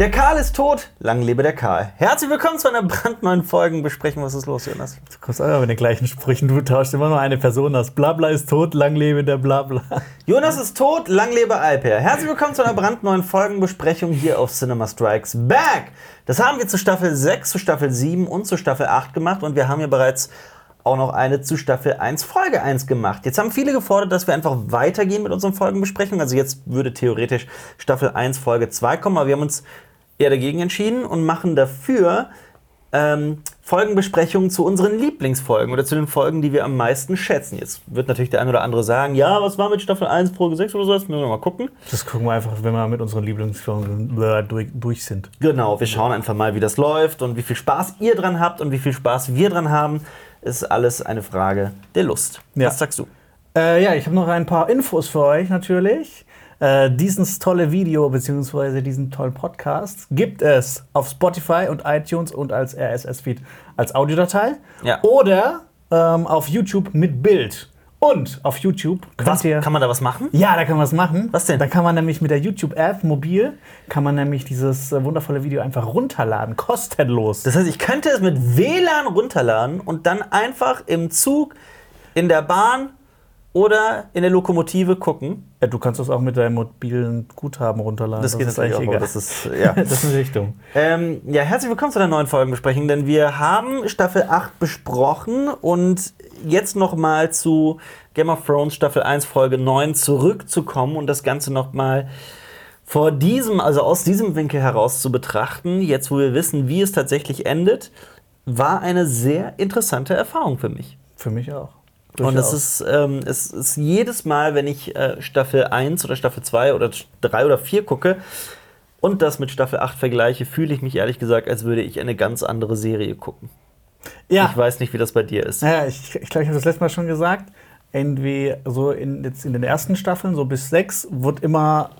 Der Karl ist tot, lang lebe der Karl. Herzlich willkommen zu einer brandneuen Folgenbesprechung. Was ist los, Jonas? Du kommst immer mit den gleichen Sprüchen, du tauschst immer nur eine Person aus. Blabla ist tot, lang lebe der Blabla. Jonas ist tot, lang lebe Alper. Herzlich willkommen zu einer brandneuen Folgenbesprechung hier auf Cinema Strikes Back. Das haben wir zu Staffel 6, zu Staffel 7 und zu Staffel 8 gemacht und wir haben hier bereits auch noch eine zu Staffel 1, Folge 1 gemacht. Jetzt haben viele gefordert, dass wir einfach weitergehen mit unseren Folgenbesprechungen. Also jetzt würde theoretisch Staffel 1, Folge 2 kommen, aber wir haben uns eher dagegen entschieden und machen dafür ähm, Folgenbesprechungen zu unseren Lieblingsfolgen oder zu den Folgen, die wir am meisten schätzen. Jetzt wird natürlich der eine oder andere sagen, ja, was war mit Staffel 1, Folge 6 oder so, das müssen wir mal gucken. Das gucken wir einfach, wenn wir mit unseren Lieblingsfolgen durch, durch sind. Genau, wir schauen einfach mal, wie das läuft und wie viel Spaß ihr dran habt und wie viel Spaß wir dran haben. Ist alles eine Frage der Lust. Ja. Was sagst du? Äh, ja, ich habe noch ein paar Infos für euch natürlich. Äh, dieses tolle Video bzw. diesen tollen Podcast gibt es auf Spotify und iTunes und als RSS-Feed als Audiodatei. Ja. Oder ähm, auf YouTube mit Bild. Und auf YouTube könnt Was, ihr. kann man da was machen? ja, da kann man was machen. Was denn? Da kann man nämlich mit der YouTube-App mobil, kann man nämlich dieses äh, wundervolle Video einfach runterladen, kostenlos. Das heißt, ich könnte es mit WLAN runterladen und dann einfach im Zug, in der Bahn oder in der Lokomotive gucken. Ja, du kannst das auch mit deinem mobilen Guthaben runterladen. Das geht ist natürlich auch, eigentlich aber egal. das ist, ja. das ist eine Richtung. Ähm, ja, herzlich willkommen zu der neuen Folgenbesprechung, denn wir haben Staffel 8 besprochen und jetzt nochmal zu Game of Thrones Staffel 1 Folge 9 zurückzukommen und das Ganze nochmal vor diesem, also aus diesem Winkel heraus zu betrachten, jetzt wo wir wissen, wie es tatsächlich endet, war eine sehr interessante Erfahrung für mich. Für mich auch. Und es Durchaus. ist, ähm, es ist jedes Mal, wenn ich äh, Staffel 1 oder Staffel 2 oder 3 oder 4 gucke und das mit Staffel 8 vergleiche, fühle ich mich ehrlich gesagt, als würde ich eine ganz andere Serie gucken. ja. Ich weiß nicht, wie das bei dir ist. Ja, ich, ich glaube, ich habe das letzte Mal schon gesagt. Irgendwie so in, jetzt in den ersten Staffeln, so bis sechs, wird immer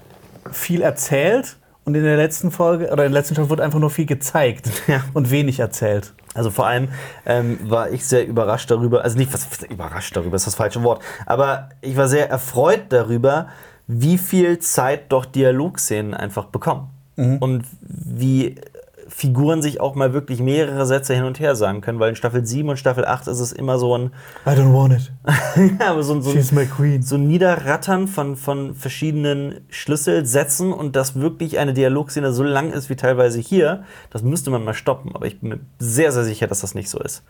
viel erzählt. Und in der letzten Folge oder in der letzten Staffel wird einfach nur viel gezeigt Ja. und wenig erzählt. Also vor allem ähm, war ich sehr überrascht darüber, also nicht was, überrascht darüber, ist das falsche Wort, aber ich war sehr erfreut darüber, wie viel Zeit doch Dialogszenen einfach bekommen. Und wie Figuren sich auch mal wirklich mehrere Sätze hin und her sagen können, weil in Staffel 7 und Staffel 8 ist es immer so ein, I don't want it. ja, aber so, ein- so, She's my queen. so ein Niederrattern von, von verschiedenen Schlüsselsätzen und dass wirklich eine Dialogszene so lang ist wie teilweise hier, das müsste man mal stoppen. Aber ich bin mir sehr, sehr sicher, dass das nicht so ist.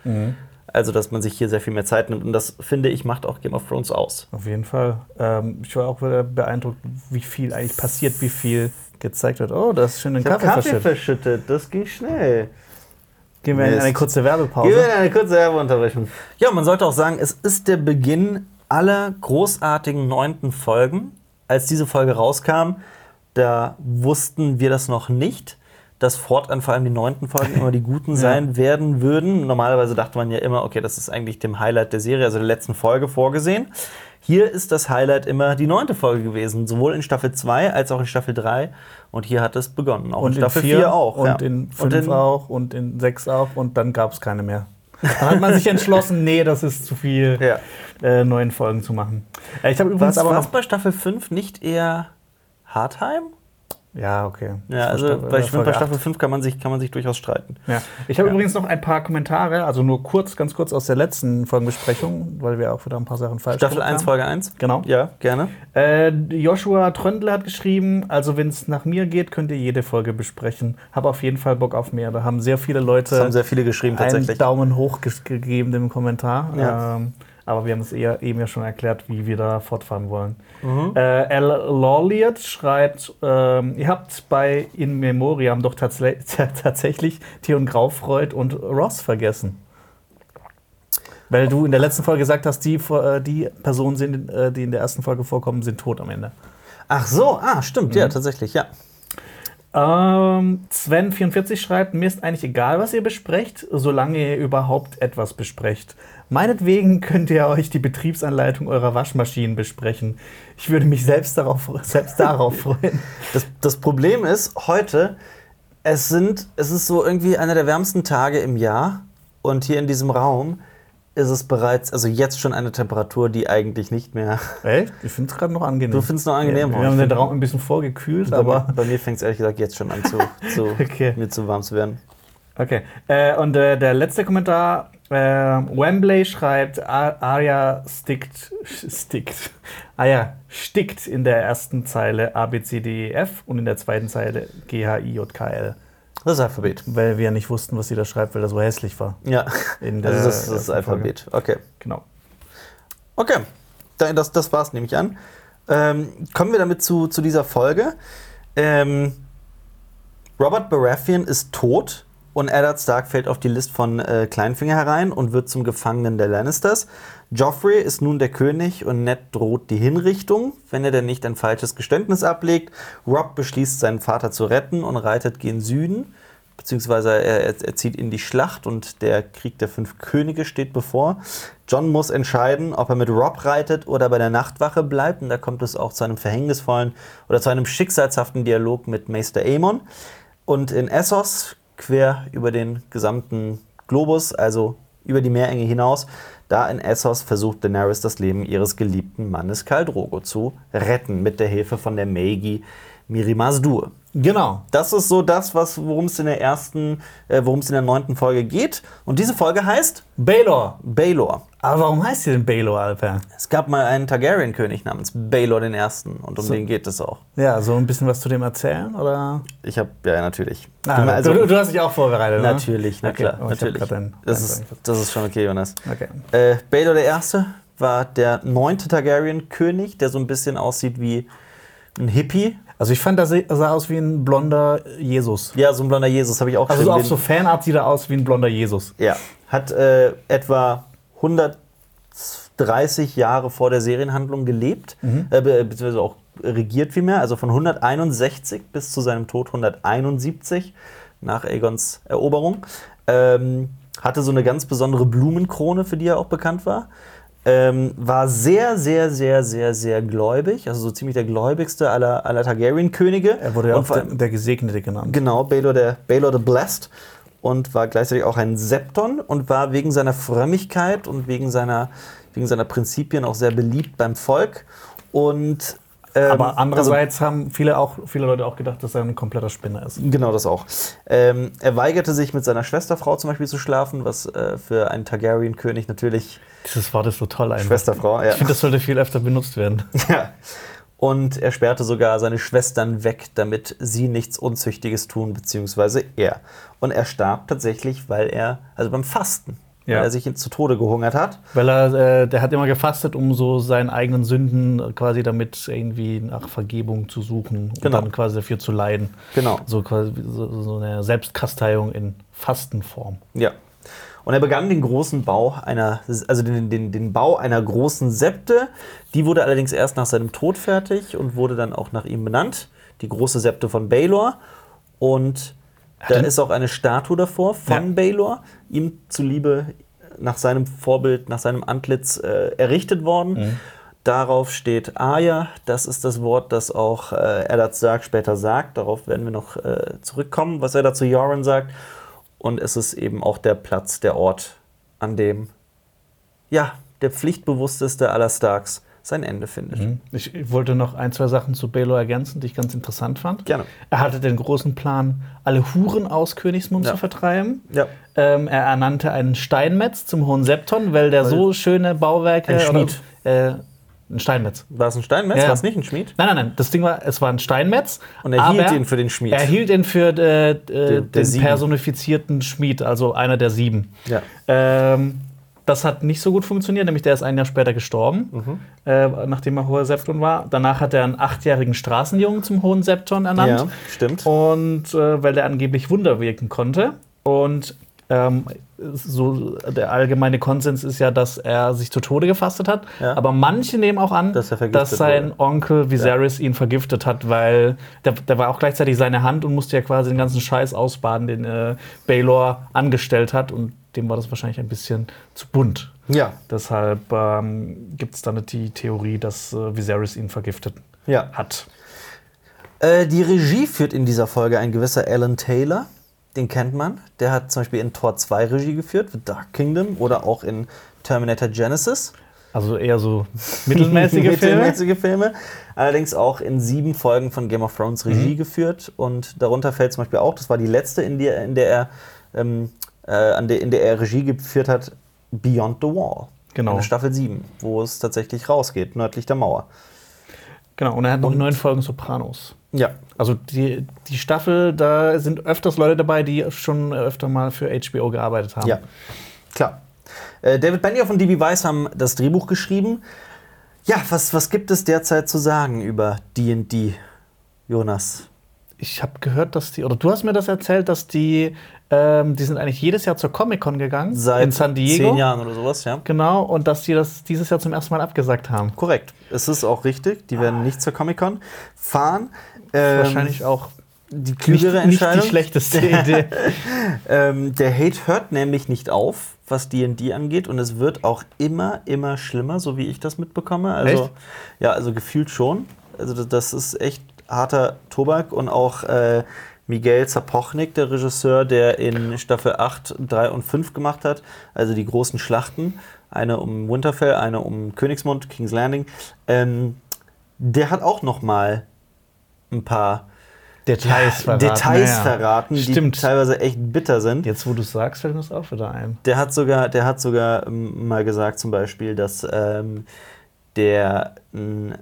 Also, dass man sich hier sehr viel mehr Zeit nimmt und das, finde ich, macht auch Game of Thrones aus. Auf jeden Fall. Ähm, ich war auch wieder beeindruckt, wie viel eigentlich passiert, wie viel gezeigt wird. Oh, da ist schon ein Kaffee, verschüttet. verschüttet, das ging schnell. Gehen wir in Mist. eine kurze Gehen wir Werbepause. in eine kurze Werbeunterbrechung. Ja, man sollte auch sagen, es ist der Beginn aller großartigen neunten Folgen. Als diese Folge rauskam, da wussten wir das noch nicht, dass fortan vor allem die neunten Folgen immer die guten sein werden würden. Normalerweise dachte man ja immer, okay, das ist eigentlich dem Highlight der Serie, also der letzten Folge vorgesehen. Hier ist das Highlight immer die neunte Folge gewesen, sowohl in Staffel 2 als auch in Staffel 3. Und hier hat es begonnen. Auch Und in Staffel vier 4 auch. Und ja. in fünf auch und in sechs auch und dann gab es keine mehr. Dann hat man sich entschlossen, nee, das ist zu viel, Ja. äh, neuen Folgen zu machen. Äh, ich habe übrigens Was aber war bei Staffel 5 nicht eher Hardheim? Ja, okay. Ja, also bei, ich finde, bei Staffel acht. 5 kann man sich, kann man sich durchaus streiten. Ja. Ich habe übrigens noch ein paar Kommentare, also nur kurz, ganz kurz aus der letzten Folgenbesprechung, weil wir auch wieder ein paar Sachen falsch Staffel gemacht 1, haben. Folge 1? Genau. Ja, gerne. Äh, Joshua Tröndle hat geschrieben, also wenn es nach mir geht, könnt ihr jede Folge besprechen. Habe auf jeden Fall Bock auf mehr. Da haben sehr viele Leute Das haben sehr viele geschrieben einen tatsächlich. Daumen hoch ge gegeben im Kommentar. Ja. Ähm, aber wir haben es eben ja schon erklärt, wie wir da fortfahren wollen. Mhm. Äh, L. Lawliet schreibt, ähm, ihr habt bei In Memoriam doch tatsächlich Theon Graufreud und Ross vergessen. Weil du in der letzten Folge gesagt hast, die, äh, die Personen, sind, äh, die in der ersten Folge vorkommen, sind tot am Ende. Ach so, ah, stimmt, Mhm. ja, tatsächlich, ja. Ähm, Sven44 schreibt, mir ist eigentlich egal, was ihr besprecht, solange ihr überhaupt etwas besprecht. Meinetwegen könnt ihr euch die Betriebsanleitung eurer Waschmaschinen besprechen. Ich würde mich selbst darauf, selbst darauf freuen. Das, das Problem ist, heute, es, sind, es ist so irgendwie einer der wärmsten Tage im Jahr und hier in diesem Raum ist es bereits, also jetzt schon eine Temperatur, die eigentlich nicht mehr. Echt? Ich finde es gerade noch angenehm. Du findest es noch angenehm? Ja, wir haben den Raum ein bisschen vorgekühlt, aber. bei mir fängt es ehrlich gesagt jetzt schon an zu, zu Okay. mir zu warm zu werden. Okay. Äh, und äh, der letzte Kommentar: äh, Wembley schreibt, A- Arya stickt, stickt. Arya stickt in der ersten Zeile A, B, C, D, E, F und in der zweiten Zeile G, H, I, J, K, L. Das ist Alphabet. Weil wir ja nicht wussten, was sie da schreibt, weil das so hässlich war. Ja, also das, das ist ersten Alphabet. Okay. Genau. Okay, Da- das, das war's, nehme ich an. Ähm, kommen wir damit zu, zu dieser Folge. Ähm, Robert Baratheon ist tot und Eddard Stark fällt auf die List von äh, Kleinfinger herein und wird zum Gefangenen der Lannisters. Joffrey ist nun der König und Ned droht die Hinrichtung, wenn er denn nicht ein falsches Geständnis ablegt. Rob beschließt, seinen Vater zu retten und reitet gen Süden, beziehungsweise er, er, zieht in die Schlacht und der Krieg der fünf Könige steht bevor. John muss entscheiden, ob er mit Rob reitet oder bei der Nachtwache bleibt. Und da kommt es auch zu einem verhängnisvollen oder zu einem schicksalshaften Dialog mit Meister Aemon. Und in Essos, quer über den gesamten Globus, also über die Meerenge hinaus, da in Essos versucht Daenerys das Leben ihres geliebten Mannes Khal Drogo zu retten, mit der Hilfe von der Maegi Miri Mazdur. Genau. Das ist so das, worum es in der ersten, äh, worum es in der neunten Folge geht. Und diese Folge heißt Baelor. Baelor. Aber warum heißt sie denn Baelor, Alper? Es gab mal einen Targaryen-König namens den Ersten und um So. den geht es auch. Ja, so ein bisschen was zu dem erzählen, oder? Ich habe ja natürlich. Ah, also, du, du hast dich auch vorbereitet, ne? natürlich, na Okay, klar, oh, natürlich. dein- Das ist, das ist schon okay, Jonas. Okay. Äh, der Erste war der neunte Targaryen-König, der so ein bisschen aussieht wie ein Hippie. Also ich fand, er sah aus wie ein blonder Jesus. Ja, so ein blonder Jesus habe ich auch Also so geschrieben. auf so Fanart sieht er aus wie ein blonder Jesus. Ja, hat äh, etwa 130 Jahre vor der Serienhandlung gelebt, äh, be- beziehungsweise auch regiert vielmehr, also von 161 bis zu seinem Tod 171 nach Aegons Eroberung. Ähm, hatte so eine ganz besondere Blumenkrone, für die er auch bekannt war. Ähm, war sehr, sehr, sehr, sehr, sehr gläubig, also so ziemlich der gläubigste aller, aller Targaryen-Könige. Er wurde ja auch der, der Gesegnete genannt. Genau, Baelor, der, Baelor the Blessed und war gleichzeitig auch ein Septon und war wegen seiner Frömmigkeit und wegen seiner, wegen seiner Prinzipien auch sehr beliebt beim Volk. Und, ähm, Aber andererseits haben viele, auch, viele Leute auch gedacht, dass er ein kompletter Spinner ist. Also, genau das auch. Ähm, er weigerte sich mit seiner Schwesterfrau zum Beispiel zu schlafen, was äh, für einen Targaryen-König natürlich Dieses Wort ist so toll einfach. Schwesterfrau, ja. Ich finde, das sollte viel öfter benutzt werden. Ja. Und er sperrte sogar seine Schwestern weg, damit sie nichts Unzüchtiges tun, beziehungsweise er. Und er starb tatsächlich, weil er, also beim Fasten, Ja. weil er sich zu Tode gehungert hat. Weil er, äh, der hat immer gefastet, um so seinen eigenen Sünden quasi damit irgendwie nach Vergebung zu suchen und Genau. dann quasi dafür zu leiden. Genau. So quasi so, so eine Selbstkasteiung in Fastenform. Ja. Und er begann den großen Bau einer, also den, den, den Bau einer großen Septe. Die wurde allerdings erst nach seinem Tod fertig und wurde dann auch nach ihm benannt. Die große Septe von Baelor. Und da ist auch eine Statue davor von Ja. Baelor, ihm zuliebe nach seinem Vorbild, nach seinem Antlitz äh, errichtet worden. Mhm. Darauf steht Aya. Das ist das Wort, das auch äh, Eddard Stark später sagt. Darauf werden wir noch äh, zurückkommen, was er dazu Joran sagt. Und es ist eben auch der Platz, der Ort, an dem ja, der pflichtbewussteste aller Starks sein Ende findet. Ich, ich wollte noch ein, zwei Sachen zu Baelor ergänzen, die ich ganz interessant fand. Gerne. Er hatte den großen Plan, alle Huren aus Königsmund Ja. zu vertreiben. Ja. Ähm, er ernannte einen Steinmetz zum Hohen Septon, weil der so schöne Bauwerke. Ein Schmied. Oder, äh, ein Steinmetz. War es ein Steinmetz? Ja. War es nicht ein Schmied? Nein, nein, nein. Das Ding war, es war ein Steinmetz. Und er hielt ihn für den Schmied. Er hielt ihn für äh, äh, den Sieben. personifizierten Schmied, also einer der sieben. Ja. Ähm, das hat nicht so gut funktioniert, nämlich der ist ein Jahr später gestorben, Mhm. äh, nachdem er hoher Septon war. Danach hat er einen achtjährigen Straßenjungen zum hohen Septon ernannt. Ja, stimmt. Und äh, weil der angeblich Wunder wirken konnte. Und ähm, so der allgemeine Konsens ist ja, dass er sich zu Tode gefastet hat. Ja. Aber manche nehmen auch an, Dass er dass sein wurde. Onkel Viserys ihn vergiftet hat, weil der, der war auch gleichzeitig seine Hand und musste ja quasi den ganzen Scheiß ausbaden, den äh, Baelor angestellt hat. Und dem war das wahrscheinlich ein bisschen zu bunt. Ja. Deshalb ähm, gibt es dann die Theorie, dass äh, Viserys ihn vergiftet Ja. hat. Äh, die Regie führt in dieser Folge ein gewisser Alan Taylor. Den kennt man. Der hat zum Beispiel in Tor 2 Regie geführt, The Dark Kingdom, oder auch in Terminator Genesis. Also eher so mittelmäßige Filme. mittelmäßige Filme. Allerdings auch in sieben Folgen von Game of Thrones Regie Mhm. geführt. Und darunter fällt zum Beispiel auch, das war die letzte, in der, in der er ähm, äh, an der, in der er Regie geführt hat, Beyond the Wall. Genau. Eine Staffel 7, wo es tatsächlich rausgeht, nördlich der Mauer. Genau, und er hat noch Und- neun Folgen Sopranos. Ja. Also die, die Staffel, da sind öfters Leute dabei, die schon öfter mal für HBO gearbeitet haben. Ja, klar. Äh, David Benioff und D.B. Weiss haben das Drehbuch geschrieben. Ja, was, was gibt es derzeit zu sagen über D&D, Jonas? Ich habe gehört, dass die, oder du hast mir das erzählt, dass die, ähm, die sind eigentlich jedes Jahr zur Comic-Con gegangen Seit in San Diego. zehn Jahren oder sowas, ja. Genau, und dass die das dieses Jahr zum ersten Mal abgesagt haben. Korrekt. Es ist auch richtig. Die werden nicht zur Comic-Con fahren. Ähm, Wahrscheinlich auch die nicht, klügere nicht Entscheidung. die schlechteste Idee. Ähm, der Hate hört nämlich nicht auf, was D&D angeht und es wird auch immer, immer schlimmer, so wie ich das mitbekomme. Also, Echt? ja, also gefühlt schon. Also das ist echt harter Tobak und auch äh, Miguel Zapochnik, der Regisseur, der in Staffel 8, 3 und 5 gemacht hat, also die großen Schlachten, eine um Winterfell, eine um Königsmund, King's Landing, ähm, der hat auch noch mal ein paar Details verraten. Details ja. verraten, die Stimmt. teilweise echt bitter sind. Jetzt, wo du es sagst, fällt mir das auch wieder ein. Der hat sogar, der hat sogar ähm, mal gesagt, zum Beispiel, dass ähm, der. mh,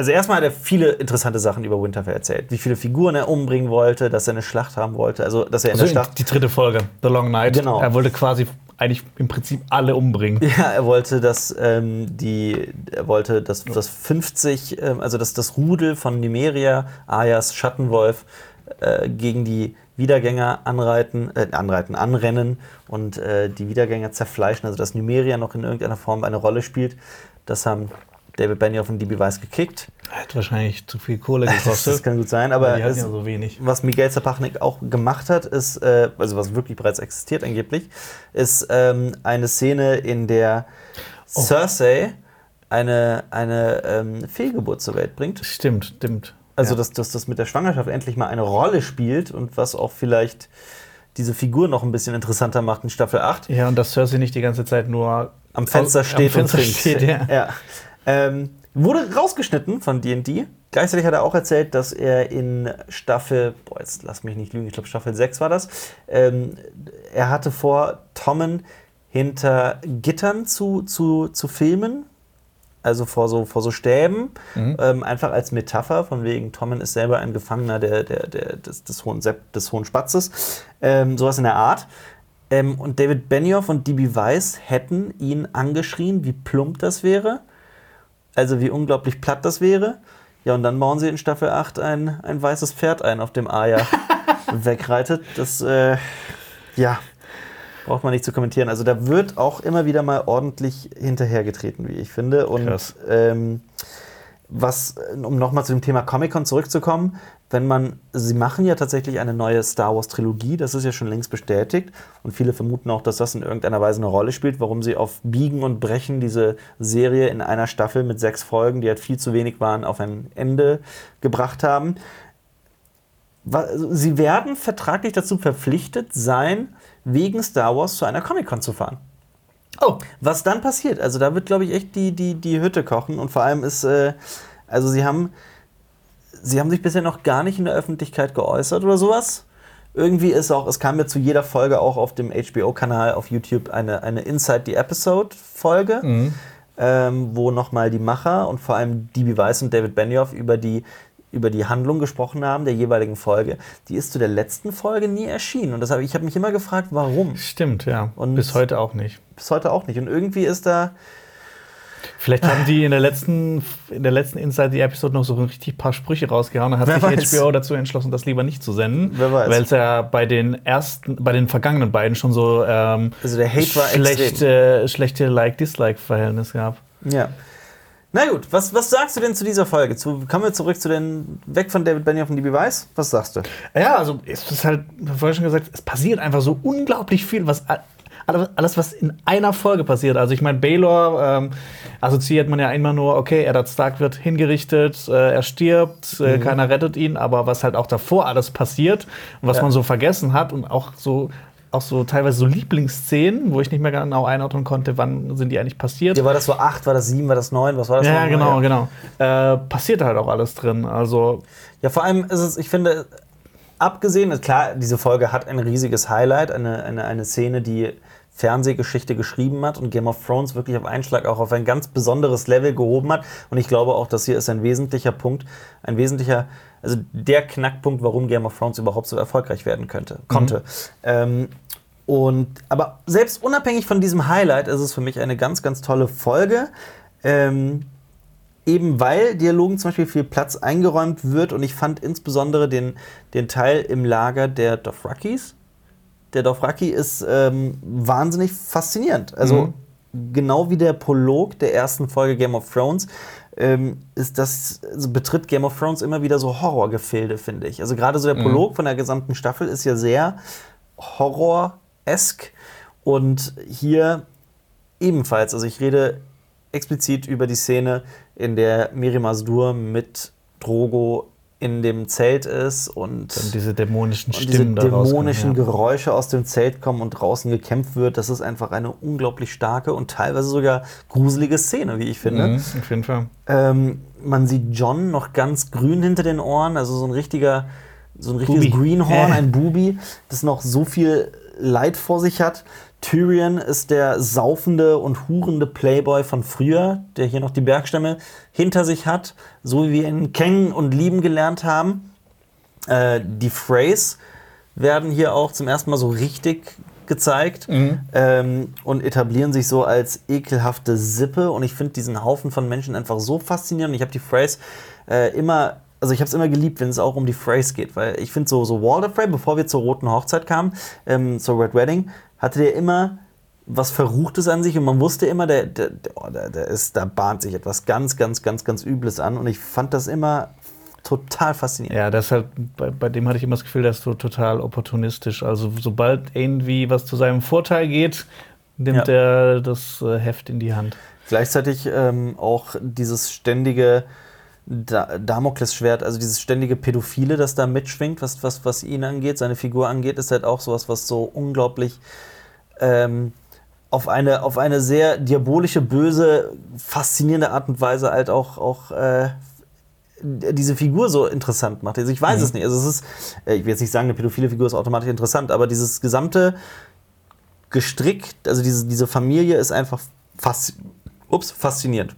also erstmal hat er viele interessante Sachen über Winterfell erzählt. Wie viele Figuren er umbringen wollte, dass er eine Schlacht haben wollte. Also, dass er in Also der Schlacht. die dritte Folge, The Long Night. Genau. Er wollte quasi eigentlich im Prinzip alle umbringen. Ja, er wollte, dass ähm, die, er wollte, dass das 50, ähm, also dass das Rudel von Nimeria, Ayas Schattenwolf, äh, gegen die Wiedergänger anreiten, äh, anreiten, anrennen und äh, die Wiedergänger zerfleischen, also dass Numeria noch in irgendeiner Form eine Rolle spielt. Das haben David Benioff und DB Weiss gekickt. Hat wahrscheinlich zu viel Kohle gekostet. das kann gut sein, aber die hatten ja so wenig. was Miguel Zapachnik auch gemacht hat, ist, äh, also was wirklich bereits existiert angeblich, ist ähm, eine Szene, in der Oh. Cersei eine, eine ähm, Fehlgeburt zur Welt bringt. Stimmt, stimmt. Also, ja. dass, dass das mit der Schwangerschaft endlich mal eine Rolle spielt und was auch vielleicht diese Figur noch ein bisschen interessanter macht in Staffel 8. ja, und dass Cersei nicht die ganze Zeit nur Am Fenster am steht Fenster und trinkt. steht, ja. ja. Ähm, wurde rausgeschnitten von D&D. Gleichzeitig hat er auch erzählt, dass er in Staffel, boah, jetzt lass mich nicht lügen, ich glaube Staffel 6 war das, ähm, er hatte vor, Tommen hinter Gittern zu, zu, zu filmen, also vor so, vor so Stäben, Mhm. ähm, einfach als Metapher, von wegen Tommen ist selber ein Gefangener der, der, der, des, des, hohen, Sepp, des hohen Spatzes, ähm, sowas in der Art. Ähm, und David Benioff und DB Weiss hätten ihn angeschrien, wie plump das wäre, also wie unglaublich platt das wäre. Ja, und dann bauen sie in Staffel 8 ein, ein weißes Pferd ein, auf dem Aya wegreitet. Das, äh, ja, braucht man nicht zu kommentieren. Also da wird auch immer wieder mal ordentlich hinterhergetreten, wie ich finde. Und ähm, was, um nochmal zu dem Thema Comic-Con zurückzukommen, wenn man, sie machen ja tatsächlich eine neue Star Wars-Trilogie, das ist ja schon längst bestätigt und viele vermuten auch, dass das in irgendeiner Weise eine Rolle spielt, warum sie auf Biegen und Brechen diese Serie in einer Staffel mit sechs Folgen, die halt viel zu wenig waren, auf ein Ende gebracht haben. Also Sie werden vertraglich dazu verpflichtet sein, wegen Star Wars zu einer Comic-Con zu fahren. Oh, Was dann passiert, also da wird, glaube ich, echt die, die, die Hütte kochen und vor allem ist, äh, also sie haben, sie haben sich bisher noch gar nicht in der Öffentlichkeit geäußert oder sowas. Irgendwie ist auch, es kam ja zu jeder Folge auch auf dem HBO-Kanal auf YouTube eine, eine Inside the Episode-Folge, Mhm. ähm, wo nochmal die Macher und vor allem DB Weiss und David Benioff über die, über die Handlung gesprochen haben der jeweiligen Folge. Die ist zu der letzten Folge nie erschienen und das hab, ich habe mich immer gefragt, warum. stimmt, ja. Und- Bis heute auch nicht. Bis heute auch nicht. Und irgendwie ist da, Vielleicht haben die in der letzten, in der letzten Inside the Episode noch so richtig paar Sprüche rausgehauen. Dann hat Wer sich weiß. HBO dazu entschlossen, das lieber nicht zu senden. Wer weiß. Weil es ja bei den ersten, bei den vergangenen beiden schon so ähm, Also der Hate war schlechte, schlechte Like-Dislike-Verhältnis gab. Ja. Na gut, was, was sagst du denn zu dieser Folge? Zu, kommen wir zurück zu den, weg von David Benioff und DB Weiss? Was sagst du? Ja, also es ist halt, vorhin schon gesagt, es passiert einfach so unglaublich viel, was alles, was in einer Folge passiert. Also ich meine, Baylor ähm, assoziiert man ja immer nur, okay, Eddard Stark wird hingerichtet, äh, er stirbt, äh, keiner rettet ihn, aber was halt auch davor alles passiert und was Ja. man so vergessen hat und auch so auch so teilweise so Lieblingsszenen, wo ich nicht mehr genau einordnen konnte, wann sind die eigentlich passiert. Ja, war das so 8, war das 7, war das 9, was war das? Ja, genau, genau. Äh, passiert halt auch alles drin. Also, Ja, vor allem ist es, ich finde, abgesehen, klar, diese Folge hat ein riesiges Highlight, eine, eine, eine Szene, die Fernsehgeschichte geschrieben hat und Game of Thrones wirklich auf einen Schlag auch auf ein ganz besonderes Level gehoben hat. Und ich glaube auch, dass hier ist ein wesentlicher Punkt, ein wesentlicher, also der Knackpunkt, warum Game of Thrones überhaupt so erfolgreich werden könnte, konnte. Ähm, und, aber selbst unabhängig von diesem Highlight ist es für mich eine ganz, ganz tolle Folge. Ähm, eben weil Dialogen zum Beispiel viel Platz eingeräumt wird und ich fand insbesondere den, den Teil im Lager der Dothrakis. Der Dothraki ist ähm, wahnsinnig faszinierend. Also genau wie der Prolog der ersten Folge Game of Thrones ähm, ist das also betritt Game of Thrones immer wieder so Horrorgefilde, finde ich. Also gerade so der Prolog von der gesamten Staffel ist ja sehr horror-esk und hier ebenfalls. Also ich rede explizit über die Szene, in der Miri Masdur mit Drogo in dem Zelt ist und, dann diese dämonischen und diese Stimmen rauskommen, dämonischen ja. Geräusche aus dem Zelt kommen und draußen gekämpft wird. Das ist einfach eine unglaublich starke und teilweise sogar gruselige Szene, wie ich finde. Mhm, auf jeden Fall. Ähm, man sieht John noch ganz grün hinter den Ohren, also so ein richtiger, so ein richtiges Bubi. Greenhorn, Äh. ein Bubi, das noch so viel Leid vor sich hat. Tyrion ist der saufende und hurende Playboy von früher, der hier noch die Bergstämme hinter sich hat, so wie wir ihn kennen und lieben gelernt haben. Äh, die Freys werden hier auch zum ersten Mal so richtig gezeigt ähm, und etablieren sich so als ekelhafte Sippe. Und ich finde diesen Haufen von Menschen einfach so faszinierend. Ich habe die Freys äh, immer, also ich habe es immer geliebt, wenn es auch um die Freys geht, weil ich finde so, so Walder Frey, bevor wir zur Roten Hochzeit kamen, ähm, zur Red Wedding, hatte der immer was Verruchtes an sich und man wusste immer, der, der, der, oh, der, der ist, da bahnt sich etwas ganz, ganz, ganz, ganz Übles an. Und ich fand das immer total faszinierend. Ja, das halt, bei, bei dem hatte ich immer das Gefühl, der ist so total opportunistisch. Also sobald irgendwie was zu seinem Vorteil geht, nimmt Ja. er das äh, Heft in die Hand. Gleichzeitig ähm, auch dieses ständige da Damoklesschwert, also dieses ständige Pädophile, das da mitschwingt, was, was, was ihn angeht, seine Figur angeht, ist halt auch sowas, was so unglaublich ähm, auf, eine, auf eine sehr diabolische, böse, faszinierende Art und Weise halt auch, auch äh, diese Figur so interessant macht. Also ich weiß es nicht. Also es ist, äh, ich will jetzt nicht sagen, eine pädophile Figur ist automatisch interessant, aber dieses gesamte Gestrick, also diese, diese Familie ist einfach fas ups, faszinierend,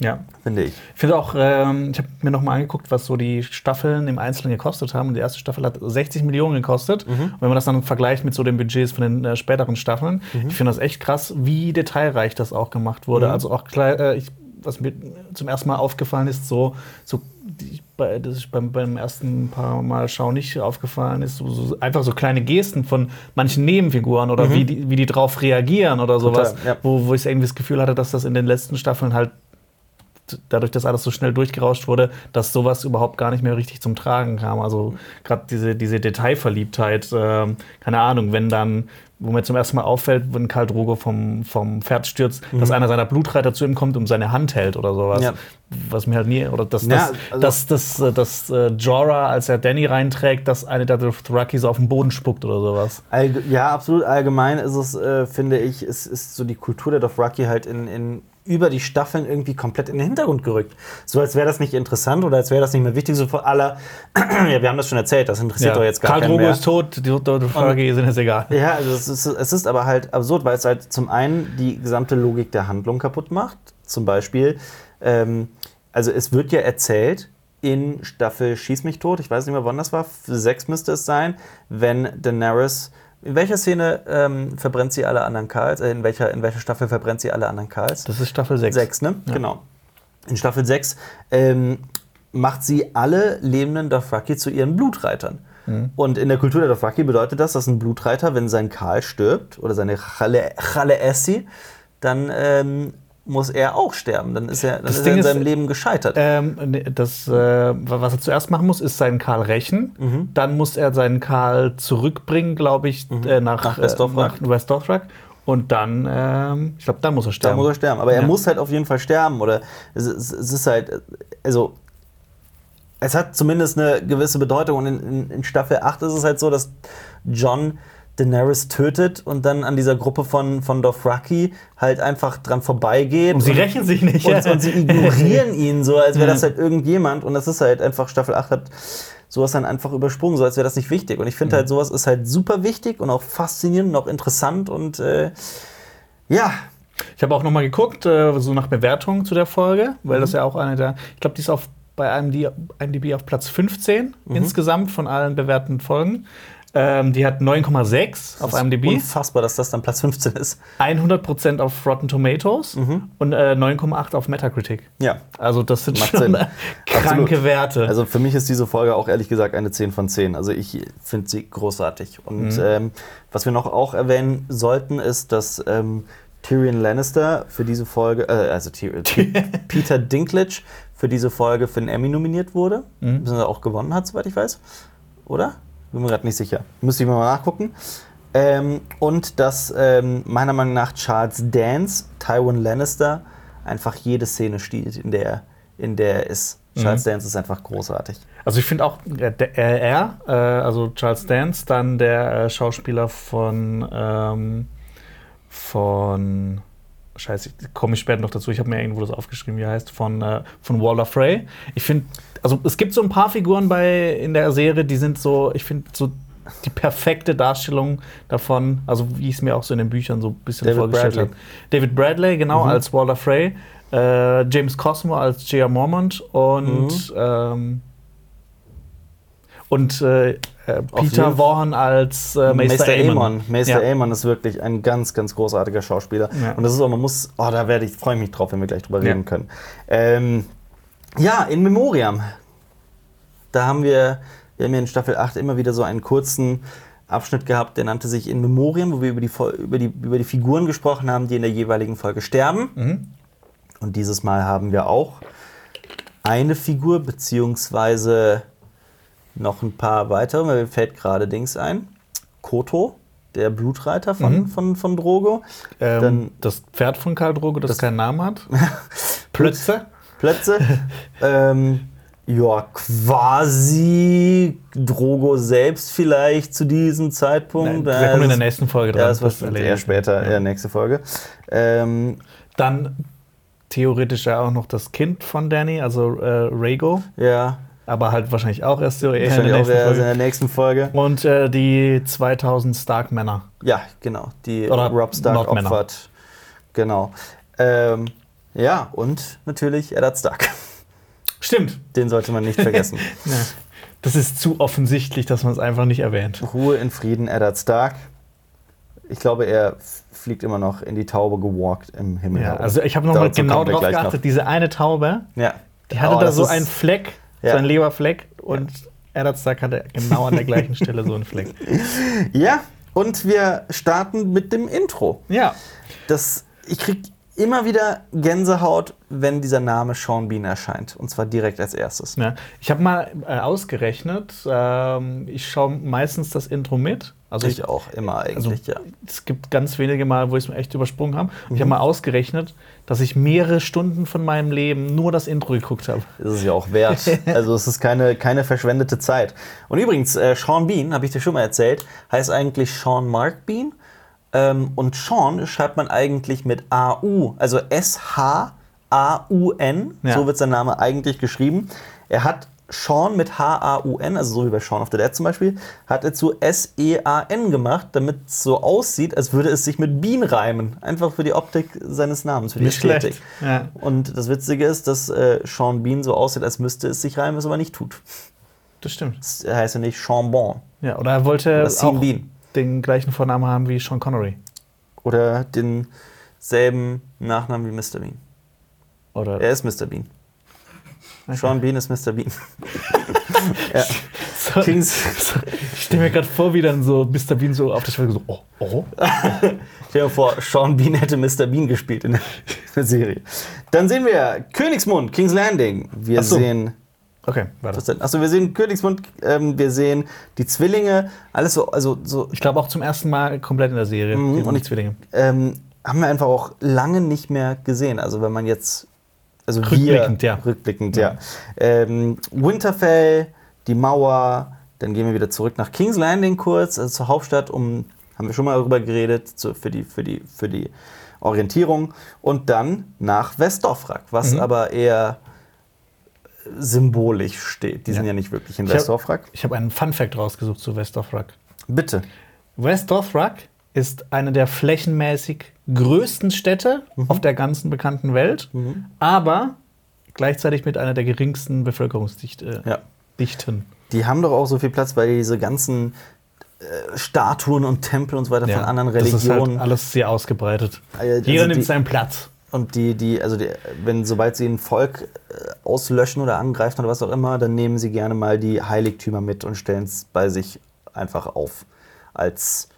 Ja. finde ich. Ich finde auch, ähm, ich habe mir noch mal angeguckt, was so die Staffeln im Einzelnen gekostet haben. Und die erste Staffel hat 60 Millionen gekostet. Mhm. Und wenn man das dann vergleicht mit so den Budgets von den äh, späteren Staffeln, Mhm. ich finde das echt krass, wie detailreich das auch gemacht wurde. Also auch äh, ich, was mir zum ersten Mal aufgefallen ist, so, so die, bei, das ist beim, beim ersten paar Mal schauen nicht aufgefallen ist, so, so, einfach so kleine Gesten von manchen Nebenfiguren oder wie, die, wie die drauf reagieren oder sowas, Mhm. ja. wo, wo ich irgendwie das Gefühl hatte, dass das in den letzten Staffeln halt dadurch, dass alles so schnell durchgerauscht wurde, dass sowas überhaupt gar nicht mehr richtig zum Tragen kam. Also gerade diese, diese Detailverliebtheit, ähm, keine Ahnung, wenn dann, wo mir zum ersten Mal auffällt, wenn Karl Drogo vom, vom Pferd stürzt, dass einer seiner Blutreiter zu ihm kommt und seine Hand hält oder sowas. Mhm. Ja. Was mir halt nie, oder dass Ja, das, also- dass, dass, äh, dass äh, Jorah, als er Danny reinträgt, dass eine der Dothraki so auf den Boden spuckt oder sowas. Allge ja, absolut. Allgemein ist es, äh, finde ich, ist, ist so die Kultur der Dothraki halt in, in über die Staffeln irgendwie komplett in den Hintergrund gerückt. So als wäre das nicht interessant oder als wäre das nicht mehr wichtig. So vor aller, ja, wir haben das schon erzählt, das interessiert doch jetzt gar Karl keinen Drogo mehr. ist tot, die Dothraki sind jetzt egal. Ja, also es ist, es ist aber halt absurd, weil es halt zum einen die gesamte Logik der Handlung kaputt macht. Zum Beispiel, ähm, also es wird ja erzählt in Staffel Schieß mich tot, ich weiß nicht mehr, wann das war, sechs müsste es sein, wenn Daenerys, in welcher Szene ähm, verbrennt sie alle anderen Karls, äh, in, welcher, in welcher Staffel verbrennt sie alle anderen Karls? Das ist Staffel 6. Sechs, ne? Genau. In Staffel 6 ähm, macht sie alle lebenden Dothraki zu ihren Blutreitern. Und in der Kultur der Dothraki bedeutet das, dass ein Blutreiter, wenn sein Karl stirbt oder seine Chale, Chale Essi, dann ähm, muss er auch sterben. Dann ist er, dann Das ist Ding er in ist, seinem Leben gescheitert. Ähm, nee, das, äh, was er zuerst machen muss, ist seinen Karl rächen. Mhm. Dann muss er seinen Karl zurückbringen, glaube ich, äh, nach, Nach West Dothrak. äh, nach West. Und dann, ähm, ich glaube, dann muss er Da sterben. muss er sterben. Aber er Ja. muss halt auf jeden Fall sterben. Oder es, es, es ist halt, also es hat zumindest eine gewisse Bedeutung. Und in, in, in Staffel 8 ist es halt so, dass John Daenerys tötet und dann an dieser Gruppe von, von Dothraki halt einfach dran vorbeigeht. Und sie rächen sich nicht. Und, und sie ignorieren ihn so, als wäre das halt irgendjemand. Und das ist halt einfach, Staffel 8 hat sowas dann einfach übersprungen, so als wäre das nicht wichtig. Und ich finde halt, sowas ist halt super wichtig und auch faszinierend und auch interessant und äh, ja. Ich habe auch noch mal geguckt, äh, so nach Bewertungen zu der Folge, weil das ja auch eine der, ich glaube, die ist auf bei IMD, IMDb auf Platz 15 insgesamt von allen bewerteten Folgen. Ähm, die hat 9,6 auf ist IMDb, Unfassbar, dass das dann Platz 15 ist. 100% auf Rotten Tomatoes und äh, 9,8 auf Metacritic. Ja. Also das sind Macht schon Sinn. kranke Absolut. Werte. Also für mich ist diese Folge auch ehrlich gesagt eine 10 von 10. Also ich finde sie großartig. Und ähm, was wir noch auch erwähnen sollten, ist, dass ähm, Tyrion Lannister für diese Folge, äh, also Tyrion, Peter Dinklage für diese Folge für einen Emmy nominiert wurde. Mhm. auch gewonnen hat, soweit ich weiß. Oder? Bin mir gerade nicht sicher. Müsste ich mal nachgucken. Ähm, und dass ähm, meiner Meinung nach Charles Dance, Tywin Lannister, einfach jede Szene stiehlt, in der, in der er ist. Charles Dance ist einfach großartig. Also ich finde auch äh, der, äh, er, äh, also Charles Dance, dann der äh, Schauspieler von ähm, von Scheiße, komme ich später noch dazu. Ich habe mir irgendwo das aufgeschrieben, wie er heißt, von, äh, von Waller Frey. Ich finde, also es gibt so ein paar Figuren bei in der Serie, die sind so, ich finde so die perfekte Darstellung davon, also wie ich es mir auch so in den Büchern so ein bisschen David vorgestellt habe. David Bradley, genau, Mhm. als Waller Frey. Äh, James Cosmo als J.R. Mormont und Mhm. ähm, und äh, äh, Peter Vaughan als äh, Meister. Aemon. Meister Ja. Aemon ist wirklich ein ganz, ganz großartiger Schauspieler. Ja. Und das ist auch, man muss, oh, da werde ich, freue ich mich drauf, wenn wir gleich drüber Ja. reden können. Ähm, ja, in Memoriam. Da haben wir, wir haben ja in Staffel 8 immer wieder so einen kurzen Abschnitt gehabt, der nannte sich In Memoriam, wo wir über die, über die, über die Figuren gesprochen haben, die in der jeweiligen Folge sterben. Mhm. Und dieses Mal haben wir auch eine Figur, beziehungsweise noch ein paar weitere, weil mir fällt gerade Dings ein. Koto, der Blutreiter von, Mhm. von, von Drogo. Ähm, Dann- das Pferd von Karl Drogo, das, Das- keinen Namen hat. Plötze. Plätze. ähm, ja, quasi Drogo selbst vielleicht zu diesem Zeitpunkt. Der kommt in der nächsten Folge dran. Ja, das das eher später, Ja. eher nächste Folge. Ähm, Dann theoretisch ja auch noch das Kind von Danny, also äh, Rhaego. ja, Aber halt wahrscheinlich auch erst so eher in der auch nächsten erst in Folge. der nächsten Folge. Und äh, die 2000 Stark-Männer. Ja, genau. Die Oder Rob Stark opfert. Genau. Ähm, ja, und natürlich Eddard Stark. Stimmt. Den sollte man nicht vergessen. Ja. Das ist zu offensichtlich, dass man es einfach nicht erwähnt. Ruhe in Frieden, Eddard Stark. Ich glaube, er fliegt immer noch in die Taube gewalkt im Himmel. Ja, also ich habe nochmal genau drauf gleich noch. geachtet, diese eine Taube, Ja. die hatte Oh, da so einen Fleck, Ja. so einen Leberfleck und Eddard Stark hatte genau an der gleichen Stelle so einen Fleck. Ja, und wir starten mit dem Intro. Ja. Das, ich krieg immer wieder Gänsehaut, wenn dieser Name Sean Bean erscheint. Und zwar direkt als erstes. Ja, ich habe mal äh, ausgerechnet, ähm, ich schaue meistens das Intro mit. Also Ich auch, immer also, eigentlich, ja. Es gibt ganz wenige Mal, wo ich es mir echt übersprungen habe. Mhm. Ich habe mal ausgerechnet, dass ich mehrere Stunden von meinem Leben nur das Intro geguckt habe. Ist es ja auch wert. Also es ist keine, keine verschwendete Zeit. Und übrigens, äh, Sean Bean, habe ich dir schon mal erzählt, heißt eigentlich Sean Mark Bean. Ähm, und Sean schreibt man eigentlich mit A-U, also S-H-A-U-N. Ja. So wird sein Name eigentlich geschrieben. Er hat Sean mit H-A-U-N, also so wie bei Shaun of the Dead zum Beispiel, hat er zu S-E-A-N gemacht, damit es so aussieht, als würde es sich mit Bean reimen. Einfach für die Optik seines Namens, für die Nicht Ästhetik. Ja. Und das Witzige ist, dass äh, Sean Bean so aussieht, als müsste es sich reimen, es aber nicht tut. Das stimmt. Es heißt ja nicht Sean Bon Ja, oder er wollte oder Sean auch Bean. Den gleichen Vornamen haben wie Sean Connery. Oder denselben Nachnamen wie Mr. Bean. Oder Er ist Mr. Bean. Sean Bean ist Mr. Bean. ja. so, Kings, ich stelle mir gerade vor, wie dann so Mr. Bean so auf der Schwelle so, oh, oh. stell dir vor, Sean Bean hätte Mr. Bean gespielt in der, Serie. Dann sehen wir Königsmund, King's Landing. Wir so. sehen Okay, warte. Achso, wir sehen Königsmund, ähm, wir sehen die Zwillinge, alles so, also so, Ich glaube auch zum ersten Mal komplett in der Serie. Mhm, und ich- Zwillinge. ähm, haben wir einfach auch lange nicht mehr gesehen. Also wenn man jetzt, also Rückblickend, wir, ja. rückblickend, ja. Ähm, Winterfell, die Mauer, dann gehen wir wieder zurück nach King's Landing kurz, also zur Hauptstadt, um haben wir schon mal darüber geredet, zu, für, die, für, die, für die Orientierung. Und dann nach Westdorfrak, was Mhm. aber eher symbolisch steht. Die sind Ja. ja nicht wirklich in Ich hab- Westdorfrak. Ich habe einen Fun-Fact rausgesucht zu Westdorfrak. Bitte. Westdorfrak ist eine der flächenmäßig größten Städte Mhm. auf der ganzen bekannten Welt, aber gleichzeitig mit einer der geringsten Bevölkerungsdichten. Ja. Dichten. Die haben doch auch so viel Platz, weil diese ganzen äh, Statuen und Tempel und so weiter von anderen Das ist Religionen. halt alles sehr ausgebreitet. Äh, also Jeder nimmt seinen Platz. Und die, die, also die, wenn sobald sie ein Volk äh, auslöschen oder angreifen oder was auch immer, dann nehmen sie gerne mal die Heiligtümer mit und stellen es bei sich einfach auf. Als,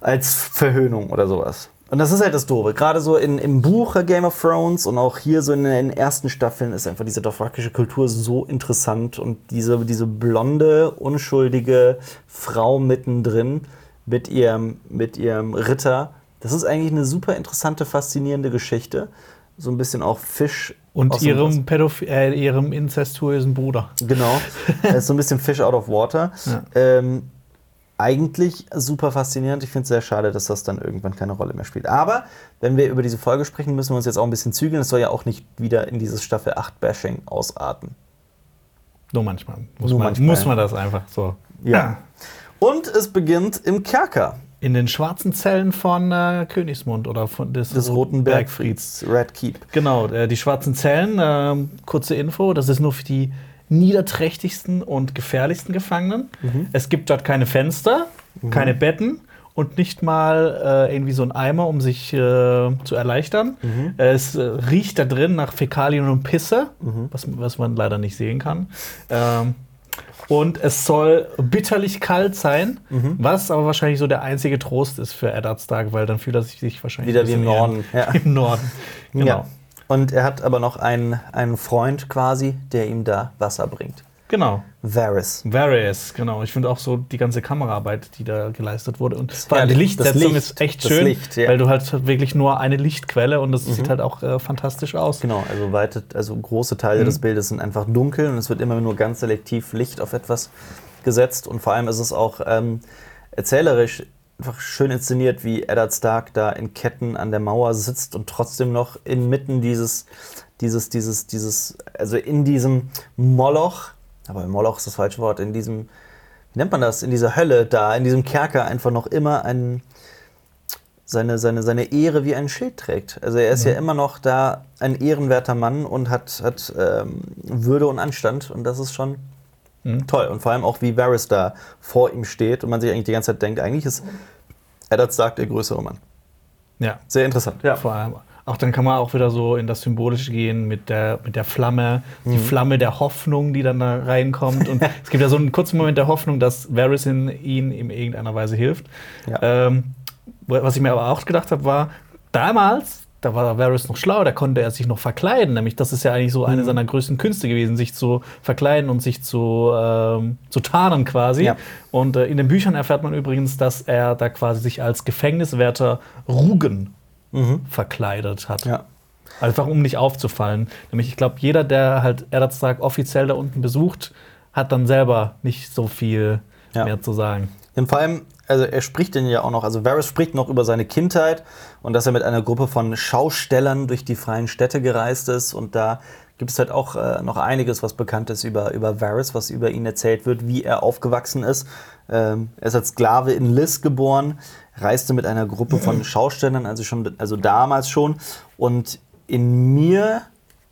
als Verhöhnung oder sowas. Und das ist halt das Doofe. Gerade so in, im Buch Game of Thrones und auch hier so in den ersten Staffeln ist einfach diese dothrakische Kultur so interessant und diese, diese blonde, unschuldige Frau mittendrin mit ihrem, mit ihrem Ritter. Das ist eigentlich eine super interessante, faszinierende Geschichte. So ein bisschen auch Fisch. Und ihrem, Pädoph äh, ihrem inzestuösen Bruder. Genau. So ein bisschen Fish out of water. Ja. Ähm, eigentlich super faszinierend. Ich finde es sehr schade, dass das dann irgendwann keine Rolle mehr spielt. Aber wenn wir über diese Folge sprechen, müssen wir uns jetzt auch ein bisschen zügeln. Es soll ja auch nicht wieder in dieses Staffel 8 Bashing ausarten. Nur manchmal. Muss, Nur man, manchmal. muss man das einfach so. Und es beginnt im Kerker In den schwarzen Zellen von äh, Königsmund oder von des, des Roten Bergfrieds, Red Keep. Genau, äh, die schwarzen Zellen, ähm, kurze Info, das ist nur für die niederträchtigsten und gefährlichsten Gefangenen. Es gibt dort keine Fenster, keine Betten und nicht mal äh, irgendwie so ein Eimer, um sich äh, zu erleichtern. Es äh, riecht da drin nach Fäkalien und Pisse, was, was man leider nicht sehen kann. Ähm, und es soll bitterlich kalt sein, was aber wahrscheinlich so der einzige Trost ist für Eddard Stark, weil dann fühlt er sich wahrscheinlich Wieder wie im Norden. Ja. Im Norden. Genau. Ja. Und er hat aber noch einen, einen Freund quasi, der ihm da Wasser bringt. Genau. Varys. Varys, genau. Ich finde auch so die ganze Kameraarbeit, die da geleistet wurde. Und vor allem die Lichtsetzung Licht, ist echt schön, Licht, ja. weil du halt wirklich nur eine Lichtquelle und das sieht halt auch äh, fantastisch aus. Genau, also, weite, also große Teile des Bildes sind einfach dunkel und es wird immer nur ganz selektiv Licht auf etwas gesetzt. Und vor allem ist es auch ähm, erzählerisch einfach schön inszeniert, wie Eddard Stark da in Ketten an der Mauer sitzt und trotzdem noch inmitten dieses, dieses, dieses, dieses, also in diesem Moloch, aber Moloch ist das falsche Wort, in diesem, wie nennt man das, in dieser Hölle da, in diesem Kerker einfach noch immer ein, seine, seine, seine Ehre wie ein Schild trägt. Also er ist ja immer noch da ein ehrenwerter Mann und hat, hat ähm, Würde und Anstand und das ist schon Mhm. toll. Und vor allem auch, wie Varys da vor ihm steht und man sich eigentlich die ganze Zeit denkt, eigentlich ist Eddard Stark der größere Mann. Ja. Sehr interessant. Ja. Vor allem. Auch dann kann man auch wieder so in das Symbolische gehen mit der, mit der Flamme, die Mhm. Flamme der Hoffnung, die dann da reinkommt. Und es gibt ja so einen kurzen Moment der Hoffnung, dass Varys in ihn in irgendeiner Weise hilft. Ja. Ähm, was ich mir aber auch gedacht habe, war, damals, da war Varys noch schlau, da konnte er sich noch verkleiden. Nämlich, das ist ja eigentlich so Mhm. eine seiner größten Künste gewesen, sich zu verkleiden und sich zu, ähm, zu tarnen quasi. Ja. Und äh, in den Büchern erfährt man übrigens, dass er da quasi sich als Gefängniswärter Rugen verkleidet hat. Mhm. Ja. Einfach um nicht aufzufallen. Nämlich, ich glaube, jeder, der halt Eddard Stark offiziell da unten besucht, hat dann selber nicht so viel Ja. mehr zu sagen. Und vor allem, also er spricht denn ja auch noch, also Varys spricht noch über seine Kindheit und dass er mit einer Gruppe von Schaustellern durch die freien Städte gereist ist und da gibt es halt auch äh, noch einiges, was bekannt ist über, über Varys, was über ihn erzählt wird, wie er aufgewachsen ist. Ähm, er ist als Sklave in Lis geboren, reiste mit einer Gruppe von Schaustellern, also schon, also damals schon. Und in mir,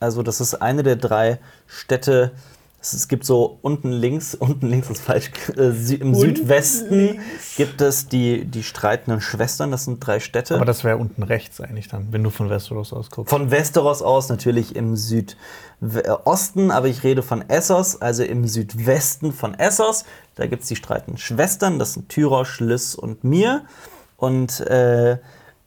also das ist eine der drei Städte, es, gibt so unten links, unten links ist falsch, äh, Sü im Südwesten gibt es die, die streitenden Schwestern, das sind drei Städte. Aber das wäre unten rechts eigentlich dann, wenn du von Westeros aus guckst. Von Westeros aus natürlich im Südosten, aber ich rede von Essos, also im Südwesten von Essos. Da gibt es die streitenden Schwestern, das sind Tyrosh, Liz und Mir. Und äh,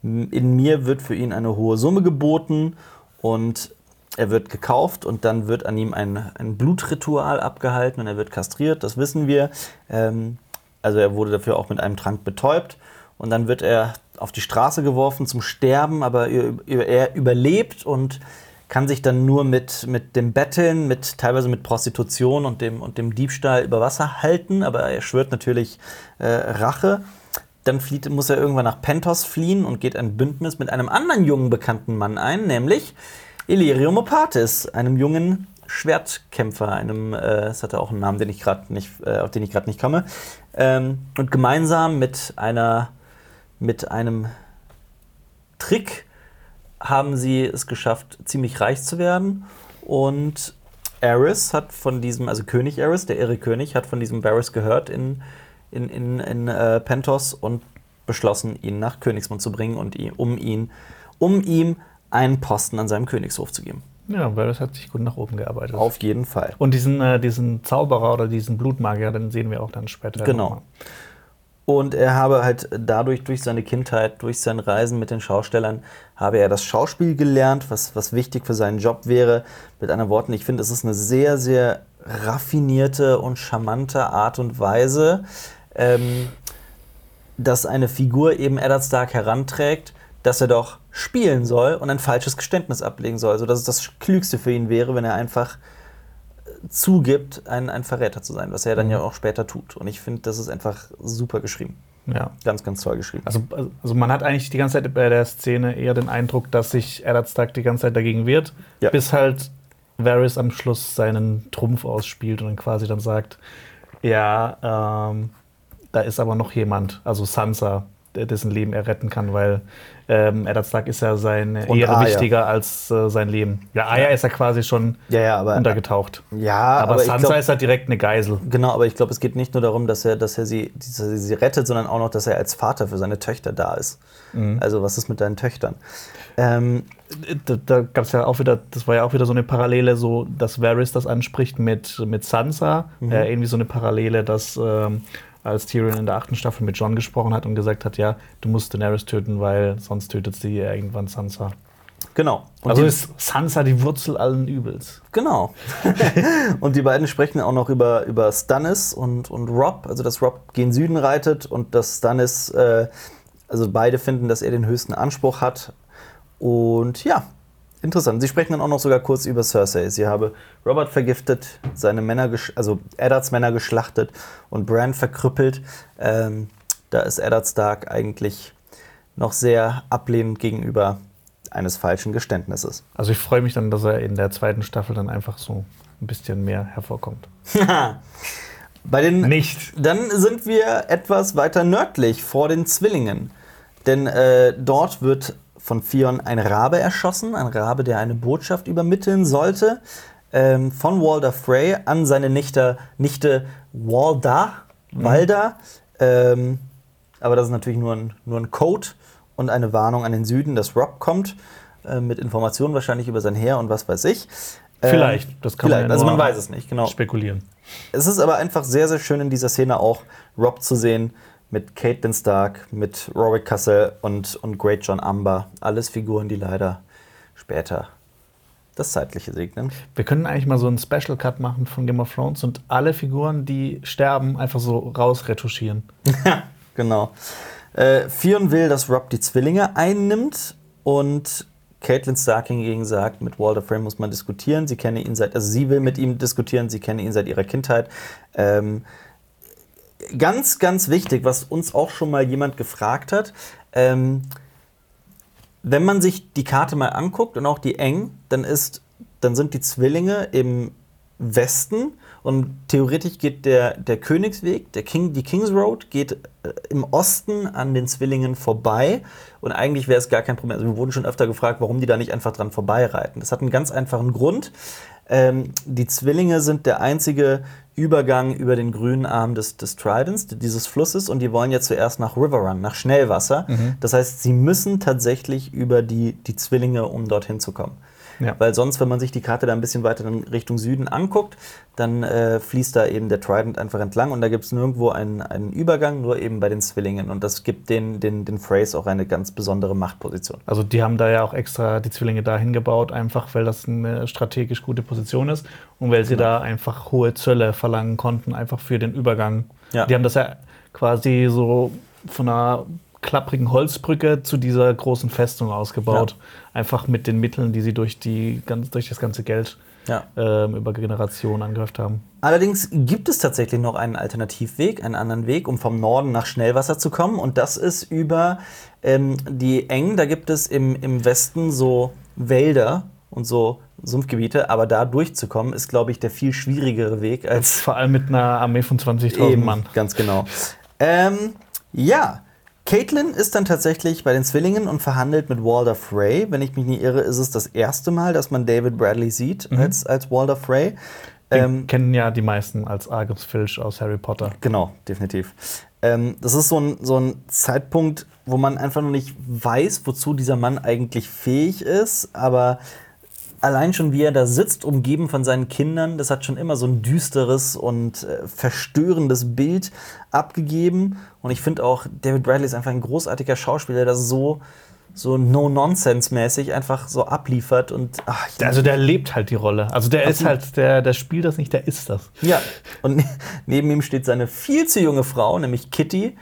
in Mir wird für ihn eine hohe Summe geboten und er wird gekauft und dann wird an ihm ein, ein Blutritual abgehalten und er wird kastriert, das wissen wir. Ähm, also er wurde dafür auch mit einem Trank betäubt und dann wird er auf die Straße geworfen zum Sterben, aber er, er überlebt und kann sich dann nur mit, mit dem Betteln, mit, teilweise mit Prostitution und dem, und dem Diebstahl über Wasser halten, aber er schwört natürlich äh, Rache. dann flieht, muss er irgendwann nach Pentos fliehen und geht ein Bündnis mit einem anderen jungen bekannten Mann ein, nämlich Illyrio Mopatis, einem jungen Schwertkämpfer, einem, äh, hatte auch einen Namen, den ich nicht, äh, auf den ich gerade nicht komme. Ähm, und gemeinsam mit einer, mit einem Trick haben sie es geschafft, ziemlich reich zu werden. Und Eris hat von diesem, also König Eris, der irre König, hat von diesem Varys gehört in, in, in, in äh, Pentos und beschlossen, ihn nach Königsmund zu bringen und ihn, um ihn, um ihm einen Posten an seinem Königshof zu geben. Ja, Varys hat sich gut nach oben gearbeitet. Auf jeden Fall. Und diesen, äh, diesen Zauberer oder diesen Blutmagier, den sehen wir auch dann später. Genau. Und er habe halt dadurch, durch seine Kindheit, durch sein Reisen mit den Schaustellern, habe er das Schauspiel gelernt, was, was wichtig für seinen Job wäre. Mit anderen Worten, ich finde, es ist eine sehr, sehr raffinierte und charmante Art und Weise, ähm, dass eine Figur eben Eddard Stark heranträgt, dass er doch spielen soll und ein falsches Geständnis ablegen soll. Also dass es das Klügste für ihn wäre, wenn er einfach zugibt, ein, ein Verräter zu sein, was er dann mhm. ja auch später tut. Und ich finde, das ist einfach super geschrieben. Ja. Ganz, ganz toll geschrieben. Also, also man hat eigentlich die ganze Zeit bei der Szene eher den Eindruck, dass sich Eddard Stark die ganze Zeit dagegen wehrt, ja. bis halt Varys am Schluss seinen Trumpf ausspielt und dann quasi dann sagt, ja, ähm, da ist aber noch jemand, also Sansa, dessen Leben er retten kann, weil ähm, Eddard Stark ist ja seine Und Ehre Arya. wichtiger als äh, sein Leben. Ja, Arya ist ja quasi schon Ja, ja, aber, untergetaucht. ja, Aber, aber, Sansa glaub, ist halt direkt eine Geisel. genau, aber ich glaube, es geht nicht nur darum, dass er, dass er sie, dass er sie rettet, sondern auch noch, dass er als Vater für seine Töchter da ist. Mhm. Also was ist mit deinen Töchtern? Ähm, Da, da gab es ja auch wieder, das war ja auch wieder so eine Parallele, so dass Varys das anspricht mit, mit Sansa. Mhm. Äh, irgendwie so eine Parallele, dass ähm, als Tyrion in der achten Staffel mit John gesprochen hat und gesagt hat, ja, du musst Daenerys töten, weil sonst tötet sie irgendwann Sansa. genau. Und also ist Sansa die Wurzel allen Übels. Genau. und die beiden sprechen auch noch über, über Stannis und, und Rob, also dass Rob gen Süden reitet und dass Stannis, äh, also beide finden, dass er den höchsten Anspruch hat. Und ja, interessant. Sie sprechen dann auch noch sogar kurz über Cersei. Sie habe Robert vergiftet, seine Männer, also Eddards Männer geschlachtet und Bran verkrüppelt. Ähm, da ist Eddard Stark eigentlich noch sehr ablehnend gegenüber eines falschen Geständnisses. Also ich freue mich dann, dass er in der zweiten Staffel dann einfach so ein bisschen mehr hervorkommt. Bei den Nicht. Dann sind wir etwas weiter nördlich vor den Zwillingen. Denn äh, dort wird von Fion ein Rabe erschossen, ein Rabe, der eine Botschaft übermitteln sollte, ähm, von Walder Frey an seine Nichte, Nichte Walda, Walda. Ähm, aber das ist natürlich nur ein, nur ein Code und eine Warnung an den Süden, dass Rob kommt, äh, mit Informationen wahrscheinlich über sein Heer und was weiß ich. Ähm, Vielleicht, das kann man vielleicht, ja also man weiß es nicht, genau. Spekulieren. Es ist aber einfach sehr, sehr schön in dieser Szene auch Rob zu sehen mit Caitlin Stark, mit Rorik Castle und, und Great John Amber. Alles Figuren, die leider später das Zeitliche segnen. Wir können eigentlich mal so einen Special Cut machen von Game of Thrones und alle Figuren, die sterben, einfach so rausretuschieren. genau. Äh, Fionn will, dass Rob die Zwillinge einnimmt und Caitlin Stark hingegen sagt, mit Walder Frame muss man diskutieren. Sie kenne ihn seit, also sie will mit ihm diskutieren, sie kenne ihn seit ihrer Kindheit. Ähm, ganz, ganz wichtig, was uns auch schon mal jemand gefragt hat. Ähm, wenn man sich die Karte mal anguckt und auch die eng, dann ist, dann sind die Zwillinge im Westen und theoretisch geht der, der Königsweg, der King, die Kings Road geht äh, im Osten an den Zwillingen vorbei und eigentlich wäre es gar kein Problem. Also wir wurden schon öfter gefragt, warum die da nicht einfach dran vorbeireiten. Das hat einen ganz einfachen Grund. Ähm, die Zwillinge sind der einzige Übergang über den grünen Arm des, des Tridents, dieses Flusses, und die wollen ja zuerst nach Riverrun, nach Schnellwasser. Das heißt, sie müssen tatsächlich über die, die Zwillinge, um dorthin zu kommen. Ja. Weil sonst, wenn man sich die Karte da ein bisschen weiter in Richtung Süden anguckt, dann äh, fließt da eben der Trident einfach entlang und da gibt es nirgendwo einen, einen Übergang, nur eben bei den Zwillingen. Und das gibt den, den, den Phrase auch eine ganz besondere Machtposition. Also die haben da ja auch extra die Zwillinge dahin gebaut, einfach weil das eine strategisch gute Position ist und weil sie da einfach hohe Zölle verlangen konnten, einfach für den Übergang. Ja. Die haben das ja quasi so von einer klapprigen Holzbrücke zu dieser großen Festung ausgebaut. Einfach mit den Mitteln, die sie durch, die, ganz, durch das ganze Geld Ja. ähm, über Generationen angehäuft haben. Allerdings gibt es tatsächlich noch einen Alternativweg, einen anderen Weg, um vom Norden nach Schnellwasser zu kommen. Und das ist über ähm, die Engen. Da gibt es im, im Westen so Wälder und so Sumpfgebiete. Aber da durchzukommen, ist, glaube ich, der viel schwierigere Weg als Vor allem mit einer Armee von 20.000 Eben, Mann. Ganz genau. Ähm, ja, Caitlin ist dann tatsächlich bei den Zwillingen und verhandelt mit Walder Frey. Wenn ich mich nicht irre, ist es das erste Mal, dass man David Bradley sieht als, als Walder Frey. Den Ähm, kennen ja die meisten als Argus Filch aus Harry Potter. Genau, definitiv. Ähm, das ist so ein, so ein Zeitpunkt, wo man einfach noch nicht weiß, wozu dieser Mann eigentlich fähig ist, aber allein schon wie er da sitzt, umgeben von seinen Kindern, das hat schon immer so ein düsteres und äh, verstörendes Bild abgegeben. Und ich finde auch, David Bradley ist einfach ein großartiger Schauspieler, der so, so no-nonsense-mäßig einfach so abliefert. Und ach, Also der lebt halt die Rolle. Also der ist halt, der, der spielt das nicht, der ist das. Ja, und ne- neben ihm steht seine viel zu junge Frau, nämlich Kitty,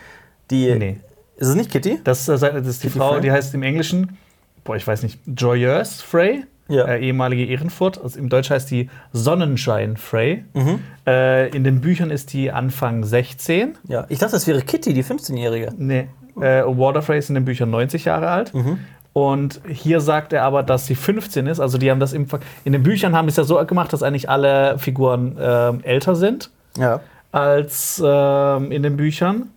die. Nee. Ist es nicht Kitty? Das, das ist die Kitty Frau, Frey? die heißt im Englischen, boah, ich weiß nicht, Joyeuse Frey, Ja. äh, ehemalige Ehrenfurt. Also Im Deutsch heißt die Sonnenschein Frey. Mhm. Äh, in den Büchern ist die Anfang 16. Ja. Ich dachte, das wäre Kitty, die 15-Jährige. Nee. Äh, Water Frey ist in den Büchern 90 Jahre alt. Mhm. Und hier sagt er aber, dass sie 15 ist. Also die haben das im Ver in den Büchern haben es ja so gemacht, dass eigentlich alle Figuren ähm, älter sind Ja. als ähm, in den Büchern.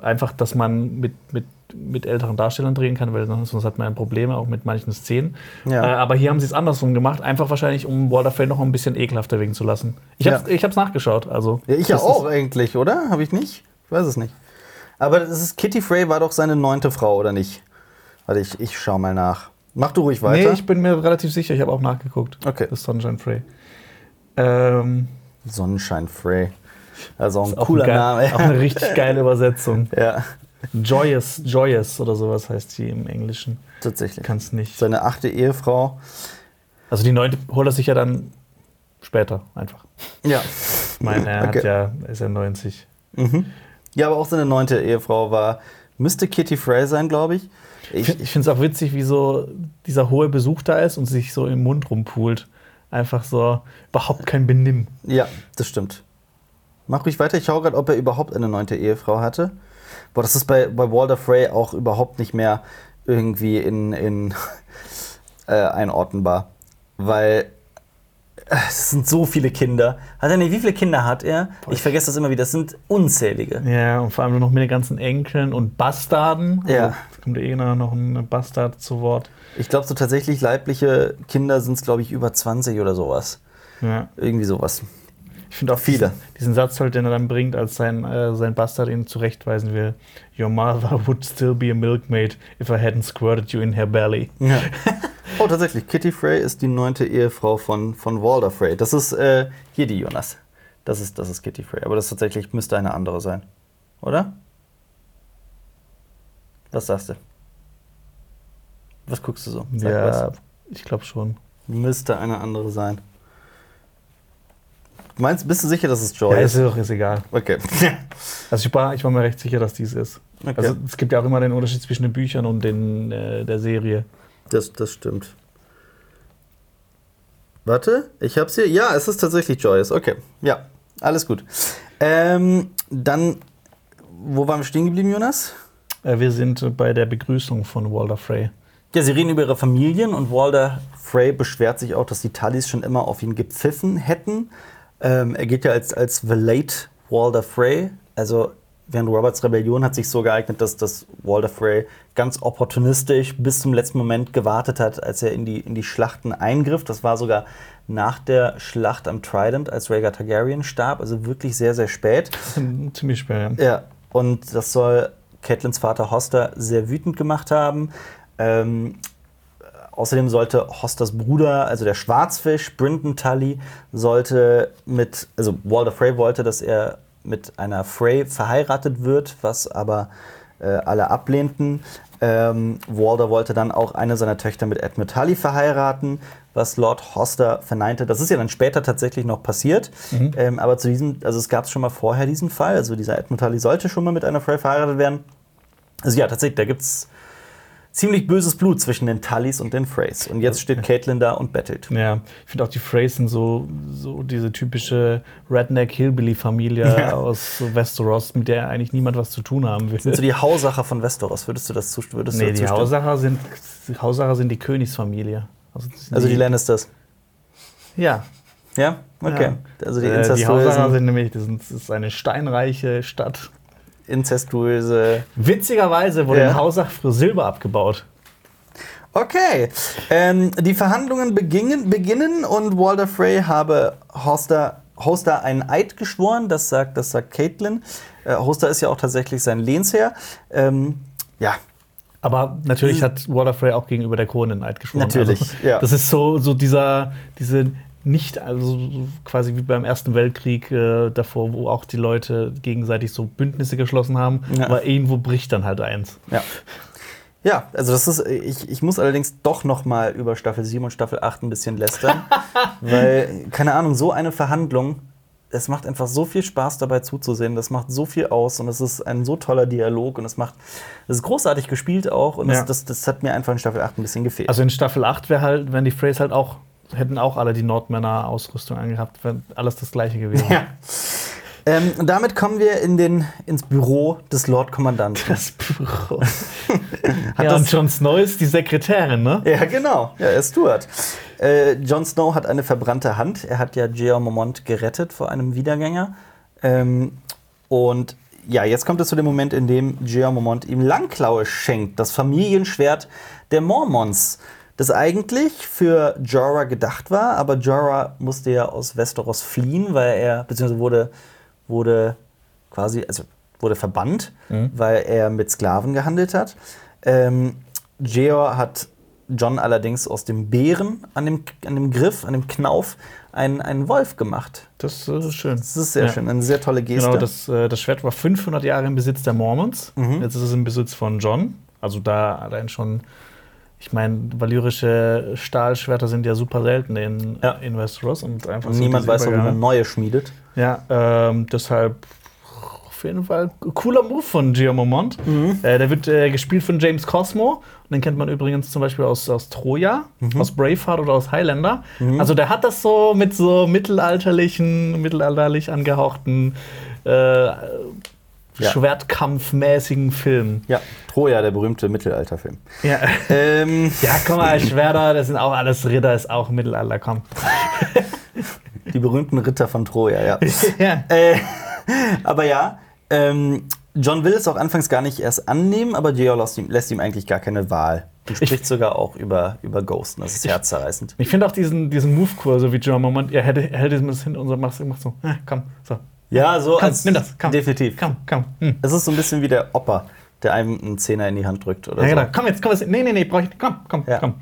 Einfach, dass man mit, mit, mit älteren Darstellern drehen kann, weil sonst hat man ein Problem, auch mit manchen Szenen. Ja. Äh, aber hier haben sie es andersrum gemacht, einfach wahrscheinlich, um Walter Frey noch ein bisschen ekelhafter wirken zu lassen. Ich habe Ja. nachgeschaut. Also, ja ich ja auch eigentlich, oder? Habe ich nicht? Ich weiß es nicht. Aber das ist, Kitty Frey war doch seine neunte Frau, oder nicht? Warte, ich, ich schau mal nach. Mach du ruhig Nee, weiter. ich bin mir relativ sicher, ich habe auch nachgeguckt. Okay. Das ist Sunshine Frey. Ähm, Sonnenschein Frey. Also ein cooler ein Name. Auch eine richtig geile Übersetzung. ja, Joyous, Joyous oder sowas heißt sie im Englischen. tatsächlich. Kannst nicht. Seine achte Ehefrau. Also die neunte holt er sich ja dann später einfach. Ja. Ich meine, er Okay. hat ja, ist ja 90. Mhm. Ja, aber auch seine neunte Ehefrau war, müsste Kitty Frey sein, glaube ich. Ich, Ich, ich finde es auch witzig, wie so dieser hohe Besuch da ist und sich so im Mund rumpult. Einfach so überhaupt kein Benimm. ja, das stimmt. Mach ruhig weiter. Ich schaue gerade, ob er überhaupt eine neunte Ehefrau hatte. Boah, das ist bei, bei Walter Frey auch überhaupt nicht mehr irgendwie in, in äh, einordnbar. Weil äh, es sind so viele Kinder. Hat er nicht, wie viele Kinder hat er? Ich vergesse das immer wieder. Das sind unzählige. Ja, und vor allem noch mit den ganzen Enkeln und Bastarden. Ja. Also, kommt eh noch ein Bastard zu Wort. Ich glaube, so tatsächlich leibliche Kinder sind es, glaube ich, über 20 oder sowas. Ja. Irgendwie sowas. Ich finde auch Viele. Diesen, diesen Satz, halt, den er dann bringt, als sein, äh, sein Bastard ihn zurechtweisen will. Your mother would still be a milkmaid if I hadn't squirted you in her belly. Ja. oh, tatsächlich. Kitty Frey ist die neunte Ehefrau von, von Walter Frey. Das ist äh, hier die Jonas. Das ist, das ist Kitty Frey. Aber das tatsächlich müsste eine andere sein. Oder? Was sagst du? Was guckst du so? Sag ja, was. ich glaube schon. Müsste eine andere sein. Meinst, bist du sicher, dass es Ja, Joy ist, ist? doch ist egal. Okay. Also ich war, ich war mir recht sicher, dass dies ist. okay. Also es gibt ja auch immer den Unterschied zwischen den Büchern und den, äh, der Serie. Das, das stimmt. Warte, ich hab's hier. Ja, es ist tatsächlich Joyous. Okay, ja, alles gut. Ähm, dann, wo waren wir stehen geblieben, Jonas? Äh, wir sind bei der Begrüßung von Walter Frey. Ja, sie reden über ihre Familien und Walter Frey beschwert sich auch, dass die Tullys schon immer auf ihn gepfiffen hätten. Ähm, er gilt ja als, als the late Walter Frey. Also während Roberts Rebellion hat sich so geeignet, dass, dass Walter Frey ganz opportunistisch bis zum letzten Moment gewartet hat, als er in die, in die Schlachten eingriff. Das war sogar nach der Schlacht am Trident, als Rhaegar Targaryen starb. Also wirklich sehr, sehr spät. Ziemlich schwer. Ja. Ja, und das soll Catelyn's Vater Hoster sehr wütend gemacht haben. Ähm, außerdem sollte Hosters Bruder, also der Schwarzfisch, Brinton Tully, sollte mit, also Walter Frey wollte, dass er mit einer Frey verheiratet wird, was aber äh, alle ablehnten. Ähm, Walter wollte dann auch eine seiner Töchter mit Edmund Tully verheiraten, was Lord Hoster verneinte. Das ist ja dann später tatsächlich noch passiert. Ähm, aber zu diesem, also es gab schon mal vorher diesen Fall. Also dieser Edmund Tully sollte schon mal mit einer Frey verheiratet werden. Also ja, tatsächlich, da gibt es ziemlich böses Blut zwischen den Tullys und den Freys. Und jetzt steht Caitlin da und bettelt. Ja, ich finde auch die Freys sind so, so diese typische Redneck-Hillbilly-Familie Ja. aus so Westeros, mit der eigentlich niemand was zu tun haben will. So die Hausacher von Westeros, würdest du das zu, würdest du nee, die? Hausacher sind, die Hausacher sind die Königsfamilie. Also, Also die Lannisters. Ja. Ja? Okay. Also die Äh, die Hausacher sind nämlich, sind, das ist eine steinreiche Stadt. Inzestuöse. Witzigerweise wurde Ja. in Hausach früher Silber abgebaut. Okay. Ähm, die Verhandlungen beginnen, beginnen und Walter Frey habe Hoster, Hoster einen Eid geschworen. Das sagt, das sagt Caitlin. Äh, Hoster ist ja auch tatsächlich sein Lehnsherr. Ähm, ja, Aber natürlich hat Walter Frey auch gegenüber der Krone einen Eid geschworen. Natürlich, Also, ja. Das ist so, so dieser, diese nicht, also so quasi wie beim Ersten Weltkrieg äh, davor, wo auch die Leute gegenseitig so Bündnisse geschlossen haben, Ja. aber irgendwo bricht dann halt eins. Ja. Ja, also das ist, ich, ich muss allerdings doch noch mal über Staffel 7 und Staffel 8 ein bisschen lästern, weil, keine Ahnung, so eine Verhandlung, es macht einfach so viel Spaß dabei zuzusehen, das macht so viel aus und es ist ein so toller Dialog und es macht, es ist großartig gespielt auch und Ja. das, das, das hat mir einfach in Staffel 8 ein bisschen gefehlt. Also in Staffel 8 wäre halt, wenn die Freys halt auch, hätten auch alle die Nordmänner Ausrüstung angehabt, wäre alles das gleiche gewesen. ja. Ähm, und damit kommen wir in den, ins Büro des Lord Kommandanten. Das Büro. Hat ja, und Jon Snow ist die Sekretärin, ne? Ja, genau. Ja, er ist Stuart. Äh, Jon Snow hat eine verbrannte Hand. Er hat ja Jeor Mormont gerettet vor einem Wiedergänger. Ähm, und ja, jetzt kommt es zu dem Moment, in dem Jeor Mormont ihm Langklaue schenkt, das Familienschwert der Mormons. Das eigentlich für Jorah gedacht war, aber Jorah musste ja aus Westeros fliehen, weil er, beziehungsweise wurde, wurde quasi, also wurde verbannt, weil er mit Sklaven gehandelt hat. Ähm, Jeor hat John allerdings aus dem Bären an dem, an dem Griff, an dem Knauf, einen, einen Wolf gemacht. Das ist schön. Das ist sehr Ja. schön, eine sehr tolle Geste. Genau, das, äh, das Schwert war 500 Jahre im Besitz der Mormons. Mhm. Jetzt ist es im Besitz von John. Also da allein schon, ich meine, valyrische Stahlschwerter sind ja super selten in, Ja. in Westeros. Und einfach niemand weiß, ob man neue schmiedet. Ja, ähm, deshalb auf jeden Fall cooler Move von Gio Momont. Mhm. Äh, der wird äh, gespielt von James Cosmo. Und den kennt man übrigens zum Beispiel aus, aus Troja, Mhm. aus Braveheart oder aus Highlander. Also der hat das so mit so mittelalterlichen, mittelalterlich angehauchten äh, Schwertkampfmäßigen Filmen. Ja, Troja, der berühmte Mittelalterfilm. Ja. Ähm, ja, komm mal, Schwerter, das sind auch alles Ritter, ist auch Mittelalter, komm. die berühmten Ritter von Troja, ja. ja. Äh, aber ja, ähm, John will es auch anfangs gar nicht erst annehmen, aber Jeor lässt ihm, eigentlich gar keine Wahl. Und spricht sogar auch über, über Ghosten. Das ist herzzerreißend. Ich finde auch diesen, diesen Move-Kur, so wie John Moment, er hält, hält es hin und so macht, macht so, äh, komm, so. Ja, so Komm, als nimm das, komm. definitiv. Komm, komm. Hm. Es ist so ein bisschen wie der Opa, der einem einen Zehner in die Hand drückt oder Ja, so. genau. Komm jetzt, komm jetzt. Nee, nee, nee, brauch ich nicht. Komm, komm, Ja. komm.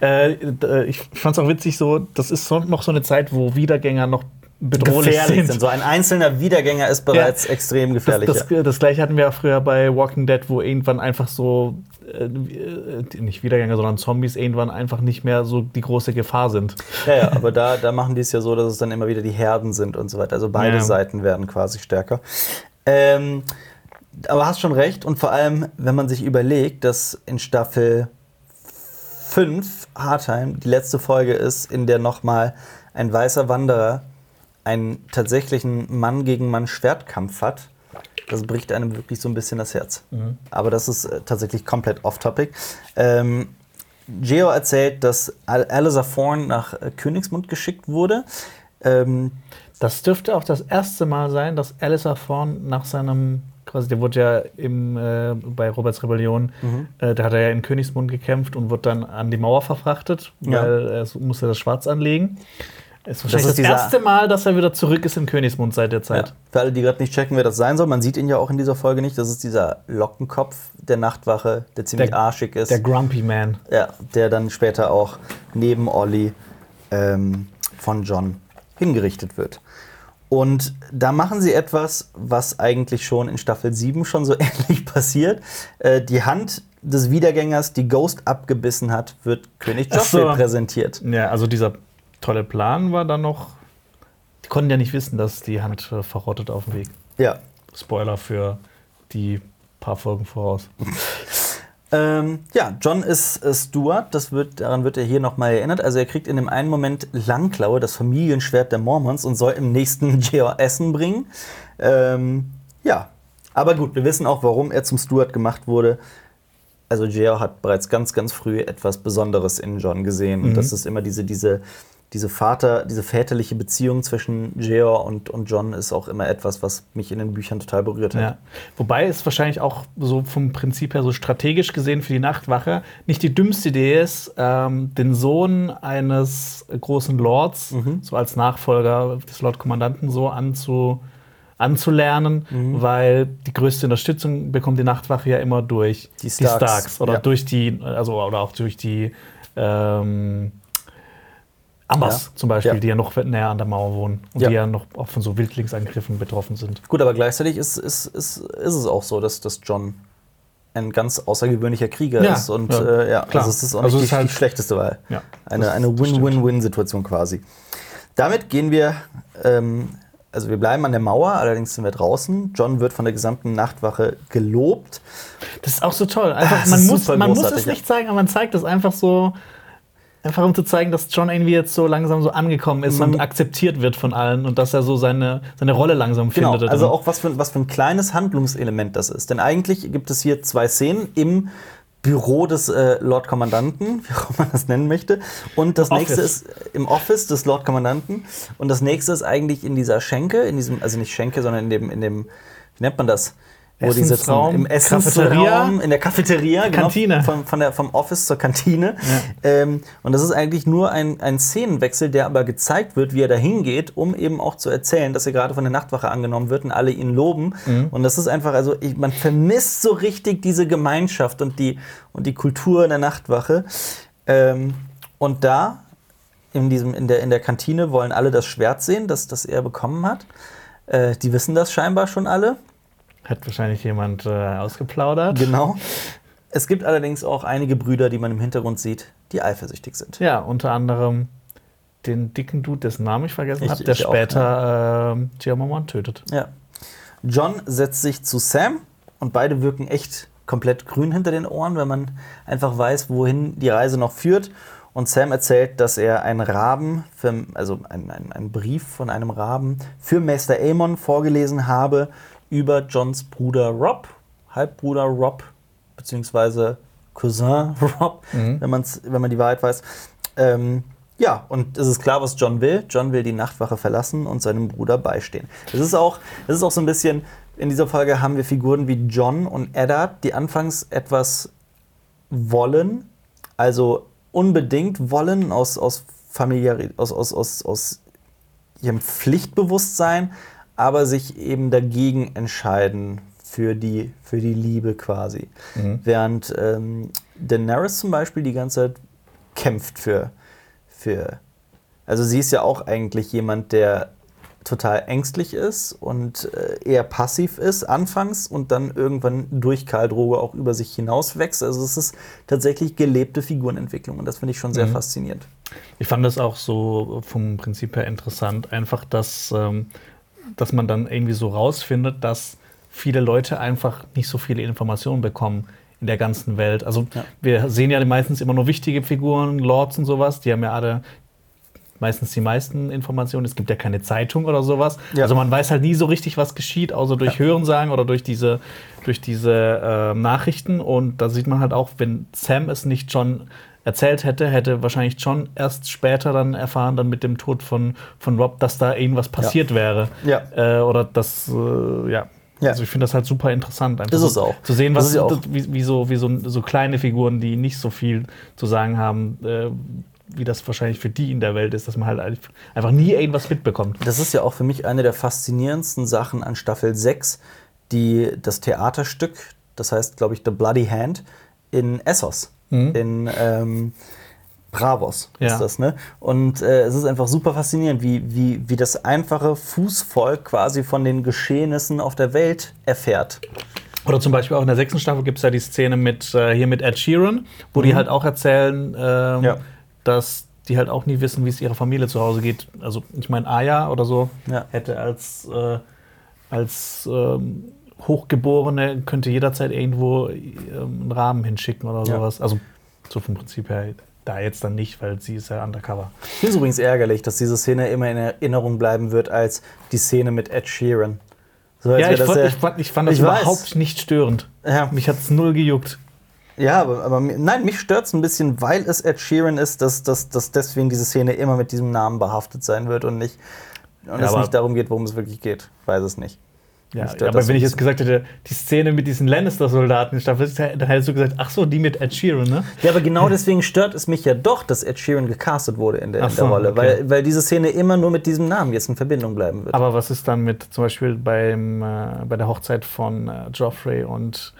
Äh, d- ich fand's auch witzig so, das ist so, noch so eine Zeit, wo Wiedergänger noch bedrohlich Gefährlich sind. So ein einzelner Wiedergänger ist bereits extrem gefährlich. Das, das, das gleiche hatten wir auch früher bei Walking Dead, wo irgendwann einfach so, äh, äh, nicht Wiedergänger, sondern Zombies irgendwann einfach nicht mehr so die große Gefahr sind. ja, ja, aber da, da machen die es ja so, dass es dann immer wieder die Herden sind und so weiter. Also beide Ja. Seiten werden quasi stärker. Ähm, aber hast schon recht. Und vor allem, wenn man sich überlegt, dass in Staffel 5 Hardtime die letzte Folge ist, in der nochmal ein weißer Wanderer einen tatsächlichen Mann gegen Mann Schwertkampf hat. Das bricht einem wirklich so ein bisschen das Herz. Aber das ist äh, tatsächlich komplett off-topic. Ähm, Geo erzählt, dass Al Thorne nach äh, Königsmund geschickt wurde. Ähm, Das dürfte auch das erste Mal sein, dass Alistair Thorne nach seinem, quasi, der wurde ja im, äh, bei Roberts Rebellion, Mhm. äh, da hat er ja in Königsmund gekämpft und wurde dann an die Mauer verfrachtet, Ja. weil er so- musste das Schwarz anlegen. Es ist wahrscheinlich ist das, erste Mal, dass er wieder zurück ist in Königsmund seit der Zeit. ja. Für alle, die gerade nicht checken, wer das sein soll, man sieht ihn ja auch in dieser Folge nicht. Das ist dieser Lockenkopf der Nachtwache, der ziemlich Der- arschig ist. Der Grumpy Man. Ja, der dann später auch neben Olli ähm, von John hingerichtet wird. Und da machen sie etwas, was eigentlich schon in Staffel 7 schon so ähnlich passiert. Äh, die Hand des Wiedergängers, die Ghost abgebissen hat, wird König Ach so. Joffrey präsentiert. Ja, also dieser tolle Plan war dann noch. Die konnten ja nicht wissen, dass die Hand äh, verrottet auf dem Weg. Ja, Spoiler für die paar Folgen voraus. Ähm, ja, John ist äh, Stuart, das wird, daran wird er hier nochmal erinnert. Also er kriegt in dem einen Moment Langklaue, das Familienschwert der Mormons, und soll im nächsten Jeor Essen bringen. Ähm, ja, aber gut, wir wissen auch, warum er zum Stuart gemacht wurde. Also Jeor hat bereits ganz, ganz früh etwas Besonderes in John gesehen. Und das ist immer diese, diese, diese Vater, diese väterliche Beziehung zwischen Jeor und, und John ist auch immer etwas, was mich in den Büchern total berührt hat. Ja. Wobei es wahrscheinlich auch so vom Prinzip her so strategisch gesehen für die Nachtwache nicht die dümmste Idee ist, ähm, den Sohn eines großen Lords, Mhm. so als Nachfolger des Lordkommandanten, so anzu, anzulernen, Mhm. weil die größte Unterstützung bekommt die Nachtwache ja immer durch Die Starks. oder Ja. durch die, also oder auch durch die ähm, Ambers Ja. zum Beispiel, Ja. die ja noch näher an der Mauer wohnen und Ja. die ja noch auch von so Wildlingsangriffen betroffen sind. Gut, aber gleichzeitig ist, ist, ist, ist es auch so, dass, dass John ein ganz außergewöhnlicher Krieger ist. Und ja, äh, ja, klar. also es ist auch Also nicht es die, halt- die schlechteste Wahl. Eine, eine. Win-Win-Win-Situation quasi. Damit gehen wir, ähm, also wir bleiben an der Mauer, allerdings sind wir draußen. John wird von der gesamten Nachtwache gelobt. Das ist auch so toll. Einfach, man muss, man muss es nicht zeigen, aber man zeigt es einfach so. Einfach um zu zeigen, dass John irgendwie jetzt so langsam so angekommen ist Man- und akzeptiert wird von allen und dass er so seine, seine Rolle langsam Genau, findet. also auch was für, was für ein kleines Handlungselement das ist. Denn eigentlich gibt es hier zwei Szenen im Büro des äh, Lord Kommandanten, wie auch man das nennen möchte. Und das Office. nächste ist im Office des Lord Kommandanten. Und das nächste ist eigentlich in dieser Schenke, in diesem, also nicht Schenke, sondern in dem, in dem, wie nennt man das? Wo die sitzen? Im Essensraum, in der Cafeteria, Kantine. Genau, von, von der, vom Office zur Kantine. Ähm, und das ist eigentlich nur ein, ein Szenenwechsel, der aber gezeigt wird, wie er da hingeht, um eben auch zu erzählen, dass er gerade von der Nachtwache angenommen wird und alle ihn loben. Mhm. Und das ist einfach, also ich, man vermisst so richtig diese Gemeinschaft und die, und die Kultur der Nachtwache. Ähm, und da, in, diesem, in, der, in der Kantine, wollen alle das Schwert sehen, das, das er bekommen hat. Äh, die wissen das scheinbar schon alle. Hat wahrscheinlich jemand äh, ausgeplaudert. Genau. Es gibt allerdings auch einige Brüder, die man im Hintergrund sieht, die eifersüchtig sind. Ja, unter anderem den dicken Dude, dessen Namen ich vergessen habe, der ich auch, später ähm, Giamamon tötet. Ja. John setzt sich zu Sam und beide wirken echt komplett grün hinter den Ohren, wenn man einfach weiß, wohin die Reise noch führt. Und Sam erzählt, dass er einen Raben, für, also einen, einen, einen Brief von einem Raben für Meister Amon vorgelesen habe über Johns Bruder Rob, Halbbruder Rob, beziehungsweise Cousin Rob, wenn, man's, wenn man die Wahrheit weiß. Ähm, ja, und es ist klar, was John will. John will die Nachtwache verlassen und seinem Bruder beistehen. Es ist auch, es ist auch so ein bisschen, in dieser Folge haben wir Figuren wie John und Eddard, die anfangs etwas wollen, also unbedingt wollen aus, aus, aus, aus, aus ihrem Pflichtbewusstsein, aber sich eben dagegen entscheiden für die, für die Liebe quasi. Während ähm, Daenerys zum Beispiel die ganze Zeit kämpft für, für. Also sie ist ja auch eigentlich jemand, der total ängstlich ist und äh, eher passiv ist anfangs und dann irgendwann durch Karl Drogo auch über sich hinaus wächst. Also es ist tatsächlich gelebte Figurenentwicklung und das finde ich schon sehr faszinierend. Ich fand das auch so vom Prinzip her interessant, einfach, dass, ähm, dass man dann irgendwie so rausfindet, dass viele Leute einfach nicht so viele Informationen bekommen in der ganzen Welt. Also Ja. wir sehen ja meistens immer nur wichtige Figuren, Lords und sowas, die haben ja alle meistens die meisten Informationen. Es gibt ja keine Zeitung oder sowas. Ja. Also man weiß halt nie so richtig, was geschieht, außer durch Hörensagen oder durch diese, durch diese äh, Nachrichten. Und da sieht man halt auch, wenn Sam es nicht schon erzählt hätte, hätte wahrscheinlich John erst später dann erfahren, dann mit dem Tod von, von Rob, dass da irgendwas passiert wäre. Ja. Äh, oder das, äh, ja. Ja. Also ich finde das halt super interessant, einfach Ist es auch. zu sehen, Das was ist ja auch. wie, wie, so, wie so, so kleine Figuren, die nicht so viel zu sagen haben, äh, wie das wahrscheinlich für die in der Welt ist, dass man halt einfach nie irgendwas mitbekommt. Das ist ja auch für mich eine der faszinierendsten Sachen an Staffel 6, die das Theaterstück, das heißt, glaube ich, The Bloody Hand, in Essos, in ähm, Bravos Ja. ist das, ne? Und äh, es ist einfach super faszinierend, wie, wie, wie das einfache Fußvolk quasi von den Geschehnissen auf der Welt erfährt. Oder zum Beispiel auch in der sechsten Staffel gibt es ja die Szene mit äh, hier mit Ed Sheeran, wo die halt auch erzählen, ähm, Mhm. Ja. dass die halt auch nie wissen, wie es ihrer Familie zu Hause geht. Also ich meine, Aya oder so Ja. hätte als, äh, als ähm, Hochgeborene könnte jederzeit irgendwo ähm, einen Rahmen hinschicken oder Ja. sowas. Also so vom Prinzip her da jetzt dann nicht, weil sie ist ja undercover. Ich finde es übrigens ärgerlich, dass diese Szene immer in Erinnerung bleiben wird als die Szene mit Ed Sheeran. So, Ja, ich fand, ja- ich, fand, ich fand das Ich weiß. überhaupt nicht störend. Ja. Mich hat es null gejuckt. Ja, aber, aber nein, mich stört es ein bisschen, weil es Ed Sheeran ist, dass, dass, dass deswegen diese Szene immer mit diesem Namen behaftet sein wird und nicht und Ja, es nicht darum geht, worum es wirklich geht. Weiß es nicht. Ja, stört aber wenn ich jetzt gesagt hätte, die Szene mit diesen Lannister-Soldaten in Staffel, dann hättest du gesagt, ach so, die mit Ed Sheeran, ne? Ja, aber genau deswegen stört es mich ja doch, dass Ed Sheeran gecastet wurde in der, in der so, Rolle, okay. weil, weil diese Szene immer nur mit diesem Namen jetzt in Verbindung bleiben wird. Aber was ist dann mit zum Beispiel beim, äh, bei der Hochzeit von äh, Joffrey und,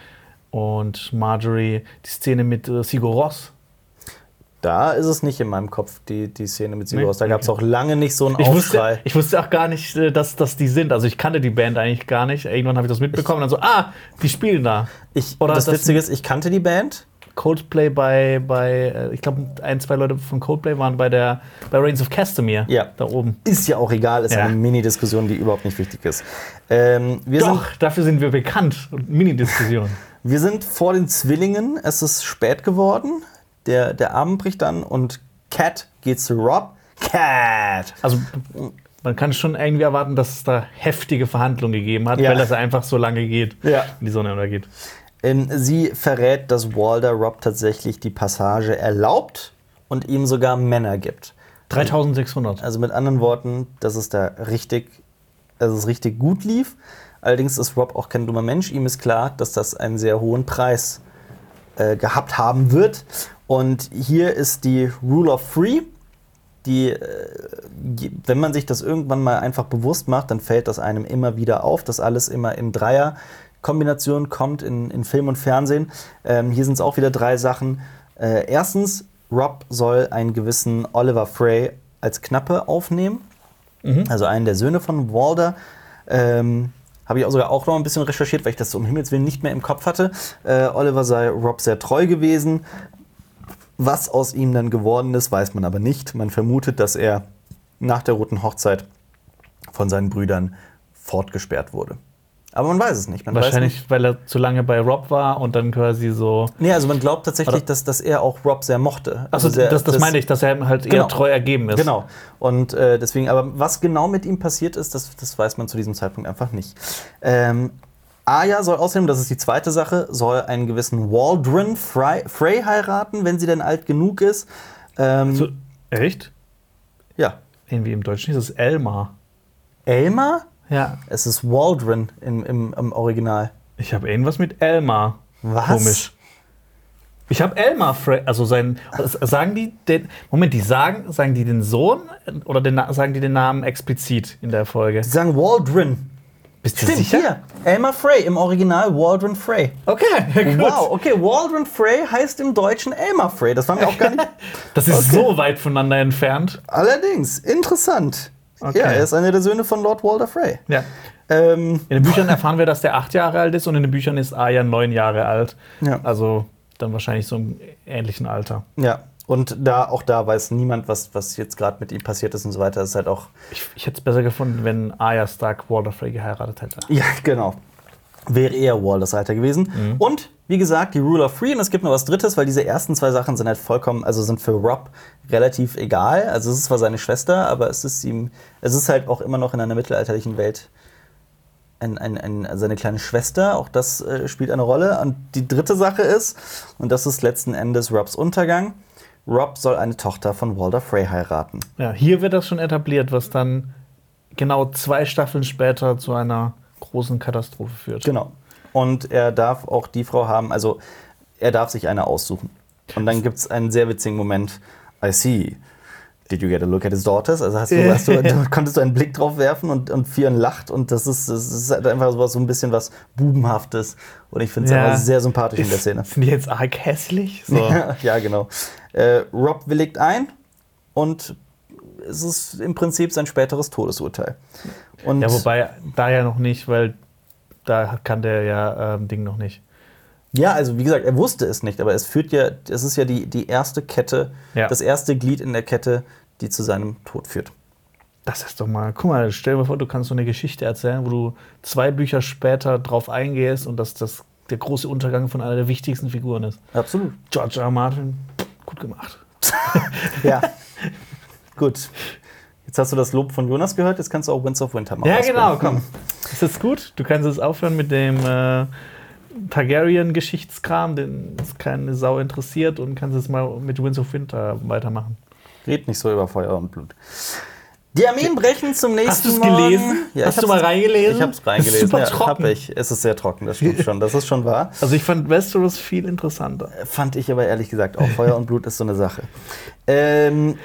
und Marjorie, die Szene mit äh, Sigur Ross? Da ist es nicht in meinem Kopf, die, die Szene mit Nee? Sigur Rós. Da gab es auch lange nicht so einen Ich Aufschrei. wusste, ich wusste auch gar nicht, äh, dass, dass die sind. Also ich kannte die Band eigentlich gar nicht. Irgendwann habe ich das mitbekommen und dann so, ah, die spielen da. Ich, Oder das, das- Witzige ist, ich kannte die Band. Coldplay bei, bei äh, ich glaube, ein, zwei Leute von Coldplay waren bei der bei Reigns of Castamere. Ja. Da oben. Ist ja auch egal, ist Ja. eine Mini-Diskussion, die überhaupt nicht wichtig ist. Ähm, wir, Doch, sind, dafür sind wir bekannt. Mini-Diskussion. wir sind vor den Zwillingen. Es ist spät geworden. Der, der Abend bricht an und Cat geht zu Rob. Cat! Also man kann schon irgendwie erwarten, dass es da heftige Verhandlungen gegeben hat, Ja. weil das einfach so lange geht, Ja. die Sonne untergeht. Ähm, sie verrät, dass Walder Rob tatsächlich die Passage erlaubt und ihm sogar Männer gibt. 3600. Also mit anderen Worten, dass es da richtig, dass es richtig gut lief. Allerdings ist Rob auch kein dummer Mensch. Ihm ist klar, dass das einen sehr hohen Preis äh, gehabt haben wird. Und hier ist die Rule of Three. Die, äh, wenn man sich das irgendwann mal einfach bewusst macht, dann fällt das einem immer wieder auf, dass alles immer in Dreier-Kombinationen kommt in, in Film und Fernsehen. Ähm, hier sind es auch wieder drei Sachen. Äh, erstens, Rob soll einen gewissen Oliver Frey als Knappe aufnehmen, also einen der Söhne von Walder. Ähm, habe ich auch sogar auch noch ein bisschen recherchiert, weil ich das so um Himmels Willen nicht mehr im Kopf hatte. Äh, Oliver sei Rob sehr treu gewesen. Was aus ihm dann geworden ist, weiß man aber nicht. Man vermutet, dass er nach der Roten Hochzeit von seinen Brüdern fortgesperrt wurde. Aber man weiß es nicht. Wahrscheinlich, nicht. weil er zu lange bei Rob war und dann quasi so. Nee, also man glaubt tatsächlich, dass, dass er auch Rob sehr mochte. Achso, sehr, das, das meine ich, dass er ihm halt Genau. eher treu ergeben ist. Genau. Und äh, deswegen, aber was genau mit ihm passiert ist, das, das weiß man zu diesem Zeitpunkt einfach nicht. Ähm, Arya soll außerdem, das ist die zweite Sache, soll einen gewissen Waldron Frey, Frey heiraten, wenn sie denn alt genug ist. Ähm, So, echt? ja. Irgendwie im Deutschen ist es Elmar. Elmar? Ja. Es ist Waldron im, im, im Original. Ich habe irgendwas mit Elmar. Was? Komisch. Ich habe Elmar, Frey, also sein, sagen die den, Moment, die sagen, sagen die den Sohn oder den, sagen die den Namen explizit in der Folge? Sie sagen Waldron. Bist du Stimmt, hier. Elmar Frey, im Original Waldron Frey. Okay, gut. Wow, okay, Waldron Frey heißt im Deutschen Elmar Frey. Das war mir auch gar nicht. Das ist Okay. so weit voneinander entfernt. Allerdings, interessant. Okay. Ja, er ist einer der Söhne von Lord Walder Frey. Ja. Ähm, In den Büchern erfahren wir, dass der acht Jahre alt ist und in den Büchern ist Arya neun Jahre alt. Ja. Also dann wahrscheinlich so im ähnlichen Alter. ja, und da, auch da weiß niemand, was, was jetzt gerade mit ihm passiert ist und so weiter. Das ist halt auch. Ich, ich hätte es besser gefunden, wenn Arya Stark Walder Frey geheiratet hätte. Ja, genau. Wäre eher Walders Alter gewesen. Mhm. Und wie gesagt, die Rule of Three. Und es gibt noch was Drittes, weil diese ersten zwei Sachen sind halt vollkommen, also sind für Rob relativ egal. Also es ist zwar seine Schwester, aber es ist ihm, es ist halt auch immer noch in einer mittelalterlichen Welt ein, ein, ein, seine kleine Schwester. Auch das äh, spielt eine Rolle. Und die dritte Sache ist, und das ist letzten Endes Robs Untergang. Rob soll eine Tochter von Walder Frey heiraten. Ja, hier wird das schon etabliert, was dann genau zwei Staffeln später zu einer großen Katastrophe führt. Genau. Und er darf auch die Frau haben, also er darf sich eine aussuchen. Und dann gibt es einen sehr witzigen Moment. I see. Did you get a look at his daughters? Also hast du, hast du, du, konntest du einen Blick drauf werfen und, und Fion lacht und das ist, das ist halt einfach so, was, so ein bisschen was Bubenhaftes. Und ich finde es Ja. sehr sympathisch in der Szene. Sind die jetzt arg hässlich? So. ja, genau. Äh, Rob willigt ein und es ist im Prinzip sein späteres Todesurteil. Und Ja, wobei da ja noch nicht, weil da kann der ja ähm, Ding noch nicht. Ja, also wie gesagt, er wusste es nicht, aber es führt ja, es ist ja die, die erste Kette, Ja. das erste Glied in der Kette, die zu seinem Tod führt. Das ist doch mal, guck mal, stell dir mal vor, du kannst so eine Geschichte erzählen, wo du zwei Bücher später drauf eingehst und dass das der große Untergang von einer der wichtigsten Figuren ist. Absolut. George R. R. Martin, gut gemacht. Ja. Gut. Jetzt hast du das Lob von Jonas gehört, jetzt kannst du auch Winds of Winter machen. Ja, genau, komm. Ist das gut? Du kannst jetzt aufhören mit dem äh, Targaryen-Geschichtskram, den es keine Sau interessiert, und kannst jetzt mal mit Winds of Winter weitermachen. Red nicht so über Feuer und Blut. Die Armeen brechen zum nächsten Hast du es gelesen? Ja, Hast ich du mal reingelesen? Ich habe es reingelesen. Super ja, trocken. Ich. Es ist sehr trocken, das stimmt schon. Das ist schon wahr. Also ich fand Westeros viel interessanter. Fand ich aber ehrlich gesagt auch. Feuer und Blut ist so eine Sache. Ähm,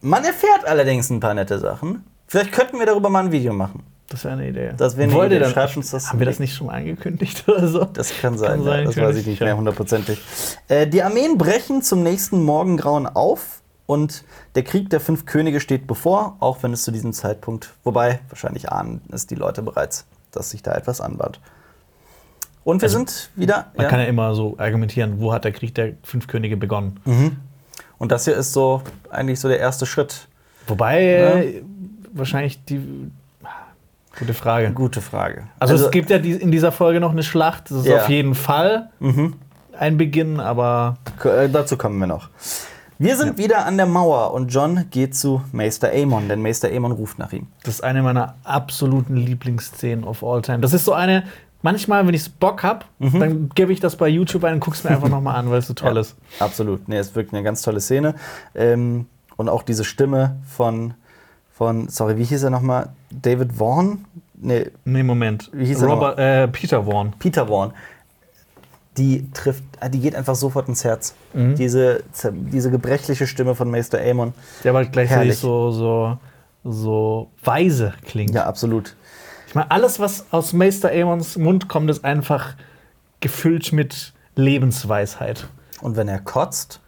man erfährt allerdings ein paar nette Sachen. Vielleicht könnten wir darüber mal ein Video machen. Das wäre eine Idee. Das wäre eine Wollt ihr Idee. dann, Schreibt uns das haben wir das nicht schon mal angekündigt oder so? Das kann sein, Kann sein, ja, das weiß ich nicht mehr hundertprozentig. Äh, die Armeen brechen zum nächsten Morgengrauen auf und der Krieg der fünf Könige steht bevor, auch wenn es zu diesem Zeitpunkt, wobei wahrscheinlich ahnen es die Leute bereits, dass sich da etwas anbahnt. Und wir Also, sind wieder. Man ja. kann ja immer so argumentieren, wo hat der Krieg der fünf Könige begonnen. Und das hier ist so eigentlich so der erste Schritt. Wobei äh, wahrscheinlich die. Gute Frage. Gute Frage. Also, es gibt ja die, in dieser Folge noch eine Schlacht. Das ist Ja. auf jeden Fall ein Beginn, aber Äh, dazu kommen wir noch. Wir sind wieder an der Mauer und John geht zu Meister Aemon, denn Meister Aemon ruft nach ihm. das ist eine meiner absoluten Lieblingsszenen of all time. Das ist so eine. Manchmal, wenn ich Bock habe, dann gebe ich das bei YouTube ein und guck's mir einfach nochmal an, weil es so toll Ja, ist. Absolut. Nee, ist wirklich eine ganz tolle Szene. Ähm, und auch diese Stimme von, von, sorry, wie hieß er nochmal? David Vaughn? Nee, Nee, Moment. Wie hieß er Robert, äh, Peter Vaughn. Peter Vaughn. Die trifft, ah, die geht einfach sofort ins Herz. Mhm. Diese, diese gebrechliche Stimme von Meister Aemon. Der aber gleichzeitig Herrlich. so, so, so weise klingt. Ja, absolut. Meine, alles, was aus Meister Aemons Mund kommt, ist einfach gefüllt mit Lebensweisheit. Und wenn er kotzt,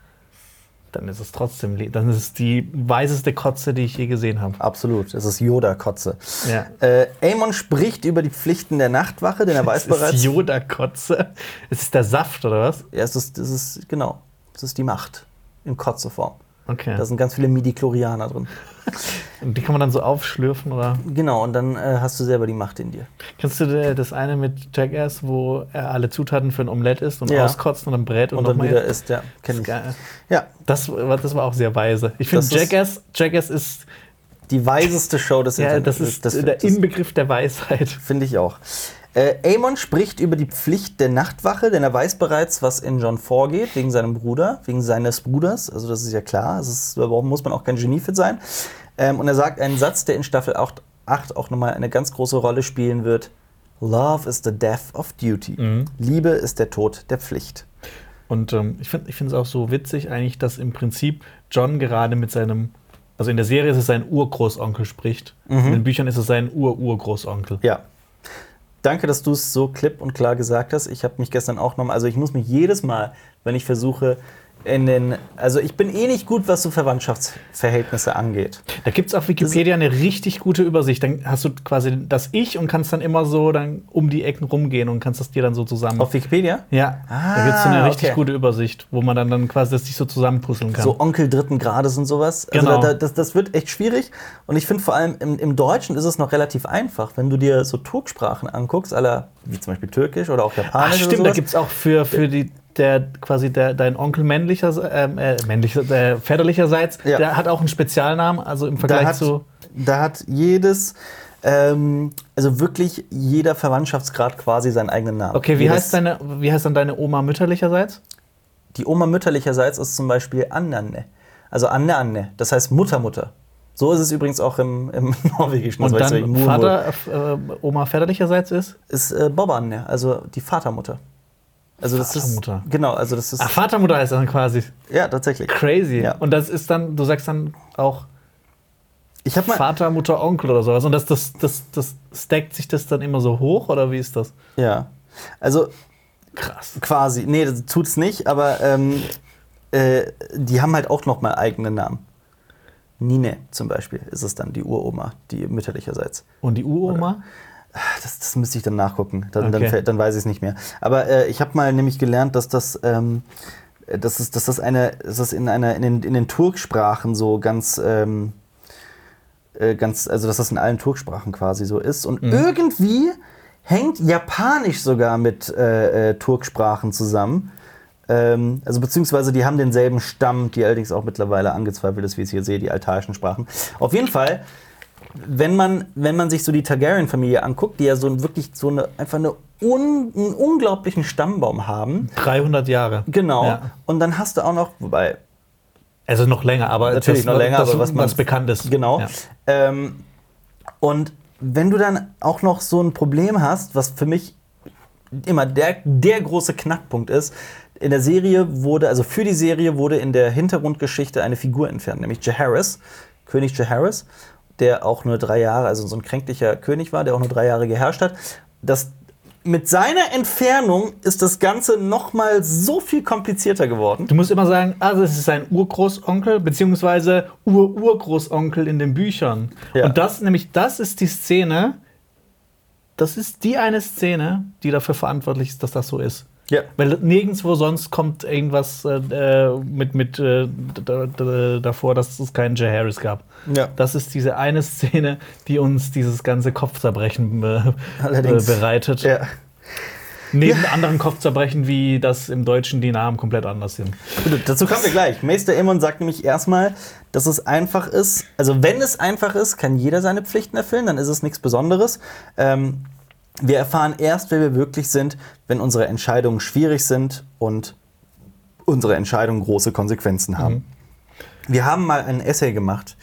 Dann ist es trotzdem, dann ist es die weiseste Kotze, die ich je gesehen habe. absolut. Es ist Yoda-Kotze. Ja. Äh, Aemon spricht über die Pflichten der Nachtwache, denn er weiß Es ist bereits. Yoda-Kotze. Es ist der Saft, oder was? Ja, es ist, es ist, genau. Es ist die Macht in Kotzeform. Okay. Da sind ganz viele Midi-Chlorianer drin. Und die kann man dann so aufschlürfen, oder? Genau, und dann äh, hast du selber die Macht in dir. Kennst du äh, das eine mit Jackass, wo er alle Zutaten für ein Omelett isst und Ja. auskotzt und dann brät und, Und dann wieder ist, ja, kenn Das ich. geil. Ja, Das, war- das war auch sehr weise. Ich finde, Das Jackass, Jackass ist, die weiseste Show des ja, Internets. das ist das, der das, Inbegriff der Weisheit. Finde ich auch. Äh, Aemon spricht über die Pflicht der Nachtwache, denn er weiß bereits, was in John vorgeht, wegen seinem Bruder, wegen seines Bruders. Also, das ist ja klar. Ist, da muss man auch kein Genie für sein. Ähm, und er sagt einen Satz, der in Staffel 8, 8 auch nochmal eine ganz große Rolle spielen wird: Love is the death of duty. Mhm. Liebe ist der Tod der Pflicht. Und ähm, ich finde es auch so witzig eigentlich, dass im Prinzip John gerade mit seinem, also in der Serie ist es sein Urgroßonkel spricht. Mhm. In den Büchern ist es sein Ur-Urgroßonkel. Ja. Danke, dass du es so klipp und klar gesagt hast. Ich habe mich gestern auch nochmal, also ich muss mich jedes Mal, wenn ich versuche, in den, also ich bin eh nicht gut, was so Verwandtschaftsverhältnisse angeht. Da gibt es auf Wikipedia eine richtig gute Übersicht. Dann hast du quasi das Ich und kannst dann immer so dann um die Ecken rumgehen und kannst das dir dann so zusammen. Auf Wikipedia? ja, Ah, da gibt es so eine richtig okay. gute Übersicht, wo man dann, dann quasi das sich so zusammenpuzzeln kann. So Onkel dritten Grades und sowas. Also Genau. da, das, das wird echt schwierig. Und ich finde vor allem im, im Deutschen ist es noch relativ einfach, wenn du dir so Turksprachen anguckst, aller wie zum Beispiel Türkisch oder auch Ach, Japanisch. oder stimmt, da gibt es auch für, für die, der quasi der, dein Onkel männlicher, ähm, äh, männlicher, äh, väterlicherseits, Ja. der hat auch einen Spezialnamen, also im Vergleich da hat, zu. da hat jedes, ähm, also wirklich jeder Verwandtschaftsgrad quasi seinen eigenen Namen. Okay, wie Jedes- heißt, deine, wie heißt dann deine Oma mütterlicherseits? Die Oma mütterlicherseits ist zum Beispiel Annanne. Also Anne Anne. Das heißt Mutter Mutter. So ist es übrigens auch im, im Norwegischen. Und dann. Vater, äh, Oma väterlicherseits ist? ist äh, Bobanne, also die Vatermutter. Also das Vatermutter. ist genau, also das ist Ach, Vatermutter heißt dann quasi. ja tatsächlich. Crazy. Ja. Und das ist dann, du sagst dann auch Ich habe mal Vater, Mutter, Onkel oder sowas. Und das, das, das, das stackt sich das dann immer so hoch oder wie ist das? ja, also Krass. quasi, nee, das tut's nicht, aber ähm, äh, die haben halt auch noch mal eigene Namen. Nine zum Beispiel ist es dann die Uroma, die mütterlicherseits. Und die Uroma? Das, das müsste ich dann nachgucken, dann, dann, Okay. fällt- dann weiß ich es nicht mehr. Aber äh, ich habe mal nämlich gelernt, dass das, ähm, dass es, dass das eine, dass das in einer in den, in den Turksprachen so ganz ähm, äh, ganz, also dass das in allen Turksprachen quasi so ist. Und irgendwie hängt Japanisch sogar mit äh, äh, Turksprachen zusammen. Ähm, also beziehungsweise die haben denselben Stamm, die allerdings auch mittlerweile angezweifelt ist, wie ich es hier sehe, die altaischen Sprachen. Auf jeden Fall, wenn man, wenn man sich so die Targaryen-Familie anguckt, die ja so wirklich so eine, einfach eine un, einen unglaublichen Stammbaum haben. 300 Jahre. Genau. Ja. Und dann hast du auch noch, wobei, Also noch länger, aber Natürlich das, noch länger, das, aber was man- was bekannt ist. Genau. Ja. Ähm, und wenn du dann auch noch so ein Problem hast, was für mich immer der, der große Knackpunkt ist, in der Serie wurde, also für die Serie wurde in der Hintergrundgeschichte eine Figur entfernt, nämlich Jaehaerys, König Jaehaerys, der auch nur drei Jahre, also so ein kränklicher König war, der auch nur drei Jahre geherrscht hat. Das, mit seiner Entfernung ist das Ganze noch mal so viel komplizierter geworden. Du musst immer sagen, also es ist sein Urgroßonkel, beziehungsweise Ur-Urgroßonkel in den Büchern. Ja. Und das, nämlich, das ist die Szene, das ist die eine Szene, die dafür verantwortlich ist, dass das so ist. Ja. Weil nirgendwo sonst kommt irgendwas äh, äh, mit, mit äh, davor, dass es keinen Jay Harris gab. Ja. Das ist diese eine Szene, die uns dieses ganze Kopfzerbrechen äh, Allerdings. äh, bereitet. Ja. Neben anderen Kopfzerbrechen, wie das im Deutschen die Namen komplett anders sind. Gut, dazu kommen wir gleich. Meister Aemon sagt nämlich erstmal, dass es einfach ist. Also, wenn es einfach ist, kann jeder seine Pflichten erfüllen, dann ist es nichts Besonderes. Ähm, wir erfahren erst, wer wir wirklich sind, wenn unsere Entscheidungen schwierig sind und unsere Entscheidungen große Konsequenzen haben. Wir haben mal ein Essay gemacht.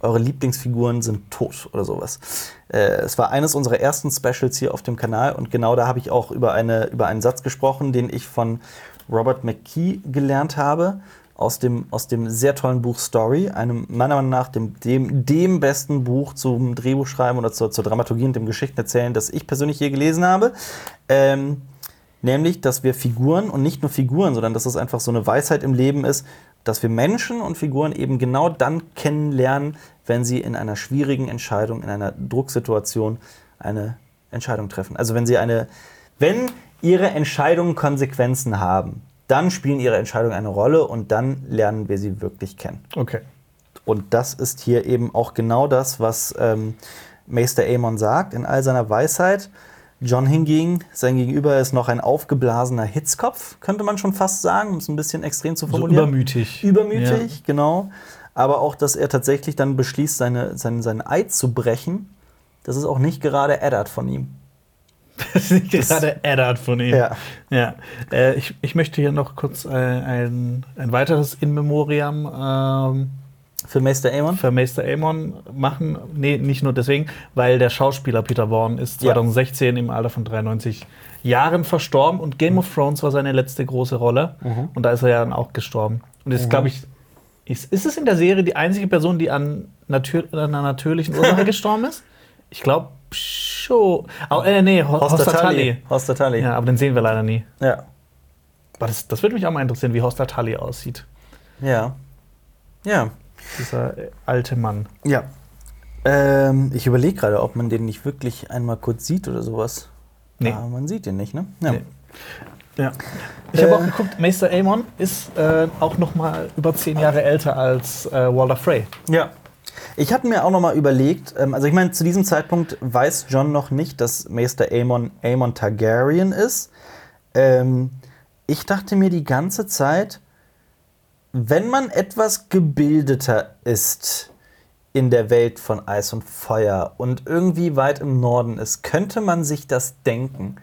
Eure Lieblingsfiguren sind tot oder sowas. Äh, es war eines unserer ersten Specials hier auf dem Kanal und genau da habe ich auch über, eine, über einen Satz gesprochen, den ich von Robert McKee gelernt habe. Aus dem, aus dem sehr tollen Buch Story, einem meiner Meinung nach dem, dem, dem besten Buch zum Drehbuchschreiben oder zur, zur Dramaturgie und dem Geschichtenerzählen, das ich persönlich je gelesen habe. Ähm, Nämlich, dass wir Figuren und nicht nur Figuren, sondern dass es einfach so eine Weisheit im Leben ist, dass wir Menschen und Figuren eben genau dann kennenlernen, wenn sie in einer schwierigen Entscheidung, in einer Drucksituation eine Entscheidung treffen. Also wenn sie eine, wenn ihre Entscheidungen Konsequenzen haben, dann spielen ihre Entscheidungen eine Rolle und dann lernen wir sie wirklich kennen. Okay. Und das ist hier eben auch genau das, was ähm, Meister Aemon sagt in all seiner Weisheit. John hingegen, sein Gegenüber ist noch ein aufgeblasener Hitzkopf, könnte man schon fast sagen, um es ein bisschen extrem zu So formulieren. übermütig. Übermütig, genau. Aber auch, dass er tatsächlich dann beschließt, seine, sein, seinen Eid zu brechen, das ist auch nicht gerade Eddard von ihm. Das ist gerade Eddard von ihm. Ja. ja. Äh, ich, ich möchte hier noch kurz äh, ein, ein weiteres In Memoriam ähm, Für Meister Aemon? für Meister Aemon machen. Nee, nicht nur deswegen, weil der Schauspieler Peter Vaughan ist Ja. 2016 im Alter von 93 Jahren verstorben und Game of Thrones war seine letzte große Rolle. Und da ist er ja dann auch gestorben. Und ist, glaube ich, ist, ist es in der Serie die einzige Person, die an, natür an einer natürlichen Ursache gestorben ist? Ich glaube schon. Oh, äh, nee, Ho- Hostatali. Hostatali. Ja, aber den sehen wir leider nie. Ja. Aber das, das würde mich auch mal interessieren, wie Hostatali aussieht. Ja. Ja. Dieser äh, alte Mann. Ja. Ähm, ich überlege gerade, ob man den nicht wirklich einmal kurz sieht oder sowas. Nee. Ah, man sieht den nicht, ne? Ja. Nee. Ja. Ich habe Äh. auch geguckt, Meister Aemon ist äh, auch noch mal über zehn Jahre älter als äh, Walder Frey. ja. Ich hatte mir auch noch mal überlegt, ähm, also ich meine, zu diesem Zeitpunkt weiß John noch nicht, dass Meister Aemon Aemon Targaryen ist. Ähm, ich dachte mir die ganze Zeit, wenn man etwas gebildeter ist in der Welt von Eis und Feuer und irgendwie weit im Norden ist, könnte man sich das denken.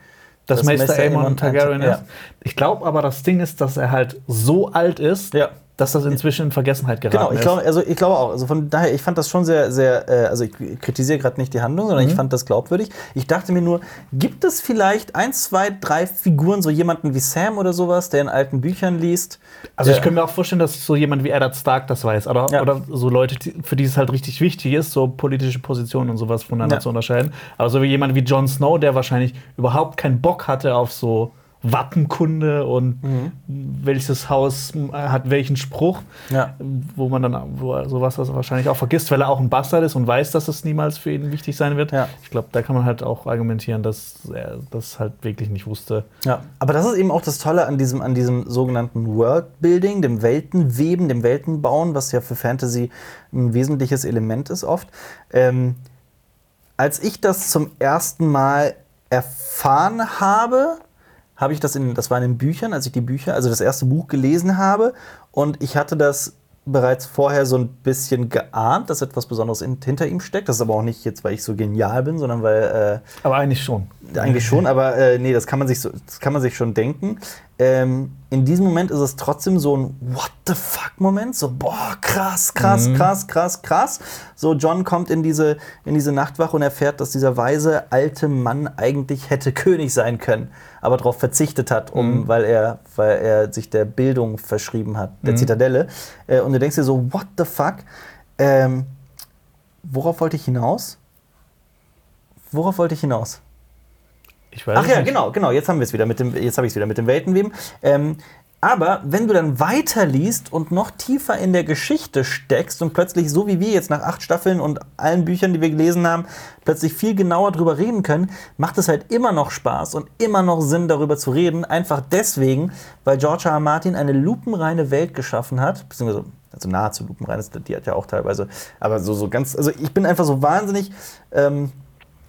Dass Dass Meister Aemon Targaryen ist. Ich glaube aber, das Ding ist, dass er halt so alt ist, Ja. Dass das inzwischen in Vergessenheit geraten Genau, ich ist. glaube, also ich glaube auch. Also von daher, ich fand das schon sehr, sehr, äh, also ich kritisiere gerade nicht die Handlung, sondern Mhm. ich fand das glaubwürdig. Ich dachte mir nur, gibt es vielleicht ein, zwei, drei Figuren, so jemanden wie Sam oder sowas, der in alten Büchern liest? Also ich der- könnte mir auch vorstellen, dass so jemand wie Eddard Stark das weiß. Oder, Ja. oder so Leute, die, für die es halt richtig wichtig ist, so politische Positionen und sowas voneinander Ja. zu unterscheiden. Aber so wie jemand wie Jon Snow, der wahrscheinlich überhaupt keinen Bock hatte auf so Wappenkunde und Mhm. welches Haus äh, hat welchen Spruch, Ja. wo man dann wo sowas also wahrscheinlich auch vergisst, weil er auch ein Bastard ist und weiß, dass es niemals für ihn wichtig sein wird. Ja. Ich glaube, da kann man halt auch argumentieren, dass er das halt wirklich nicht wusste. Ja, aber das ist eben auch das Tolle an diesem, an diesem sogenannten Worldbuilding, dem Weltenweben, dem Weltenbauen, was ja für Fantasy ein wesentliches Element ist oft. Ähm, als ich das zum ersten Mal erfahren habe, habe ich das in, das war in den Büchern, als ich die Bücher, also das erste Buch gelesen habe und ich hatte das bereits vorher so ein bisschen geahnt, dass etwas Besonderes in, hinter ihm steckt. Das ist aber auch nicht jetzt, weil ich so genial bin, sondern weil äh, Aber eigentlich schon. eigentlich schon, aber äh, nee, das kann man sich so, das kann man sich schon denken. Ähm, in diesem Moment ist es trotzdem so ein What the fuck Moment, so boah krass, krass, krass, krass, krass. So John kommt in diese in diese Nachtwache und erfährt, dass dieser weise alte Mann eigentlich hätte König sein können, aber darauf verzichtet hat, um weil er weil er sich der Bildung verschrieben hat, der Zitadelle. Äh, und du denkst dir so What the fuck? Ähm, worauf wollte ich hinaus? Worauf wollte ich hinaus? Ich weiß Ach ja, nicht. genau, genau. Jetzt haben wir es wieder mit dem, jetzt habe ich es wieder mit dem Weltenweben. Ähm, aber wenn du dann weiterliest und noch tiefer in der Geschichte steckst und plötzlich, so wie wir jetzt nach acht Staffeln und allen Büchern, die wir gelesen haben, plötzlich viel genauer drüber reden können, macht es halt immer noch Spaß und immer noch Sinn, darüber zu reden. Einfach deswegen, weil George R. R. Martin eine lupenreine Welt geschaffen hat, beziehungsweise also nahezu lupenrein, das- die hat ja auch teilweise, aber so, so ganz, also ich bin einfach so wahnsinnig. Ähm,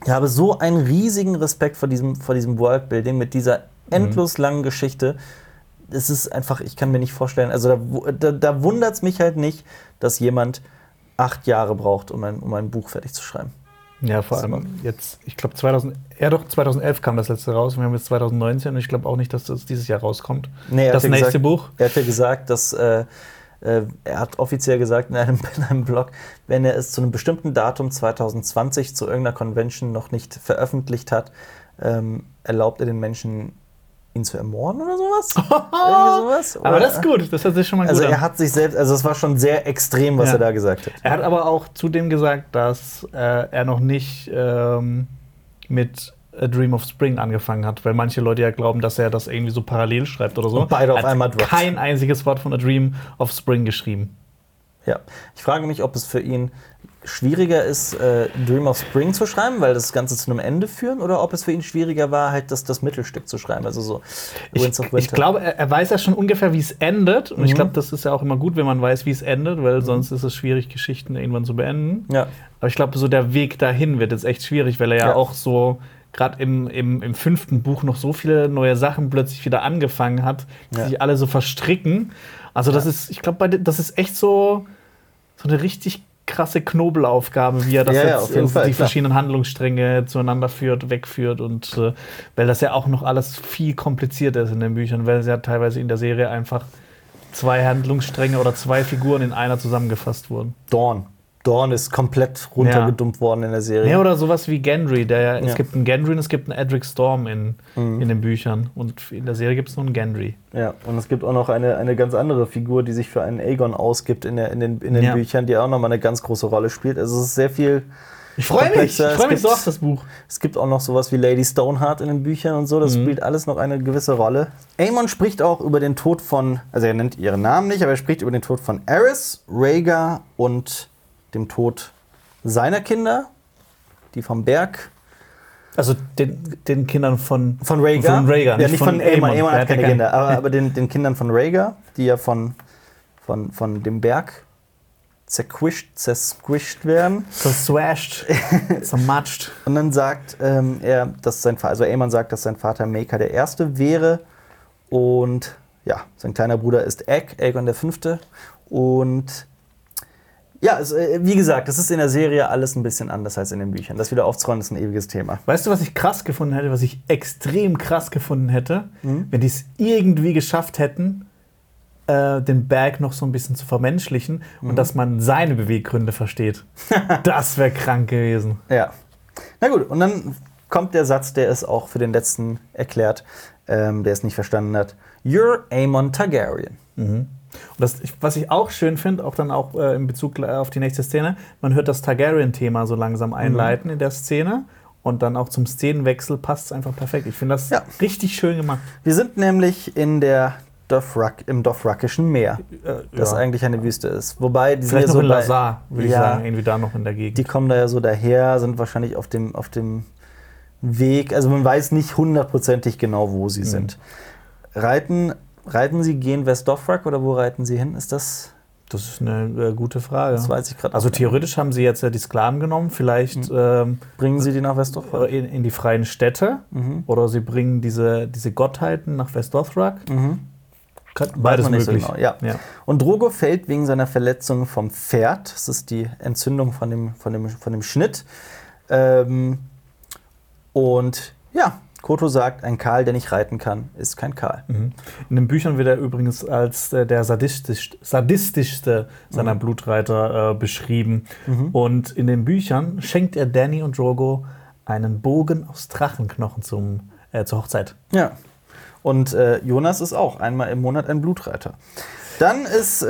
ich habe so einen riesigen Respekt vor diesem, vor diesem Worldbuilding mit dieser endlos langen Geschichte. Es ist einfach, ich kann mir nicht vorstellen, also da, da, da wundert es mich halt nicht, dass jemand acht Jahre braucht, um ein, um ein Buch fertig zu schreiben. Ja, vor allem jetzt, ich glaube 2000, ja doch, 2011 kam das letzte raus und wir haben jetzt 2019 und ich glaube auch nicht, dass das dieses Jahr rauskommt. Nee, das nächste gesagt, Buch. Er hat ja gesagt, dass äh, er hat offiziell gesagt in einem, in einem Blog, wenn er es zu einem bestimmten Datum 2020 zu irgendeiner Convention noch nicht veröffentlicht hat, ähm, erlaubt er den Menschen, ihn zu ermorden oder sowas? Sowas? Aber Oder- das ist gut, das hört sich schon mal Also er hat sich selbst, also es war schon sehr extrem, was Ja. er da gesagt hat. Er hat aber auch zudem gesagt, dass äh, er noch nicht ähm, mit A Dream of Spring angefangen hat, weil manche Leute ja glauben, dass er das irgendwie so parallel schreibt oder so. Und beide auf hat einmal droppt. kein einziges Wort von A Dream of Spring geschrieben. Ja. Ich frage mich, ob es für ihn schwieriger ist, äh, Dream of Spring zu schreiben, weil das Ganze zu einem Ende führen, oder ob es für ihn schwieriger war, halt das, das Mittelstück zu schreiben, also so Ich, Winds of ich Winter. glaube, er, er weiß ja schon ungefähr, wie es endet. Und ich Mhm. glaube, das ist ja auch immer gut, wenn man weiß, wie es endet, weil sonst ist es schwierig, Geschichten irgendwann zu beenden. ja. Aber ich glaube, so der Weg dahin wird jetzt echt schwierig, weil er ja, Ja. auch so gerade im, im, im fünften Buch noch so viele neue Sachen plötzlich wieder angefangen hat, die Ja. sich alle so verstricken. Also das Ja. ist, ich glaube, das ist echt so, so eine richtig krasse Knobelaufgabe, wie er das Ja, ja, jetzt äh, Fall, die klar. verschiedenen Handlungsstränge zueinander führt, wegführt und äh, weil das ja auch noch alles viel komplizierter ist in den Büchern, weil es ja teilweise in der Serie einfach zwei Handlungsstränge oder zwei Figuren in einer zusammengefasst wurden. Dawn. Dawn ist komplett runtergedumpt worden in der Serie. Ja, oder sowas wie Gendry. Der, Ja. Es gibt einen Gendry und es gibt einen Edric Storm in, Mhm. in den Büchern. Und in der Serie gibt es nur einen Gendry. Ja, und es gibt auch noch eine, eine ganz andere Figur, die sich für einen Aegon ausgibt in, der, in den, in den Ja. Büchern, die auch nochmal eine ganz große Rolle spielt. Also es ist sehr viel. Ich freue mich. Ich freue mich so auf das Buch. Es gibt auch noch sowas wie Lady Stoneheart in den Büchern und so. Das spielt alles noch eine gewisse Rolle. Aemon spricht auch über den Tod von, also er nennt ihren Namen nicht, aber er spricht über den Tod von Eris, Rhaegar und dem Tod seiner Kinder, die vom Berg. Also den, den Kindern von, Von Rhaegar. Von Rhaegar, ja, nicht von Aemon. Aemon. Hat keine. Kinder, aber, aber den, den Kindern von Rhaegar, die ja von, von, von dem Berg zerquischt, zersquisht werden. zerswashed, zermatscht. Und dann sagt ähm, er, dass sein Vater, also Aemon sagt, dass sein Vater Maker der Erste wäre. Und ja, sein kleiner Bruder ist Egg, Aegon der Fünfte. Und ja, äh, wie gesagt, das ist in der Serie alles ein bisschen anders als in den Büchern. Das wieder aufzurollen ist ein ewiges Thema. Weißt du, was ich krass gefunden hätte, was ich extrem krass gefunden hätte, Mhm. wenn die es irgendwie geschafft hätten, äh, den Berg noch so ein bisschen zu vermenschlichen Mhm. und dass man seine Beweggründe versteht. das wäre krank gewesen. Ja. Na gut, und dann kommt der Satz, der es auch für den letzten erklärt, ähm, der es nicht verstanden hat. You're Aemon Targaryen. Und das, ich, was ich auch schön finde, auch dann auch äh, in Bezug auf die nächste Szene, man hört das Targaryen-Thema so langsam einleiten in der Szene. und dann auch zum Szenenwechsel passt es einfach perfekt. Ich finde das Ja. richtig schön gemacht. Wir sind nämlich in der Dothraki, im Dothrakischen Meer, das ja. eigentlich eine Wüste ist. Wobei die sind Vielleicht ja noch so in Lazar, würde ich Ja. sagen, irgendwie da noch in der Gegend. Die kommen da ja so daher, sind wahrscheinlich auf dem, auf dem Weg. Also man weiß nicht hundertprozentig genau, wo Mhm. sie sind. Reiten, reiten sie, gehen West Dothrak oder wo reiten sie hin? Ist das? Das ist eine äh, gute Frage. Das weiß ich gerade. Also theoretisch haben sie jetzt ja die Sklaven genommen, vielleicht ähm, bringen sie die nach West Dothrak. in, in die freien Städte Mhm. oder sie bringen diese, diese Gottheiten nach Westdothrak. Mhm. Kann- Beides man nicht so möglich. genau, ja. Ja. Und Drogo fällt wegen seiner Verletzung vom Pferd. Das ist die Entzündung von dem, von dem, von dem Schnitt. Ähm, und ja, Koto sagt, ein Karl, der nicht reiten kann, ist kein Karl. Mhm. In den Büchern wird er übrigens als äh, der sadistisch, sadistischste seiner Mhm. Blutreiter äh, beschrieben. Und in den Büchern schenkt er Danny und Drogo einen Bogen aus Drachenknochen zum, äh, zur Hochzeit. Ja. Und äh, Jonas ist auch einmal im Monat ein Blutreiter. Dann ist.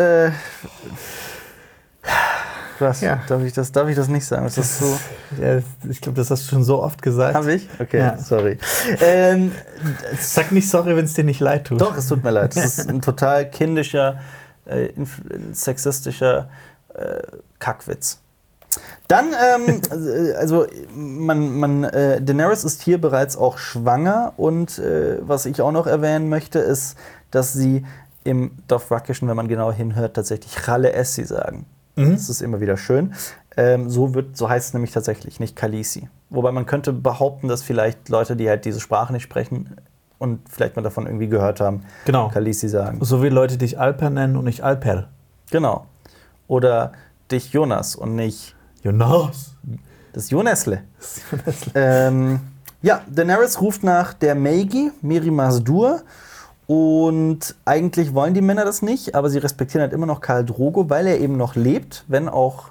Was? Ja. Darf, ich das, darf ich das nicht sagen? Ist das so? Ja, ich glaube, das hast du schon so oft gesagt. Habe ich? Okay, Ja. sorry. Ähm, Sag nicht sorry, wenn es dir nicht leid tut. Doch, es tut mir leid. Es ist ein total kindischer, äh, sexistischer äh, Kackwitz. Dann, ähm, äh, also man, man, äh, Daenerys ist hier bereits auch schwanger und äh, was ich auch noch erwähnen möchte, ist, dass sie im Dothrakischen, wenn man genau hinhört, tatsächlich Ralle Essi sagen. Mhm. Das ist immer wieder schön. Ähm, so, wird, so heißt es nämlich tatsächlich, nicht Kalisi. Wobei man könnte behaupten, dass vielleicht Leute, die halt diese Sprache nicht sprechen und vielleicht mal davon irgendwie gehört haben, Genau. Kalisi sagen. So wie Leute dich Alper nennen und nicht Alper. Genau. Oder dich Jonas und nicht Jonas. das Jonasle. ähm, ja, Daenerys ruft nach der Meigi, Miri Masdur. Und eigentlich wollen die Männer das nicht, aber sie respektieren halt immer noch Karl Drogo, weil er eben noch lebt, wenn auch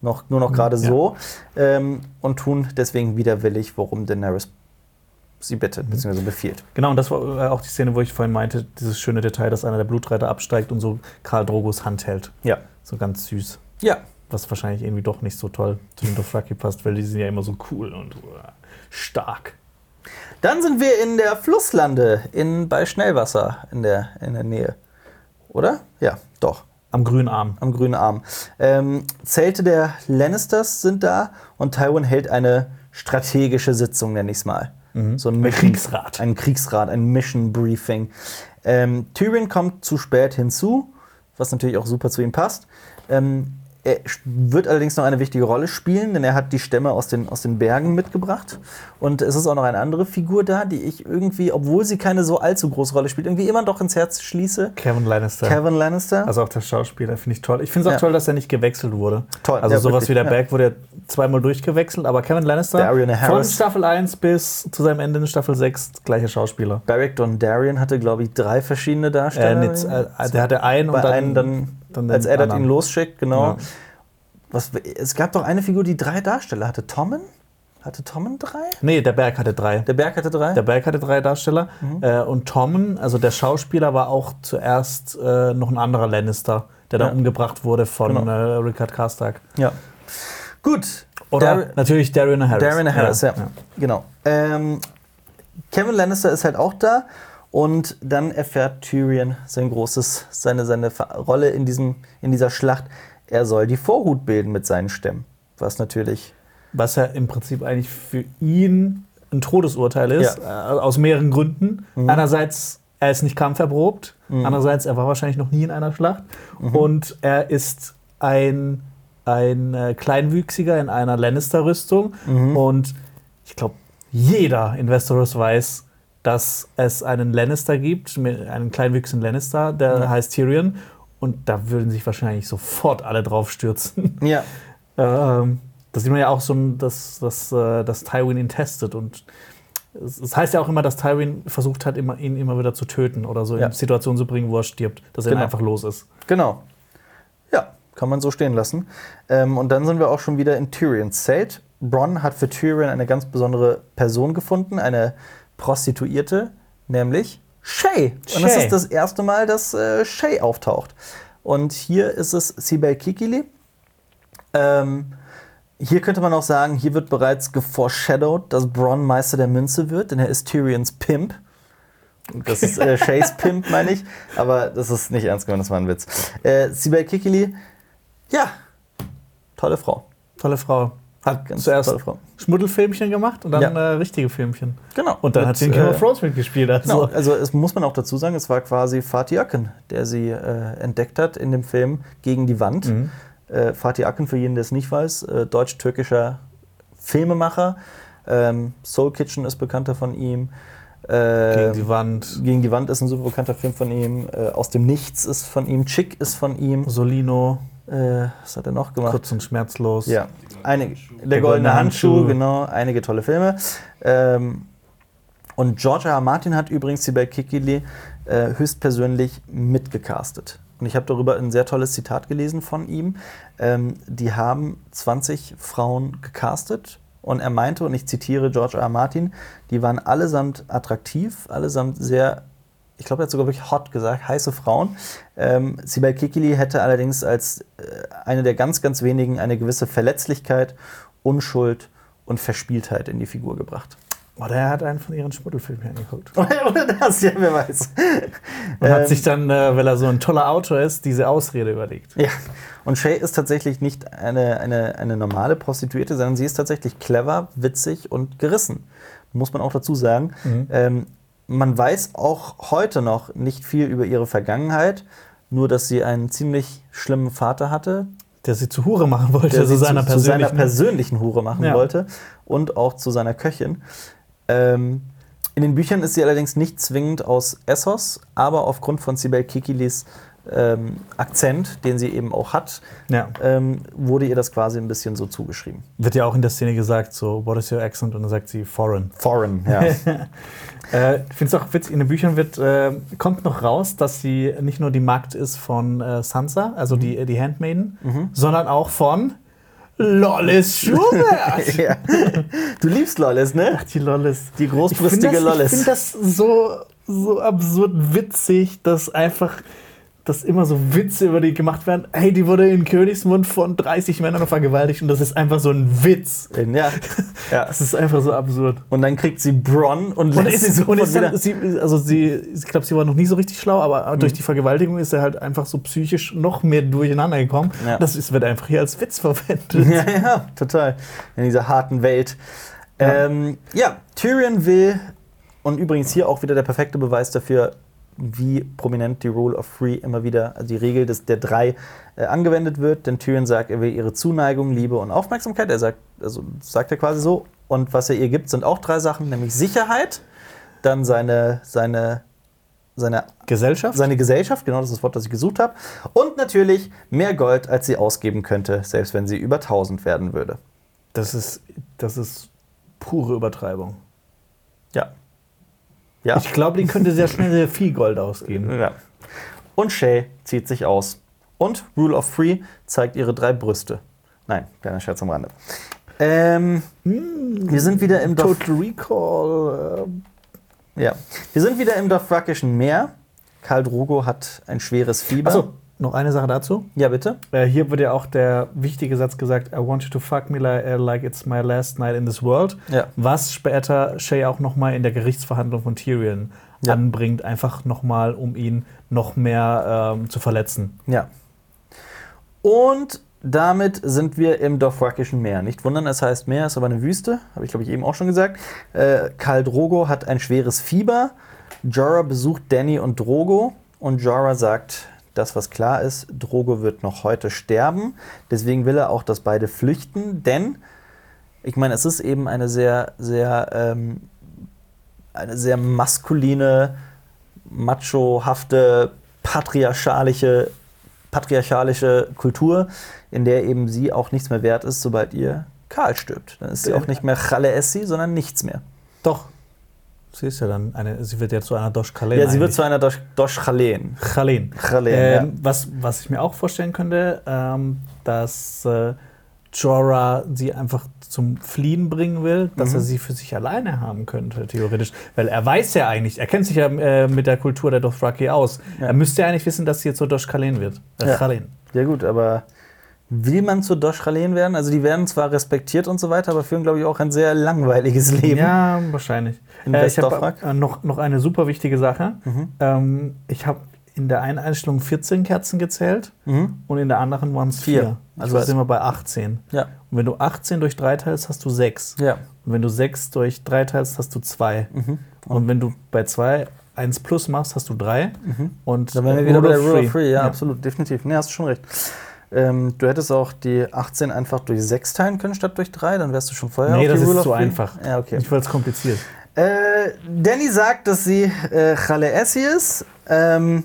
noch, nur noch gerade ja. so. Ähm, und tun deswegen widerwillig, worum Daenerys sie bittet, beziehungsweise befiehlt. Genau, und das war äh, auch die Szene, wo ich vorhin meinte, dieses schöne Detail, dass einer der Blutreiter absteigt und so Karl Drogos Hand hält. Ja. So ganz süß. Ja. Was wahrscheinlich irgendwie doch nicht so toll zu den Dothraki passt, weil die sind ja immer so cool und äh, stark. Dann sind wir in der Flusslande in, bei Schnellwasser in der, in der Nähe. Oder? Ja, doch. Am grünen Arm. Am grünen Arm. Ähm, Zelte der Lannisters sind da und Tywin hält eine strategische Sitzung, nenne ich es mal. So ein, Mission- Kriegsrat. Ein Kriegsrat, ein Mission Briefing. Ähm, Tyrion kommt zu spät hinzu, was natürlich auch super zu ihm passt. Ähm, er wird allerdings noch eine wichtige Rolle spielen, denn er hat die Stämme aus den, aus den Bergen mitgebracht. Und es ist auch noch eine andere Figur da, die ich irgendwie, obwohl sie keine so allzu große Rolle spielt, irgendwie immer doch ins Herz schließe. Kevin Lannister. Kevin Lannister. Also auch der Schauspieler, finde ich toll. Ich finde es auch Ja. toll, dass er nicht gewechselt wurde. Toll, Also ja, sowas wirklich, wie der ja. Berg wurde ja zweimal durchgewechselt, aber Kevin Lannister Darian von. Staffel 1 bis zu seinem Ende in Staffel 6 gleicher Schauspieler. Beric Dondarrion hatte, glaube ich, drei verschiedene Äh, Darsteller. nicht, äh, der hatte einen Bei und dann, einem dann, dann als Eddard ihn losschickt, genau. Ja. Was, es gab doch eine Figur, die drei Darsteller hatte. Tommen? Hatte Tommen drei? Nee, der Berg hatte drei. Der Berg hatte drei? Der Berg hatte drei Darsteller. Mhm. Äh, und Tommen, also der Schauspieler, war auch zuerst äh, noch ein anderer Lannister, der dann Ja. umgebracht wurde von Genau. äh, Rickard Karstark. ja. Gut. Oder Dar- natürlich Darian Harris. Darren Harris, ja. Genau. Ähm, Kevin Lannister ist halt auch da. Und dann erfährt Tyrion sein großes, seine, seine Rolle in, diesem, in dieser Schlacht. Er soll die Vorhut bilden mit seinen Stämmen. Was natürlich. Was ja im Prinzip eigentlich für ihn ein Todesurteil ist, äh, aus mehreren Gründen. Mhm. Einerseits, er ist nicht kampferprobt. Andererseits, er war wahrscheinlich noch nie in einer Schlacht. Mhm. Und er ist ein, ein äh, Kleinwüchsiger in einer Lannister-Rüstung. Mhm. Und ich glaube, jeder in Westeros weiß, dass es einen Lannister gibt, einen kleinwüchsigen Lannister, der Mhm. heißt Tyrion. Und da würden sich wahrscheinlich sofort alle drauf stürzen. Ja. Ähm, da sieht man ja auch so, dass, dass, äh, dass Tywin ihn testet. Und es, es heißt ja auch immer, dass Tywin versucht hat, immer, ihn immer wieder zu töten oder so Ja. in Situationen zu bringen, wo er stirbt, dass er Genau. dann einfach los ist. Genau. Ja, kann man so stehen lassen. Ähm, und dann sind wir auch schon wieder in Tyrions Zelt. Bronn hat für Tyrion eine ganz besondere Person gefunden, eine Prostituierte, nämlich Shay. Und das ist das erste Mal, dass äh, Shay auftaucht. Und hier ist es Sibel Kikili. Ähm, Hier könnte man auch sagen, hier wird bereits geforeshadowed, dass Bronn Meister der Münze wird, denn er ist Tyrions Pimp. Das ist äh, Shays Pimp, meine ich. Aber das ist nicht ernst gemeint, das war ein Witz. Äh, Sibel Kikili, ja, tolle Frau. Tolle Frau. Hat Ganz zuerst tolle Frau. Schmuddelfilmchen gemacht und dann Ja. äh, richtige Filmchen. Genau. Und dann Mit, hat sie in Game äh, of Thrones mitgespielt. Also. Genau, also es muss man auch dazu sagen, es war quasi Fatih Akin, der sie äh, entdeckt hat in dem Film Gegen die Wand. Mhm. Äh, Fatih Akin, für jeden, der es nicht weiß, äh, deutsch-türkischer Filmemacher. Ähm, Soul Kitchen ist bekannter von ihm. Äh, Gegen die Wand. Gegen die Wand ist ein super bekannter Film von ihm. Äh, Aus dem Nichts ist von ihm. Chick ist von ihm. Solino, Äh, was hat er noch gemacht? kurz und schmerzlos. Ja, einige, der, goldene Handschuh, Handschuh. genau, einige tolle Filme. Ähm, und George R. R. Martin hat übrigens die bei Kikili äh, höchstpersönlich mitgecastet. Und ich habe darüber ein sehr tolles Zitat gelesen von ihm. Ähm, die haben 20 Frauen gecastet und er meinte, und ich zitiere George R. R. Martin, die waren allesamt attraktiv, allesamt sehr, ich glaube, er hat sogar wirklich hot gesagt, heiße Frauen. Ähm, Sibel Kikili hätte allerdings als äh, eine der ganz, ganz wenigen eine gewisse Verletzlichkeit, Unschuld und Verspieltheit in die Figur gebracht. Oder er hat einen von ihren Schmuddelfilmen angeguckt. Oder das, ja, wer weiß. Und Ähm, hat sich dann, äh, weil er so ein toller Autor ist, diese Ausrede überlegt. Ja, und Shay ist tatsächlich nicht eine, eine, eine normale Prostituierte, sondern sie ist tatsächlich clever, witzig und gerissen. Muss man auch dazu sagen. Ähm, man weiß auch heute noch nicht viel über ihre Vergangenheit, nur dass sie einen ziemlich schlimmen Vater hatte, Der sie zu Hure machen wollte, der zu seiner zu, zu seiner persönlichen. persönlichen Hure machen Ja. wollte und auch zu seiner Köchin. Ähm, in den Büchern ist sie allerdings nicht zwingend aus Essos, aber aufgrund von Sibel Kikilis ähm, Akzent, den sie eben auch hat, ja. ähm, wurde ihr das quasi ein bisschen so zugeschrieben. Wird ja auch in der Szene gesagt, so, what is your accent? Und dann sagt sie, foreign. Foreign, ja. Äh, ich finde es auch witzig, in den Büchern wird, äh, kommt noch raus, dass sie nicht nur die Magd ist von äh, Sansa, also Mhm. die, die Handmaiden, sondern auch von Lollis Schubert. ja. Du liebst Lollis, ne? die Lollis. Die Ich großbrüstige finde das, ich Lollis. find das so, so absurd witzig, dass einfach dass immer so Witze über die gemacht werden. Hey, die wurde in Königsmund von 30 Männern vergewaltigt und das ist einfach so ein Witz. ja. ja. Das ist einfach so absurd. Und dann kriegt sie Bronn und Und lässt sie ist, und ist dann, sie, also sie, ich glaube, sie war noch nie so richtig schlau, aber durch die Vergewaltigung ist er halt einfach so psychisch noch mehr durcheinander gekommen. Ja. Das ist, wird einfach hier als Witz verwendet. Ja, ja, total. In dieser harten Welt. Ja, ähm, ja Tyrion will, und übrigens hier auch wieder der perfekte Beweis dafür, wie prominent die Rule of Three immer wieder, also die Regel des, der drei, äh, angewendet wird. Denn Tyrion sagt, er will ihre Zuneigung, Liebe und Aufmerksamkeit. Er sagt, also sagt er quasi so. Und was er ihr gibt, sind auch drei Sachen, nämlich Sicherheit, dann seine, seine, seine Gesellschaft? seine Gesellschaft, genau das ist das Wort, das ich gesucht habe. Und natürlich mehr Gold, als sie ausgeben könnte, selbst wenn sie über 1000 werden würde. Das ist, das ist pure Übertreibung. Ja. Ich glaube, die könnte sehr schnell sehr viel Gold ausgeben. ja. Und Shay zieht sich aus. Und Rule of Three zeigt ihre drei Brüste. Nein, kleiner Scherz am Rande. Ähm, wir sind wieder im Dorf, Total Recall. Äh, ja. Wir sind wieder im Dothraki Meer. Karl Drogo hat ein schweres Fieber. Achso, noch eine Sache dazu. Ja, bitte. Äh, hier wird ja auch der wichtige Satz gesagt: I want you to fuck me like, uh, like it's my last night in this world. Ja. Was später Shay auch nochmal in der Gerichtsverhandlung von Tyrion Ja. anbringt, einfach nochmal, um ihn noch mehr ähm, zu verletzen. Ja. Und damit sind wir im Dothraki Meer. Nicht wundern, es heißt Meer, ist aber eine Wüste. Habe ich, glaube ich, eben auch schon gesagt. Äh, Karl Drogo hat ein schweres Fieber. Jorah besucht Danny und Drogo. Und Jorah sagt, das, was klar ist, Drogo wird noch heute sterben. Deswegen will er auch, dass beide flüchten. Denn, ich meine, es ist eben eine sehr, sehr, ähm, eine sehr maskuline, machohafte, patriarchalische patriarchalische Kultur, in der eben sie auch nichts mehr wert ist, sobald ihr Karl stirbt. Dann ist sie auch nicht mehr Challe Essi, sondern nichts mehr. Doch. Sie ist ja dann eine, sie wird ja zu einer Dosh Kalen. Ja, sie wird zu einer Dosh, Dosh Chalen. Chalen. Chalen, Ähm, was, was ich mir auch vorstellen könnte, ähm, dass äh, Jorah sie einfach zum Fliehen bringen will, dass Mhm. er sie für sich alleine haben könnte, theoretisch. Weil er weiß ja eigentlich, er kennt sich ja äh, mit der Kultur der Dothraki aus. Ja. Er müsste ja eigentlich wissen, dass sie jetzt so Dosh Kalen wird. Äh, Ja. Khalen. Ja gut, aber Will man zu Doschralen werden? Also die werden zwar respektiert und so weiter, aber führen, glaube ich, auch ein sehr langweiliges Leben. Ja, wahrscheinlich. In Äh, ich habe äh, noch, noch eine super wichtige Sache. Mhm. Ähm, ich habe in der einen Einstellung 14 Kerzen gezählt Mhm. und in der anderen waren es Vier. vier. Also weiß. sind wir bei 18. Ja. Und wenn du 18 durch 3 teilst, hast du 6. Ja. Und wenn du 6 durch 3 teilst, hast du 2. Mhm. Und wenn du bei 2 1 plus machst, hast du 3. Und Dann wären wir äh, wieder bei der Rule of Three. Ja, absolut, definitiv. Nee, hast du schon recht. Ähm, du hättest auch die 18 einfach durch 6 teilen können statt durch 3, dann wärst du schon vorher Nee, auf das die ist Rule zu of Three. einfach. Ja, okay. Ich wollte es kompliziert. Äh, Danny sagt, dass sie äh, Chale Essi ist. Ähm,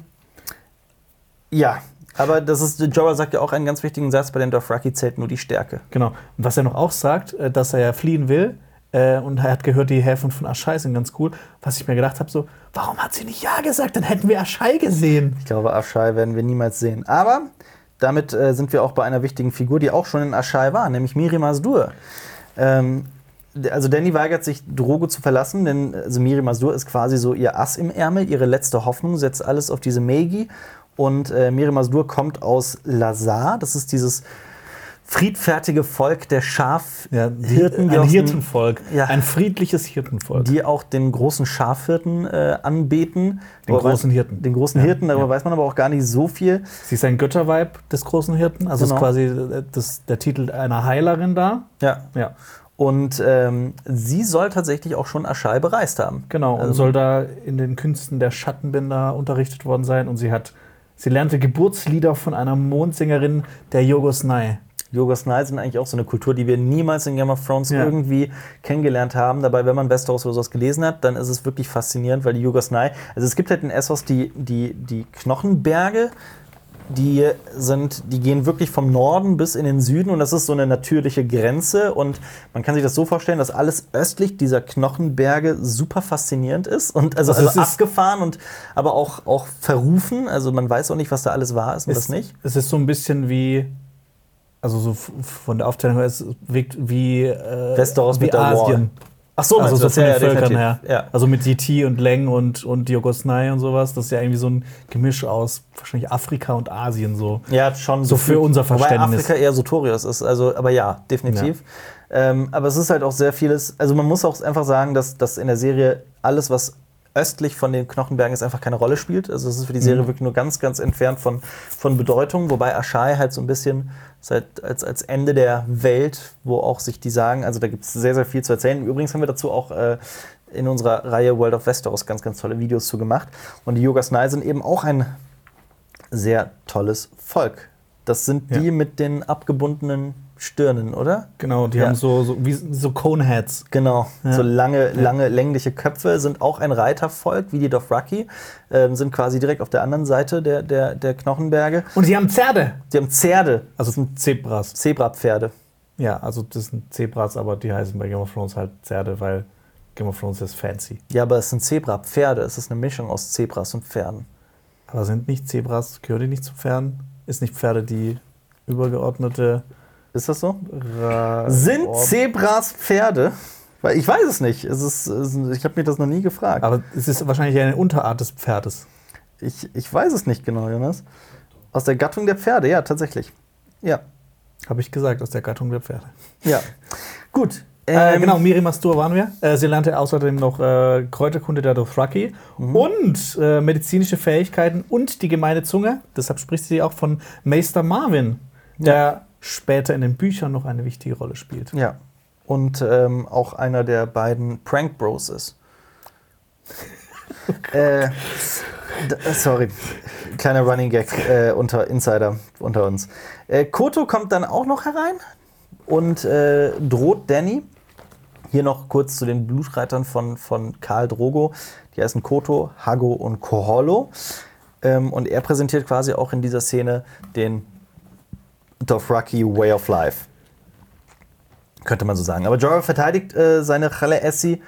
ja, aber das ist, Jorah sagt ja auch einen ganz wichtigen Satz, bei den Dothraki zählt nur die Stärke. Genau. Und was er noch auch sagt, äh, dass er ja fliehen will. äh, Und er hat gehört, die Häfen von Aschai sind ganz cool. Was ich mir gedacht habe, so, warum hat sie nicht Ja gesagt? Dann hätten wir Aschai gesehen. Ich glaube, Ashai werden wir niemals sehen. Aber damit äh, sind wir auch bei einer wichtigen Figur, die auch schon in Ashai war, nämlich Miri Masdur. Ähm, also Danny weigert sich, Drogo zu verlassen, denn also Miri Masdur ist quasi so ihr Ass im Ärmel, ihre letzte Hoffnung, setzt alles auf diese Megi. Und äh, Miri Masdur kommt aus Lazar, das ist dieses friedfertige Volk der Schafhirten, Hirten, die, ein Hirtenvolk. Ja. Ein friedliches Hirtenvolk. die auch den großen Schafhirten äh, anbeten. Den großen weiß- Hirten. Den großen Ja, Hirten, darüber ja. weiß man aber auch gar nicht so viel. Sie ist ein Götterweib des großen Hirten. Also Genau. ist quasi äh, das, der Titel einer Heilerin da. Ja. Ja, Und ähm, sie soll tatsächlich auch schon Aschai bereist haben. genau. Und Also- soll da in den Künsten der Schattenbinder unterrichtet worden sein. Und sie hat, sie lernte Geburtslieder von einer Mondsängerin der Yogosnai. Yogos Night sind eigentlich auch so eine Kultur, die wir niemals in Game of Thrones Ja. irgendwie kennengelernt haben. Dabei, wenn man Westeros oder sowas gelesen hat, dann ist es wirklich faszinierend, weil die Yogos Night, also es gibt halt in Essos die, die, die Knochenberge, die sind, die gehen wirklich vom Norden bis in den Süden und das ist so eine natürliche Grenze und man kann sich das so vorstellen, dass alles östlich dieser Knochenberge super faszinierend ist und also, Also also, abgefahren und aber auch, auch verrufen, also man weiß auch nicht, was da alles wahr ist und was nicht. Es ist so ein bisschen wie, also so von der Aufteilung her, es wirkt wie, äh, Westeros wie mit Asien. Ach so, also so von den Ja, ja, Völkern her. Ja. Also mit Yeti und Leng und, und Yogosnai und sowas. Das ist ja irgendwie so ein Gemisch aus wahrscheinlich Afrika und Asien so. Ja, schon So für unser Wobei Verständnis. Afrika eher Sotorius ist, also, aber ja, definitiv. Ähm, aber es ist halt auch sehr vieles, also man muss auch einfach sagen, dass, dass in der Serie alles, was östlich von den Knochenbergen ist, einfach keine Rolle spielt. Also es ist für die Serie Mhm. wirklich nur ganz, ganz entfernt von, von Bedeutung, wobei Aschai halt so ein bisschen halt als, als Ende der Welt, wo auch sich die sagen, also da gibt es sehr, sehr viel zu erzählen. Übrigens haben wir dazu auch äh, in unserer Reihe World of Westeros ganz, ganz tolle Videos zu gemacht. Und die Yogasnai sind eben auch ein sehr tolles Volk. Das sind die Ja. mit den abgebundenen Stirnen, oder? Genau, die Ja. haben so, so, wie, so Coneheads. Genau, Ja. so lange, lange, längliche Köpfe, sind auch ein Reitervolk, wie die Dothraki, ähm, sind quasi direkt auf der anderen Seite der, der, der Knochenberge. Und sie haben Pferde. Die haben Pferde, Also sind Zebras. Zebrapferde. Ja, also das sind Zebras, aber die heißen bei Game of Thrones halt Pferde, weil Game of Thrones ist fancy. Ja, aber es sind Zebrapferde, es ist eine Mischung aus Zebras und Pferden. Aber sind nicht Zebras, gehören die nicht zu Pferden? Ist nicht Pferde die übergeordnete Ist das so? Ra Sind Ord- Zebras Pferde? Weil ich weiß es nicht. Es ist, es ist, ich habe mir das noch nie gefragt. Aber es ist wahrscheinlich eine Unterart des Pferdes. Ich, ich weiß es nicht genau, Jonas. Aus der Gattung der Pferde, ja, tatsächlich. Ja. Habe ich gesagt, aus der Gattung der Pferde. Ja. Gut. Äh, ähm, genau, Miri Mastur waren wir. Äh, sie lernte außerdem noch äh, Kräuterkunde der Dothraki Mhm. und äh, medizinische Fähigkeiten und die gemeine Zunge. Deshalb spricht sie auch von Meister Marvin, der später in den Büchern noch eine wichtige Rolle spielt. Ja. Und ähm, auch einer der beiden Prank Bros ist. d- äh, sorry. Kleiner Running Gag äh, unter Insider unter uns. Äh, Koto kommt dann auch noch herein und äh, droht Danny. Hier noch kurz zu den Blutreitern von, von Karl Drogo. Die heißen Koto, Hago und Koholo. Ähm, und er präsentiert quasi auch in dieser Szene den Dothraki Way of Life. Könnte man so sagen. Aber Jorah verteidigt äh, seine Challe Essi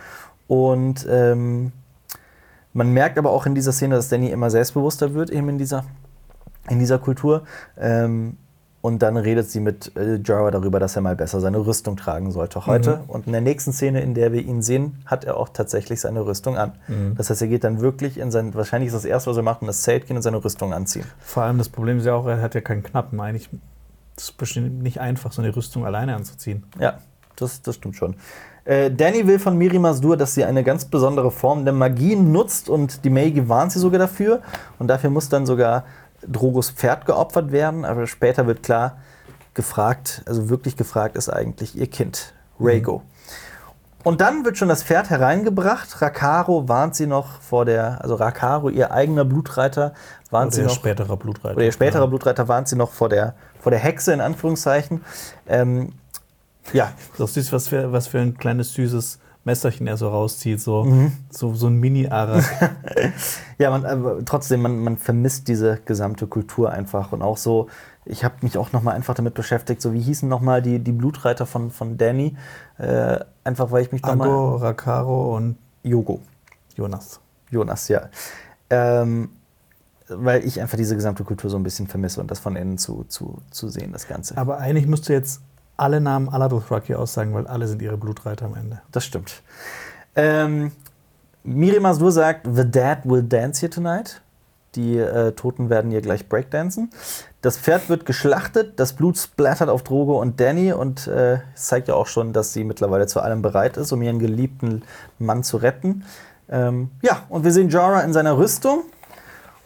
und ähm, man merkt aber auch in dieser Szene, dass Danny immer selbstbewusster wird, eben in dieser, in dieser Kultur. Ähm, und dann redet sie mit äh, Jorah darüber, dass er mal besser seine Rüstung tragen sollte heute. Und in der nächsten Szene, in der wir ihn sehen, hat er auch tatsächlich seine Rüstung an. Das heißt, er geht dann wirklich in sein, wahrscheinlich ist das erste, was er macht, in das Zelt gehen und seine Rüstung anziehen. Vor allem das Problem ist ja auch, er hat ja keinen Knappen. Eigentlich Das ist bestimmt nicht einfach, so eine Rüstung alleine anzuziehen. Ja, das, das stimmt schon. Äh, Danny will von Miri Masdur, dass sie eine ganz besondere Form der Magie nutzt und die Meiji warnt sie sogar dafür. Und dafür muss dann sogar Drogos Pferd geopfert werden. Aber später wird klar gefragt, also wirklich gefragt ist eigentlich ihr Kind, Rhaego. Und dann wird schon das Pferd hereingebracht. Rakaro warnt sie noch vor der, also Rakaro, ihr eigener Blutreiter, warnt Oder sie ihr noch. späterer Blutreiter. Oder ihr späterer Ja. Blutreiter warnt sie noch vor der, vor der Hexe, in Anführungszeichen. Ähm, ja, Das ist süß, was für, was für ein kleines süßes Messerchen er so rauszieht. So, Mhm. so, so ein Mini-Arak. Ja, man, aber trotzdem, man, man vermisst diese gesamte Kultur einfach. Und auch so, ich habe mich auch nochmal einfach damit beschäftigt, so wie hießen nochmal die, die Blutreiter von, von Danny. Äh, einfach weil ich mich nochmal. Ago, Rakaro und Yogo. Jonas. Jonas, ja. Ähm, weil ich einfach diese gesamte Kultur so ein bisschen vermisse und das von innen zu, zu, zu sehen, das Ganze. Aber eigentlich musst du jetzt alle Namen aller Dothraki aussagen, weil alle sind ihre Blutreiter am Ende. Das stimmt. Ähm, Miri Masdur sagt, The Dead will dance here tonight. Die äh, Toten werden hier gleich breakdancen. Das Pferd wird geschlachtet, das Blut splattert auf Drogo und Danny und äh, es zeigt ja auch schon, dass sie mittlerweile zu allem bereit ist, um ihren geliebten Mann zu retten. Ähm, ja, und wir sehen Jorah in seiner Rüstung.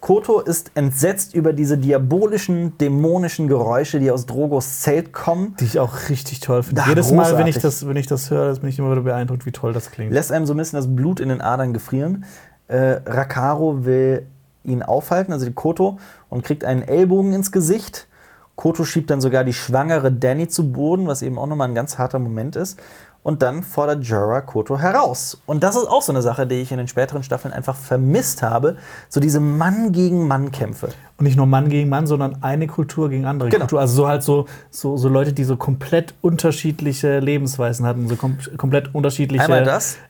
Koto ist entsetzt über diese diabolischen, dämonischen Geräusche, die aus Drogos Zelt kommen. Die ich auch richtig toll finde. Ja, Jedes Mal, wenn großartig. ich, das, wenn ich das höre, bin ich immer wieder beeindruckt, wie toll das klingt. lässt einem so ein bisschen das Blut in den Adern gefrieren. Äh, Rakaro will ihn aufhalten, also die Koto, und kriegt einen Ellbogen ins Gesicht. Koto schiebt dann sogar die schwangere Danny zu Boden, was eben auch nochmal ein ganz harter Moment ist. Und dann fordert Jorah Koto heraus. Und das ist auch so eine Sache, die ich in den späteren Staffeln einfach vermisst habe. So diese Mann gegen Mann Kämpfe. Und nicht nur Mann gegen Mann, sondern eine Kultur gegen andere Genau. Kultur. Also so halt so, so, so Leute, die so komplett unterschiedliche Lebensweisen hatten, so kom komplett unterschiedliche.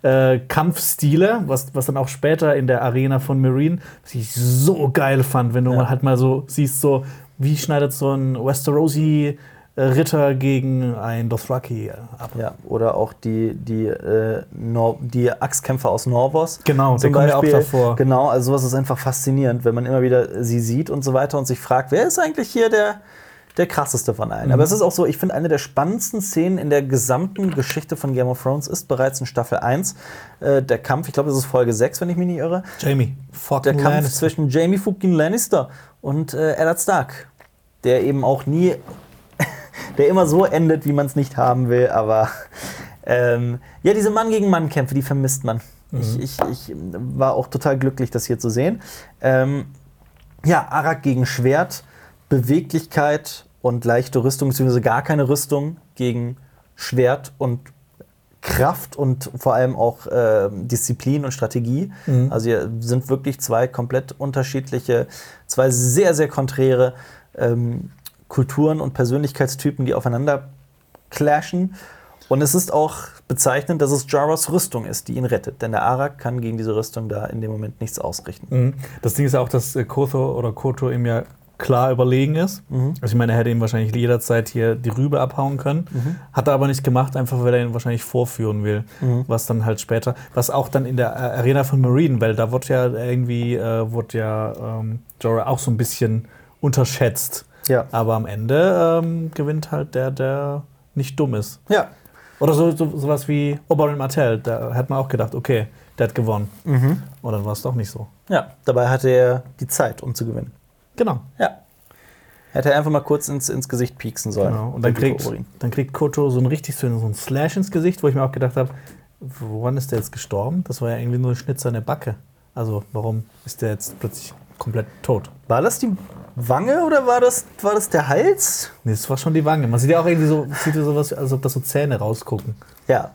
Äh, Kampfstile, was, was dann auch später in der Arena von Marine, was ich so geil fand, wenn du mal halt mal so siehst, so wie schneidet so ein Westerosi Ritter gegen ein Dothraki ab. Ja, oder auch die, die, äh, die Axtkämpfer aus Norvos. Genau, der zum ja auch Beispiel. davor. Genau, also sowas ist einfach faszinierend, wenn man immer wieder sie sieht und so weiter und sich fragt, wer ist eigentlich hier der, der krasseste von allen. Mhm. Aber es ist auch so, ich finde, eine der spannendsten Szenen in der gesamten Geschichte von Game of Thrones ist bereits in Staffel 1 äh, der Kampf, ich glaube, das ist Folge 6, wenn ich mich nicht irre, Jamie, der fucking Kampf Lannister. zwischen Jamie fucking Lannister und äh, Eddard Stark, der eben auch nie, der immer so endet, wie man es nicht haben will, aber ähm, ja, diese Mann gegen Mann Kämpfe, die vermisst man. Ich, ich, ich war auch total glücklich, das hier zu sehen. Ähm, ja, Arak gegen Schwert, Beweglichkeit und leichte Rüstung, beziehungsweise gar keine Rüstung gegen Schwert und Kraft und vor allem auch äh, Disziplin und Strategie. Also hier sind wirklich zwei komplett unterschiedliche, zwei sehr, sehr konträre ähm, Kulturen und Persönlichkeitstypen, die aufeinander clashen. Und es ist auch bezeichnend, dass es Jaras Rüstung ist, die ihn rettet. Denn der Arak kann gegen diese Rüstung da in dem Moment nichts ausrichten. Mhm. Das Ding ist ja auch, dass äh, Kotho oder Koto ihm ja klar überlegen ist. Also ich meine, er hätte ihm wahrscheinlich jederzeit hier die Rübe abhauen können. Hat er aber nicht gemacht, einfach weil er ihn wahrscheinlich vorführen will. Was dann halt später, was auch dann in der äh, Arena von Marine, weil da wird ja irgendwie, äh, wird ja ähm, Jorah auch so ein bisschen unterschätzt. Ja. Aber am Ende ähm, gewinnt halt der, der nicht dumm ist. Ja. Oder so, so sowas wie Oberyn Martell, da hat man auch gedacht, okay, der hat gewonnen. Und dann war es doch nicht so. Ja, dabei hatte er die Zeit, um zu gewinnen. Genau. Ja. Hätte er einfach mal kurz ins, ins Gesicht pieksen sollen. Genau. Und dann kriegt, dann kriegt Koto so ein richtig so einen Slash ins Gesicht, wo ich mir auch gedacht habe, woran ist der jetzt gestorben? Das war ja irgendwie nur ein Schnitz an der Backe. Also warum ist der jetzt plötzlich komplett tot? War das die Wange oder war das, war das der Hals? Nee, das war schon die Wange. Man sieht ja auch irgendwie so, sieht ja sowas, als ob da so Zähne rausgucken. Ja.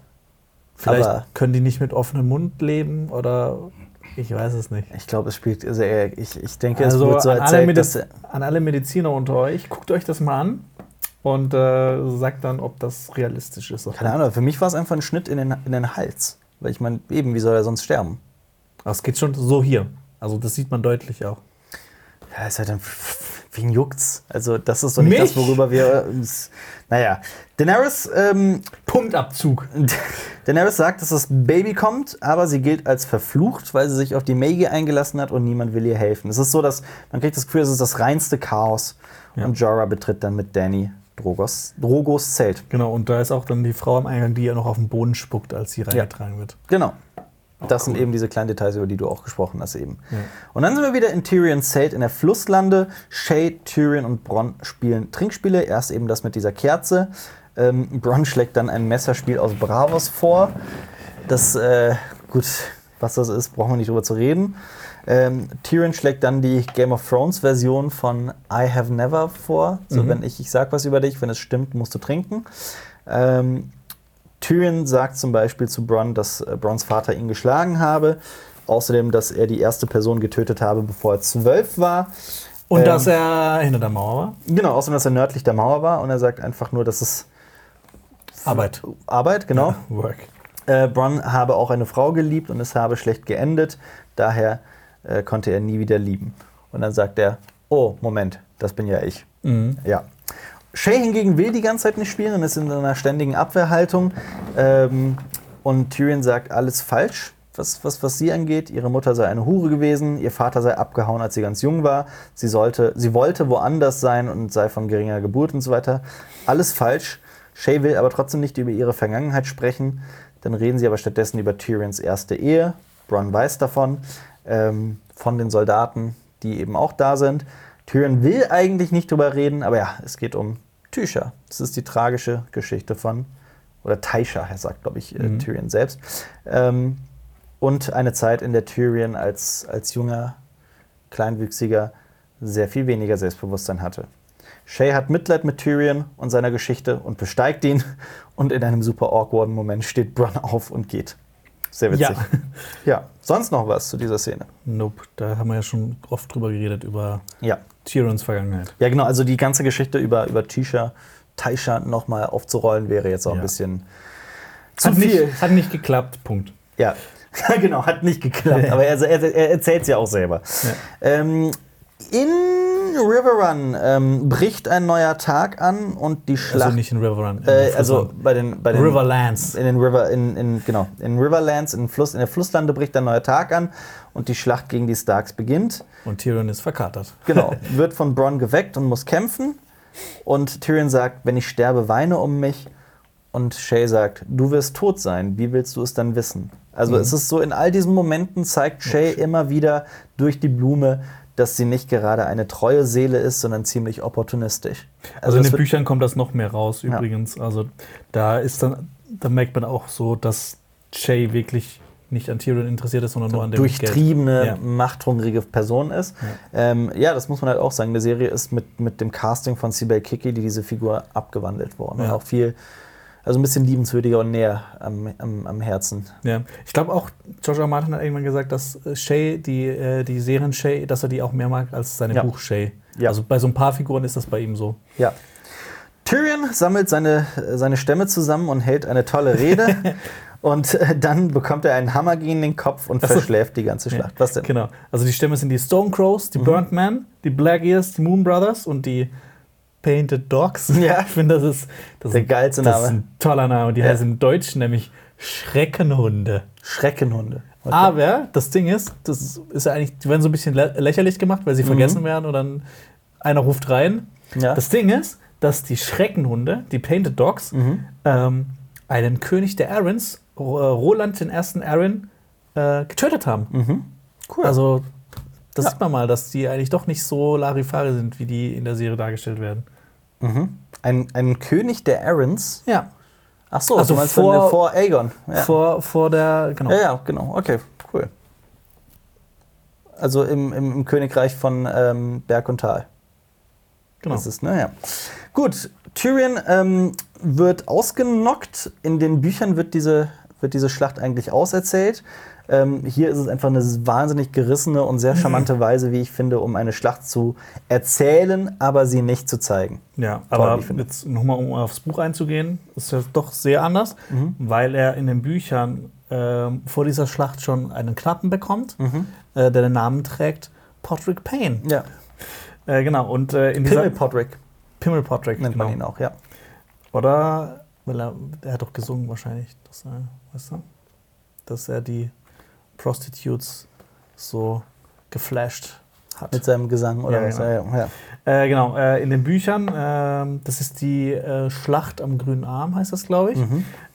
Vielleicht Aber- können die nicht mit offenem Mund leben oder ich weiß es nicht. Ich glaube, es spielt. Er- ich, ich denke, es Also wird so an, alle erzählt, Mediz dass er, an alle Mediziner unter euch, guckt euch das mal an und äh, sagt dann, ob das realistisch ist. Keine Ahnung, für mich war es einfach ein Schnitt in den, in den Hals. Weil ich meine, eben, wie soll er sonst sterben? Aber es geht schon so hier. Also das sieht man deutlich auch. Ja, ist halt dann. Wen juckt's? Also, das ist doch nicht Mich? das, worüber wir uns. Naja. Daenerys, ähm, Punktabzug. Daenerys sagt, dass das Baby kommt, aber sie gilt als verflucht, weil sie sich auf die Magie eingelassen hat und niemand will ihr helfen. Es ist so, dass man kriegt das Gefühl, es ist das reinste Chaos. Ja. Und Jorah betritt dann mit Danny Drogos, Drogos Zelt. Genau, und da ist auch dann die Frau am Eingang, die ja noch auf den Boden spuckt, als sie reingetragen wird. Genau. Das sind eben diese kleinen Details, über die du auch gesprochen hast eben. Und dann sind wir wieder in Tyrions Zelt in der Flusslande. Shay, Tyrion und Bronn spielen Trinkspiele. Erst eben das mit dieser Kerze. Ähm, Bronn schlägt dann ein Messerspiel aus Bravos vor. Das, äh, gut, was das ist, brauchen wir nicht drüber zu reden. Ähm, Tyrion schlägt dann die Game of Thrones Version von I Have Never vor. So, wenn ich, ich sag was über dich, wenn es stimmt, musst du trinken. Ähm, Tyrion sagt zum Beispiel zu Bronn, dass äh, Brons Vater ihn geschlagen habe. Außerdem, dass er die erste Person getötet habe, bevor er zwölf war. Und Ähm, dass er hinter der Mauer war. Genau, außerdem, dass er nördlich der Mauer war. Und er sagt einfach nur, dass es Arbeit. Arbeit, genau. Work. Äh, Bronn habe auch eine Frau geliebt und es habe schlecht geendet. Daher äh, konnte er nie wieder lieben. Und dann sagt er, oh, Moment, das bin ja ich. Ja. Shay hingegen will die ganze Zeit nicht spielen und ist in einer ständigen Abwehrhaltung. Ähm, und Tyrion sagt, alles falsch, was, was, was sie angeht. Ihre Mutter sei eine Hure gewesen, ihr Vater sei abgehauen, als sie ganz jung war. Sie, sollte, sie wollte woanders sein und sei von geringer Geburt und so weiter. Alles falsch. Shay will aber trotzdem nicht über ihre Vergangenheit sprechen. Dann reden sie aber stattdessen über Tyrions erste Ehe. Bronn weiß davon, ähm, von den Soldaten, die eben auch da sind. Tyrion will eigentlich nicht drüber reden, aber ja, es geht um Tysha. Das ist die tragische Geschichte von, oder Taisha, sagt, glaube ich, äh, Tyrion selbst. Ähm, und eine Zeit, in der Tyrion als, als junger, kleinwüchsiger sehr viel weniger Selbstbewusstsein hatte. Shay hat Mitleid mit Tyrion und seiner Geschichte und besteigt ihn. Und in einem super awkwarden Moment steht Bronn auf und geht. Sehr witzig. Ja. ja. Sonst noch was zu dieser Szene? Nope, da haben wir ja schon oft drüber geredet, über Ja. Tyrions Vergangenheit. Ja, genau. Also die ganze Geschichte über, über Tisha, Taisha nochmal aufzurollen, wäre jetzt auch ein Ja. bisschen zu Hat viel. nicht, hat nicht geklappt, Punkt. Ja, genau, hat nicht geklappt. Aber er, er, er erzählt es ja auch selber. Ähm, in Riverrun ähm, bricht ein neuer Tag an und die Schlacht. Also nicht in River Run. in äh, also bei den, bei den Riverlands. in den River, in, in, genau, in Riverlands, in, Fluss, in der Flusslande bricht ein neuer Tag an und die Schlacht gegen die Starks beginnt. Und Tyrion ist verkatert. Genau, wird von Bronn geweckt und muss kämpfen. Und Tyrion sagt, wenn ich sterbe, weine um mich. Und Shay sagt, du wirst tot sein, wie willst du es dann wissen? Also es ist so, in all diesen Momenten zeigt Shay immer wieder durch die Blume, dass sie nicht gerade eine treue Seele ist, sondern ziemlich opportunistisch. Also, in es den Büchern kommt das noch mehr raus, Ja. übrigens. Also da ist dann, da merkt man auch so, dass Shay wirklich nicht an Tyrion interessiert ist, sondern nur an dem durchtriebene, Geld. Ja. machthungrige Person ist. Ja. Ähm, ja, das muss man halt auch sagen. Die Serie ist mit, mit dem Casting von Sibel Kiki, die diese Figur abgewandelt worden. Und Ja. auch viel, also ein bisschen liebenswürdiger und näher am, am, am Herzen. Ja. Ich glaube auch, George Martin hat irgendwann gesagt, dass äh, Shay, die, äh, die Serien Shay, dass er die auch mehr mag als seine Ja. Buch Shay. Ja. Also bei so ein paar Figuren ist das bei ihm so. Ja. Tyrion sammelt seine, seine Stämme zusammen und hält eine tolle Rede. und äh, dann bekommt er einen Hammer gegen den Kopf und Ach so. verschläft die ganze Schlacht. Was denn? Genau. Also die Stämme sind die Stone Crows, Mhm. die Burnt Men, die Black Ears, die Moon Brothers und die Painted Dogs. Ja. Ich finde, das ist, das Der ist, geilste das ist Name. ein toller Name. Die Ja. heißen im Deutschen nämlich Schreckenhunde. Schreckenhunde. Okay. Aber das Ding ist, das ist ja eigentlich, die werden so ein bisschen lä- lächerlich gemacht, weil sie Mhm. vergessen werden und dann einer ruft rein. Ja. Das Ding ist, dass die Schreckenhunde, die Painted Dogs, Mhm. ähm, einen König der Arryns, äh, Roland den ersten Arryn, äh, getötet haben. Mhm. Cool. Also, das Ja. sieht man mal, dass die eigentlich doch nicht so Larifari sind, wie die in der Serie dargestellt werden. Mhm. ein, ein König der Arryns. Ja. Ach so, Also meinst vor- vor, vor Aegon. Ja. Vor, vor der, genau. Ja, ja, genau. Okay, cool. Also im, im, im Königreich von ähm, Berg und Tal. genau. Das ist, naja. Gut, Tyrion ähm, wird ausgenockt. In den Büchern wird diese, wird diese Schlacht eigentlich auserzählt. Ähm, hier ist es einfach eine wahnsinnig gerissene und sehr charmante Weise, wie ich finde, um eine Schlacht zu erzählen, aber sie nicht zu zeigen. Ja, Toll, aber ich finde. jetzt nochmal, um aufs Buch einzugehen, ist ja doch sehr anders, Mhm. weil er in den Büchern ähm, vor dieser Schlacht schon einen Knappen bekommt, Mhm. äh, der den Namen trägt Podrick Payne. Ja, Äh, genau, und äh, in dieser Pimmel Podrick Pimmel Podrick, nennt genau. man ihn auch, ja. Oder, weil er, er hat doch gesungen wahrscheinlich, dass er, weißt du, dass er die Prostitutes so geflasht hat. Mit seinem Gesang oder Ja, was. genau. Ja. Äh, genau, äh, in den Büchern, ähm, das ist die äh, Schlacht am grünen Arm, heißt das, glaube ich.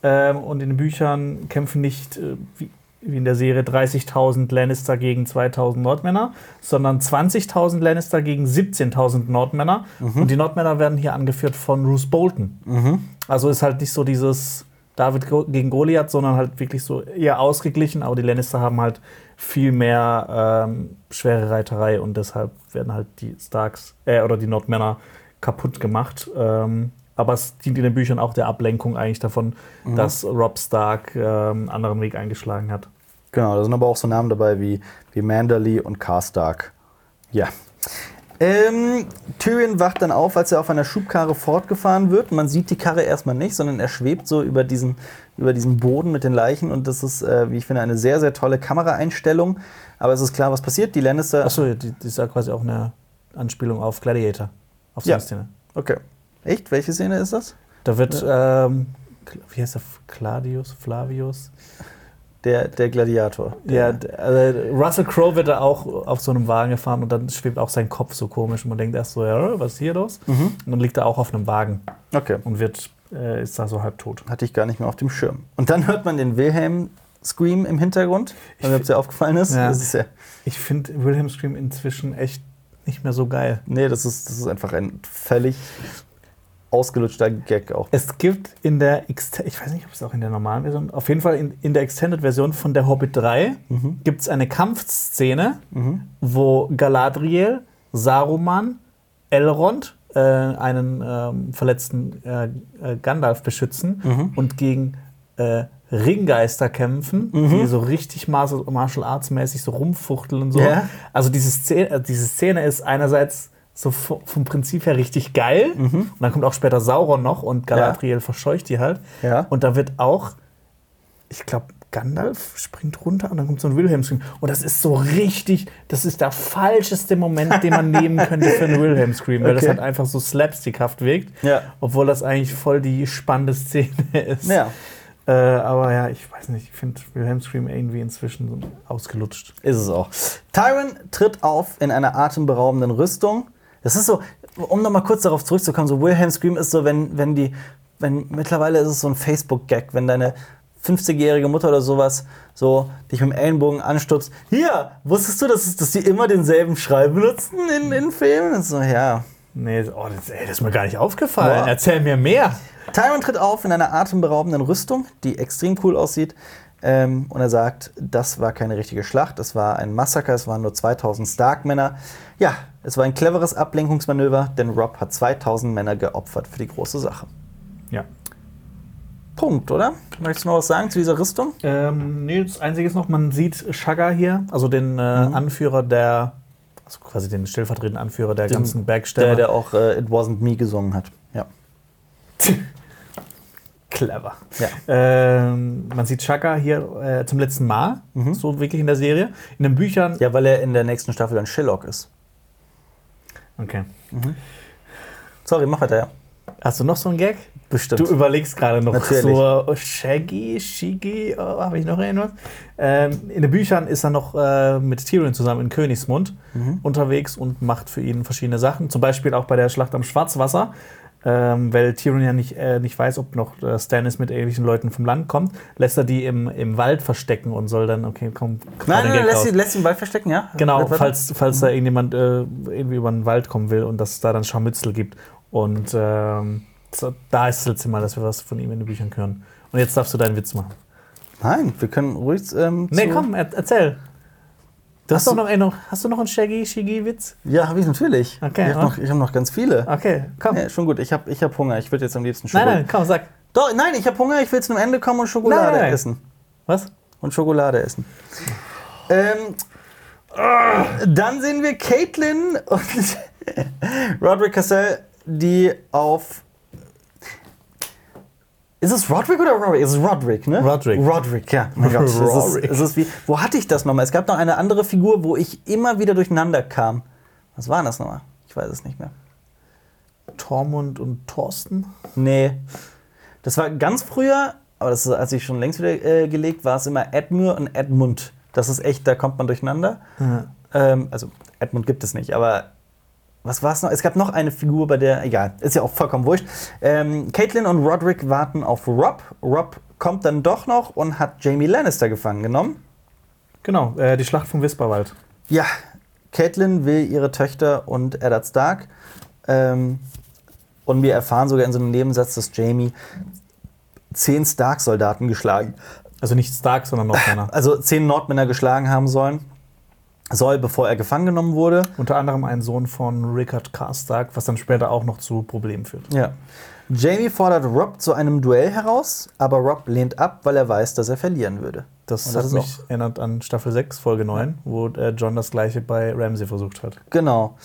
Ähm, und in den Büchern kämpfen nicht, äh, wie, wie in der Serie, 30.000 Lannister gegen 2.000 Nordmänner, sondern 20.000 Lannister gegen 17.000 Nordmänner. Und die Nordmänner werden hier angeführt von Roose Bolton. Also ist halt nicht so dieses David gegen Goliath, sondern halt wirklich so eher ausgeglichen. Aber die Lannister haben halt viel mehr ähm, schwere Reiterei und deshalb werden halt die Starks äh, oder die Nordmänner kaputt gemacht. Ähm, aber es dient in den Büchern auch der Ablenkung eigentlich davon, dass Rob Stark ähm, einen anderen Weg eingeschlagen hat. Genau, da sind aber auch so Namen dabei wie, wie Manderly und Karstark. Ja. Ähm, Tyrion wacht dann auf, als er auf einer Schubkarre fortgefahren wird. Man sieht die Karre erstmal nicht, sondern er schwebt so über diesen, über diesen Boden mit den Leichen. Und das ist, äh, wie ich finde, eine sehr, sehr tolle Kameraeinstellung. Aber es ist klar, was passiert. Die Lannister. Achso, die, die ist ja quasi auch eine Anspielung auf Gladiator. Auf so Ja. eine Szene. Okay. Echt? Welche Szene ist das? Da wird, ähm, wie heißt der? Claudius? Flavius? Der, der Gladiator. Ja, d- also Russell Crowe wird da auch auf so einem Wagen gefahren und dann schwebt auch sein Kopf so komisch und man denkt erst so, ja, was ist hier los? Und dann liegt er auch auf einem Wagen Okay. und wird, äh, ist da so halb tot. Hatte ich gar nicht mehr auf dem Schirm. Und dann hört man den Wilhelm-Scream im Hintergrund. Ich weiß nicht, ob es dir aufgefallen ist. Ja. Ist ja. Ich finde Wilhelm Scream inzwischen echt nicht mehr so geil. Nee, das ist, das ist einfach ein völlig ausgelutschter Gag auch. Es gibt in der, Ext ich weiß nicht, ob es auch in der normalen Version, auf jeden Fall in, in der Extended-Version von der Hobbit 3 gibt es eine Kampfszene, wo Galadriel, Saruman, Elrond äh, einen ähm, verletzten äh, äh, Gandalf beschützen und gegen äh, Ringgeister kämpfen, die so richtig Martial Martial Arts mäßig so rumfuchteln und so. Ja. Also diese Szene, äh, diese Szene ist einerseits so vo- vom Prinzip her richtig geil. Und dann kommt auch später Sauron noch und Galadriel verscheucht die halt. Ja. Und da wird auch, ich glaube, Gandalf springt runter und dann kommt so ein Wilhelm-Scream. Und das ist so richtig, das ist der falscheste Moment, den man nehmen könnte für einen Wilhelm-Scream, weil das Okay. halt einfach so slapstickhaft wirkt. Ja. Obwohl das eigentlich voll die spannende Szene ist. Ja, Äh, aber ja, ich weiß nicht, ich finde Wilhelm Scream irgendwie inzwischen so ausgelutscht. ist es auch. Tyron tritt auf in einer atemberaubenden Rüstung. Das ist so, um noch mal kurz darauf zurückzukommen, so Wilhelm Scream ist so, wenn, wenn die, wenn mittlerweile ist es so ein Facebook-Gag, wenn deine 50-jährige Mutter oder sowas so dich mit dem Ellenbogen anstupst. Hier, wusstest du, dass, dass die immer denselben Schrei benutzen in, in Filmen? Und so, ja. Nee, oh, das, ey, das ist mir gar nicht aufgefallen. Boah. Erzähl mir mehr. Tyron tritt auf in einer atemberaubenden Rüstung, die extrem cool aussieht. Ähm, und er sagt, das war keine richtige Schlacht, es war ein Massaker, es waren nur 2000 Stark-Männer. Ja, es war ein cleveres Ablenkungsmanöver, denn Rob hat 2000 Männer geopfert für die große Sache. Ja. Punkt, oder? Möchtest du noch was sagen zu dieser Rüstung? Ähm, nee, das Einzige ist noch, man sieht Shagga hier, also den äh, Anführer der, also quasi den stellvertretenden Anführer der ganzen Der, Bergstämmer. der auch äh, It Wasn't Me gesungen hat. Ja. Clever. Ja. Ähm, man sieht Shagga hier äh, zum letzten Mal, so wirklich in der Serie. In den Büchern. ja, weil er in der nächsten Staffel dann Sherlock ist. Okay. Sorry, mach weiter, ja. Hast du noch so einen Gag? Bestimmt. Du überlegst gerade noch Natürlich. so oh, Shaggy, Shiggy, oh, habe ich noch irgendwas? Ähm, in den Büchern ist er noch äh, mit Tyrion zusammen in Königsmund Mhm. unterwegs und macht für ihn verschiedene Sachen. Zum Beispiel auch bei der Schlacht am Schwarzwasser. Ähm, weil Tyrion ja nicht, äh, nicht weiß, ob noch äh, Stannis mit ähnlichen Leuten vom Land kommt, lässt er die im, im Wald verstecken und soll dann, okay, komm, Nein, den nein, Gag nein lässt, ihn, lässt ihn im Wald verstecken, ja? Genau, falls, falls da irgendjemand äh, irgendwie über den Wald kommen will und dass es da dann Scharmützel gibt. Und ähm, so, da ist das letzte Mal, dass wir was von ihm in den Büchern hören. Und jetzt darfst du deinen Witz machen. Nein, wir können ruhig. Ähm, Nee, komm, er, erzähl. Du hast, du- noch, einen, hast du noch einen Shaggy, Shiggy-Witz? Ja, habe ich natürlich. Okay, ich habe noch, ich hab noch ganz viele. Okay, komm. Ja, schon gut, ich habe ich hab Hunger. Ich würde jetzt am liebsten nein, Schokolade. nein, komm, sag. Doch, nein, ich habe Hunger, ich will zum Ende kommen und Schokolade Nein, nein, nein. essen. Was? Und Schokolade essen. Ähm, dann sehen wir Caitlin und Roderick Cassell, die auf. Ist es Roderick oder Roderick? Es ist Roderick, ne? Roderick. Roderick, ja. Mein Gott, es ist, Roderick. es ist wie, wo hatte ich das nochmal? Es gab noch eine andere Figur, wo ich immer wieder durcheinander kam. Was war das nochmal? Ich weiß es nicht mehr. Tormund und Thorsten? Nee. Das war ganz früher, aber das ist, als ich schon längst wieder äh, gelegt, war es immer Edmure und Edmund. Das ist echt, da kommt man durcheinander. Ja. Ähm, also Edmund gibt es nicht, aber was war es noch? Es gab noch eine Figur, bei der, egal, ist ja auch vollkommen wurscht. Ähm, Caitlin und Roderick warten auf Rob. Rob kommt dann doch noch und hat Jamie Lannister gefangen genommen. Genau, äh, die Schlacht vom Wisperwald. Ja, Caitlin will ihre Töchter und Eddard Stark. Ähm, und wir erfahren sogar in so einem Nebensatz, dass Jamie zehn Stark-Soldaten geschlagen, Also nicht Stark, sondern Nordmänner. also zehn Nordmänner geschlagen haben sollen, soll, bevor er gefangen genommen wurde. Unter anderem ein Sohn von Rickard Karstark, was dann später auch noch zu Problemen führt. Ja. Jamie fordert Rob zu einem Duell heraus, aber Rob lehnt ab, weil er weiß, dass er verlieren würde. Das, Und hat mich erinnert an Staffel 6, Folge 9, wo äh, John das gleiche bei Ramsey versucht hat. Genau.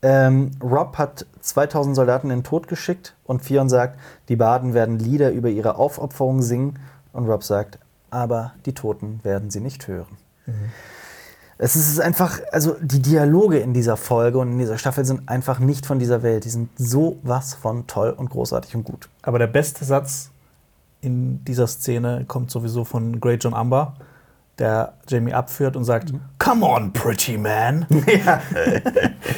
Ähm, Rob hat 2000 Soldaten in den Tod geschickt und Fion sagt, die Baden werden Lieder über ihre Aufopferung singen. Und Rob sagt, aber die Toten werden sie nicht hören. Es ist einfach, also die Dialoge in dieser Folge und in dieser Staffel sind einfach nicht von dieser Welt. Die sind so was von toll und großartig und gut. Aber der beste Satz in dieser Szene kommt sowieso von Great John Amber, der Jamie abführt und sagt: Come on, pretty man. Ja.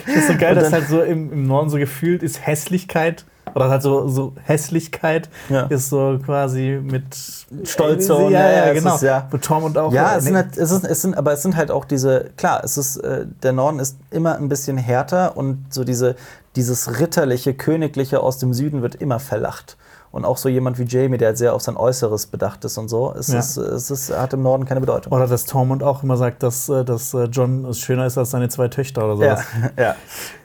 Das ist so geil, dass halt so im, im Norden so gefühlt ist Hässlichkeit. Oder halt so, so Hässlichkeit Ja. ist so quasi mit Stolze und- ja, ja, genau. ist ja- Tom und auch Ja, äh, es sind, halt, es, ist, es sind, aber es sind halt auch diese, klar, es ist, äh, der Norden ist immer ein bisschen härter und so diese, dieses ritterliche, königliche aus dem Süden wird immer verlacht. Und auch so jemand wie Jamie, der halt sehr auf sein Äußeres bedacht ist und so, es, Ja. ist, es ist, hat im Norden keine Bedeutung. Oder dass Tormund auch immer sagt, dass, äh, dass äh, John schöner ist als seine zwei Töchter oder Ja, sowas. ja.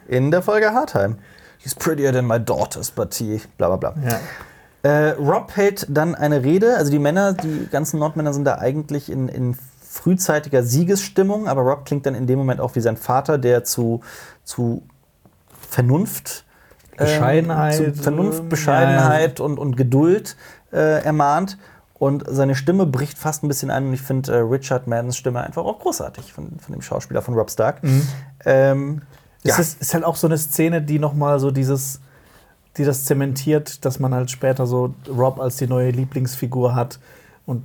In der Folge Hardtime. He's prettier than my daughters, but he, bla bla bla. Ja. Äh, Rob hält dann eine Rede. Also die Männer, die ganzen Nordmänner sind da eigentlich in, in frühzeitiger Siegesstimmung, aber Rob klingt dann in dem Moment auch wie sein Vater, der zu, zu Vernunft, Bescheidenheit, zu Vernunft, ähm, Bescheidenheit und, und Geduld äh, ermahnt. Und seine Stimme bricht fast ein bisschen ein. Und ich finde äh, Richard Maddens Stimme einfach auch großartig von, von dem Schauspieler von Rob Stark. Ähm, Es ja. ist, ist halt auch so eine Szene, die nochmal so dieses, die das zementiert, dass man halt später so Rob als die neue Lieblingsfigur hat. Und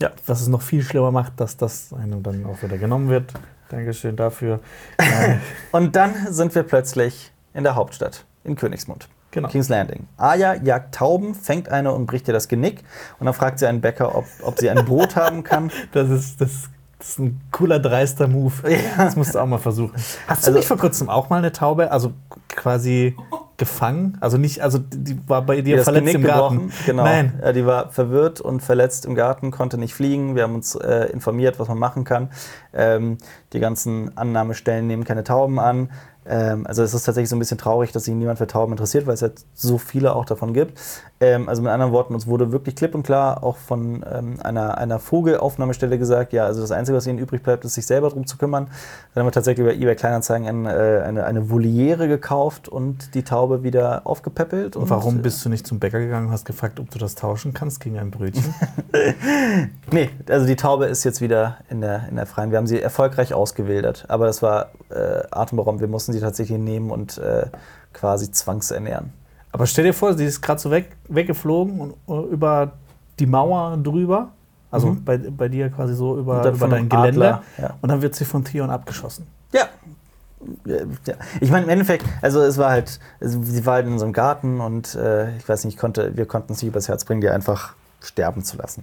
ja, was es noch viel schlimmer macht, dass das einem dann auch wieder genommen wird. Dankeschön dafür. Und dann sind wir plötzlich in der Hauptstadt, in Königsmund. Genau. King's Landing. Arya jagt Tauben, fängt eine und bricht ihr das Genick. Und dann fragt sie einen Bäcker, ob, ob sie ein Brot haben kann. das, ist, das, das ist ein cooler, dreister Move. Das musst du auch mal versuchen. Hast du Also- nicht vor kurzem auch mal eine Taube, also quasi gefangen? Also nicht, also die war bei dir verletzt Genick im Garten. gebrochen. Genau. Nein. Ja, die war verwirrt und verletzt im Garten, konnte nicht fliegen. Wir haben uns äh, informiert, was man machen kann. Ähm, die ganzen Annahmestellen nehmen keine Tauben an. Ähm, also es ist tatsächlich so ein bisschen traurig, dass sich niemand für Tauben interessiert, weil es halt so viele auch davon gibt. Ähm, also mit anderen Worten, uns wurde wirklich klipp und klar auch von ähm, einer, einer Vogelaufnahmestelle gesagt, ja, also das Einzige, was ihnen übrig bleibt, ist sich selber drum zu kümmern. Dann haben wir tatsächlich über eBay Kleinanzeigen ein, äh, eine, eine Voliere gekauft und die Taube wieder aufgepäppelt. Und warum bist du nicht zum Bäcker gegangen und hast gefragt, ob du das tauschen kannst gegen ein Brötchen? Nee, also die Taube ist jetzt wieder in der, in der freien. Wir haben sie erfolgreich ausgewildert, aber das war äh, atemberaubend. Wir mussten sie tatsächlich nehmen und äh, quasi zwangsernähren. Aber stell dir vor, sie ist gerade so weg, weggeflogen und äh, über die Mauer drüber. Also Mhm. bei, bei dir quasi so über, über dein einem Gelände. Adler, ja. Und dann wird sie von Theon abgeschossen. Ja. Ja. Ich meine, im Endeffekt, also es war halt, sie war halt in so einem Garten und äh, ich weiß nicht, ich konnte, wir konnten es nicht übers Herz bringen, die einfach sterben zu lassen.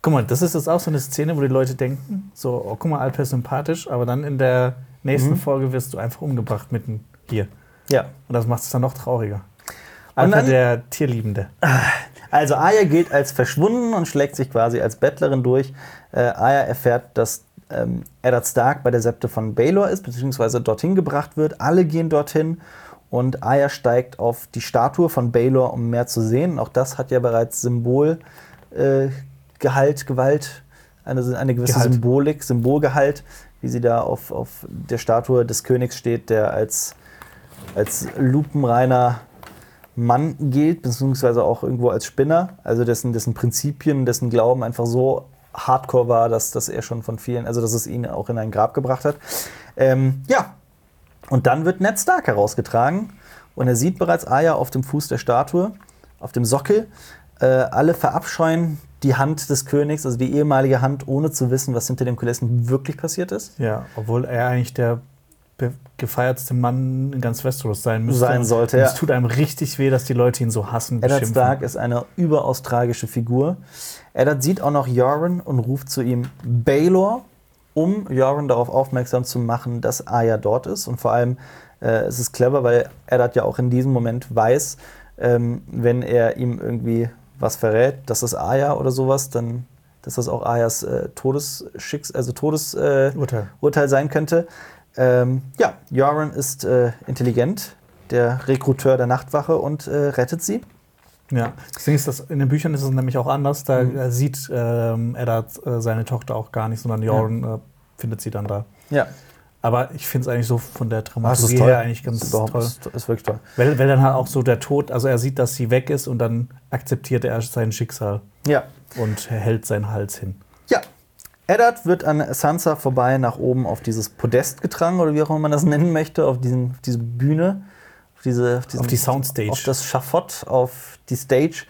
Guck mal, das ist jetzt auch so eine Szene, wo die Leute denken, so, oh, guck mal, Alper ist sympathisch, aber dann in der nächsten Mhm. Folge wirst du einfach umgebracht mitten hier. Ja. Und das macht es dann noch trauriger. Alper, dann- der Tierliebende. Also Aya gilt als verschwunden und schlägt sich quasi als Bettlerin durch. Äh, Aya erfährt, dass ähm, Eddard Stark bei der Septe von Baelor ist, beziehungsweise dorthin gebracht wird. Alle gehen dorthin und Aya steigt auf die Statue von Baelor, um mehr zu sehen. Auch das hat ja bereits Symbol, äh, Gehalt, Gewalt, eine, eine gewisse Gehalt. Symbolik, Symbolgehalt, wie sie da auf, auf der Statue des Königs steht, der als, als lupenreiner Mann gilt, beziehungsweise auch irgendwo als Spinner, also dessen, dessen Prinzipien, dessen Glauben einfach so hardcore war, dass, dass er schon von vielen, also dass es ihn auch in ein Grab gebracht hat. Ähm, ja, und dann wird Ned Stark herausgetragen und er sieht bereits Arya auf dem Fuß der Statue, auf dem Sockel. Äh, alle verabscheuen die Hand des Königs, also die ehemalige Hand, ohne zu wissen, was hinter den Kulissen wirklich passiert ist. Ja, obwohl er eigentlich der gefeiertste Mann in ganz Westeros sein müsste. Sein sollte, ja. Es tut einem richtig weh, dass die Leute ihn so hassen, Eddard beschimpfen. Stark ist eine überaus tragische Figur. Eddard sieht auch noch Joran und ruft zu ihm Baelor, um Joran darauf aufmerksam zu machen, dass Arya dort ist. Und vor allem äh, es ist clever, weil Eddard ja auch in diesem Moment weiß, ähm, wenn er ihm irgendwie was verrät, das ist Arya oder sowas, dann dass das auch Ayas äh, Todesschicks, also Todesurteil äh, Urteil. Urteil sein könnte. Ähm, ja, Joran ist äh, intelligent, der Rekruteur der Nachtwache und äh, rettet sie. Ja, das Ding ist, dass in den Büchern ist es nämlich auch anders. Da Mhm. sieht ähm, Eddard äh, seine Tochter auch gar nicht, sondern Jorn äh, findet sie dann da. Ja, Aber ich finde es eigentlich so von der Ah, das Dramaturgie her eigentlich ganz ist, toll. Ist, ist wirklich toll. Weil, weil dann halt auch so der Tod, also er sieht, dass sie weg ist und dann akzeptiert er sein Schicksal Ja. und hält seinen Hals hin. Eddard wird an Sansa vorbei nach oben auf dieses Podest getragen oder wie auch immer man das nennen möchte, auf, diesen, auf diese Bühne, auf, diese, diesen, Auf die Soundstage. auf das Schafott, auf die Stage,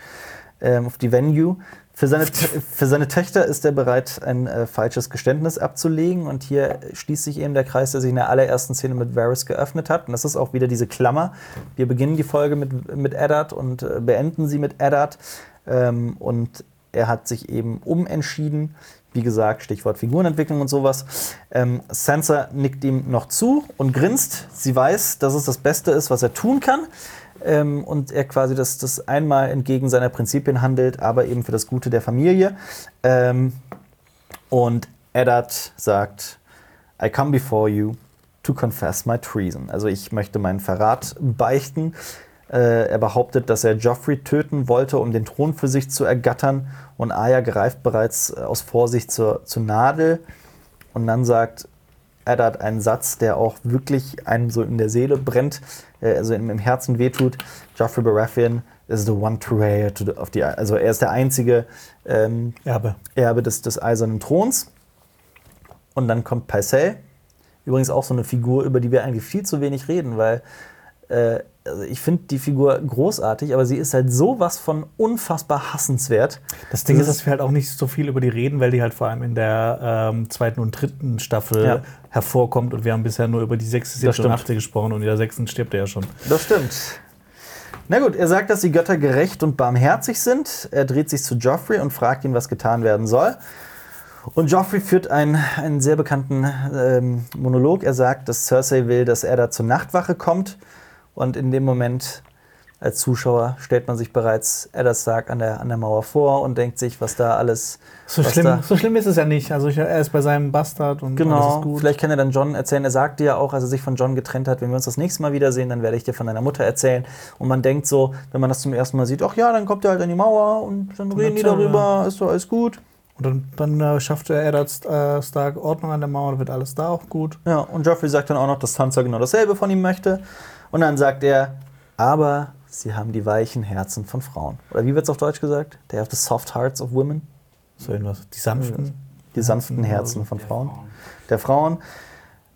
ähm, auf die Venue. Für seine, für seine Töchter ist er bereit, ein äh, falsches Geständnis abzulegen. Und hier schließt sich eben der Kreis, der sich in der allerersten Szene mit Varys geöffnet hat. Und das ist auch wieder diese Klammer. Wir beginnen die Folge mit, mit Eddard und äh, beenden sie mit Eddard. Ähm, und er hat sich eben umentschieden. Wie gesagt, Stichwort Figurenentwicklung und sowas. Ähm, Sansa nickt ihm noch zu und grinst. Sie weiß, dass es das Beste ist, was er tun kann. Ähm, und er quasi das, das einmal entgegen seiner Prinzipien handelt, aber eben für das Gute der Familie. Ähm, und Eddard sagt, I come before you to confess my treason. Also ich möchte meinen Verrat beichten. Äh, er behauptet, dass er Joffrey töten wollte, um den Thron für sich zu ergattern. Und Arya greift bereits äh, aus Vorsicht zur, zur Nadel. Und dann sagt Eddard einen Satz, der auch wirklich einem so in der Seele brennt, äh, also im, im Herzen wehtut. Joffrey Baratheon is the one to the, of the, also er ist der einzige ähm, Erbe. Erbe des, des Eisernen Throns. Und dann kommt Pycelle. Übrigens auch so eine Figur, über die wir eigentlich viel zu wenig reden, weil äh, also ich finde die Figur großartig, aber sie ist halt sowas von unfassbar hassenswert. Das Ding ist, Das dass wir halt auch nicht so viel über die reden, weil die halt vor allem in der ähm, zweiten und dritten Staffel Ja. hervorkommt und wir haben bisher nur über die sechste, siebte und achte gesprochen und in der sechsten stirbt er ja schon. Das stimmt. Na gut, er sagt, dass die Götter gerecht und barmherzig sind. Er dreht sich zu Joffrey und fragt ihn, was getan werden soll. Und Joffrey führt einen, einen sehr bekannten ähm, Monolog. Er sagt, dass Cersei will, dass er da zur Nachtwache kommt. Und in dem Moment, als Zuschauer, stellt man sich bereits Eddard Stark an der, an der Mauer vor und denkt sich, was da alles. So schlimm, da, so schlimm ist es ja nicht. Also ich, er ist bei seinem Bastard und alles Genau, ist gut. vielleicht kann er dann John erzählen. Er sagte ja auch, als er sich von John getrennt hat, wenn wir uns das nächste Mal wiedersehen, dann werde ich dir von deiner Mutter erzählen. Und man denkt so, wenn man das zum ersten Mal sieht, ach ja, dann kommt er halt an die Mauer und dann reden die darüber, ist doch alles gut. Und dann, dann äh, schafft er Eddard äh, Stark Ordnung an der Mauer, dann wird alles da auch gut. Ja, und Joffrey sagt dann auch noch, dass Sansa genau dasselbe von ihm möchte. Und dann sagt er, aber sie haben die weichen Herzen von Frauen. Oder wie wird es auf Deutsch gesagt? They have the soft hearts of women. So irgendwas. Die sanften. Die sanften Herzen von Frauen. Der Frauen.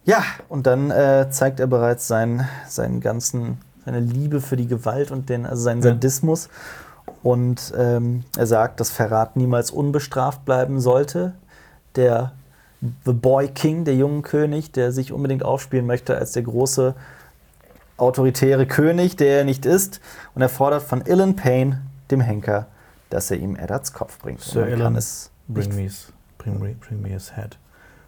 Ja, und dann äh, zeigt er bereits seinen, seinen ganzen, seine Liebe für die Gewalt und den, also seinen Ja. Sadismus. Und ähm, er sagt, dass Verrat niemals unbestraft bleiben sollte. Der The Boy King, der junge König, der sich unbedingt aufspielen möchte als der große autoritäre König, der er nicht ist. Und er fordert von Illan Payne, dem Henker, dass er ihm Eddards Kopf bringt. Sir Illan, Bring nicht me, his- bring, me, bring me his head.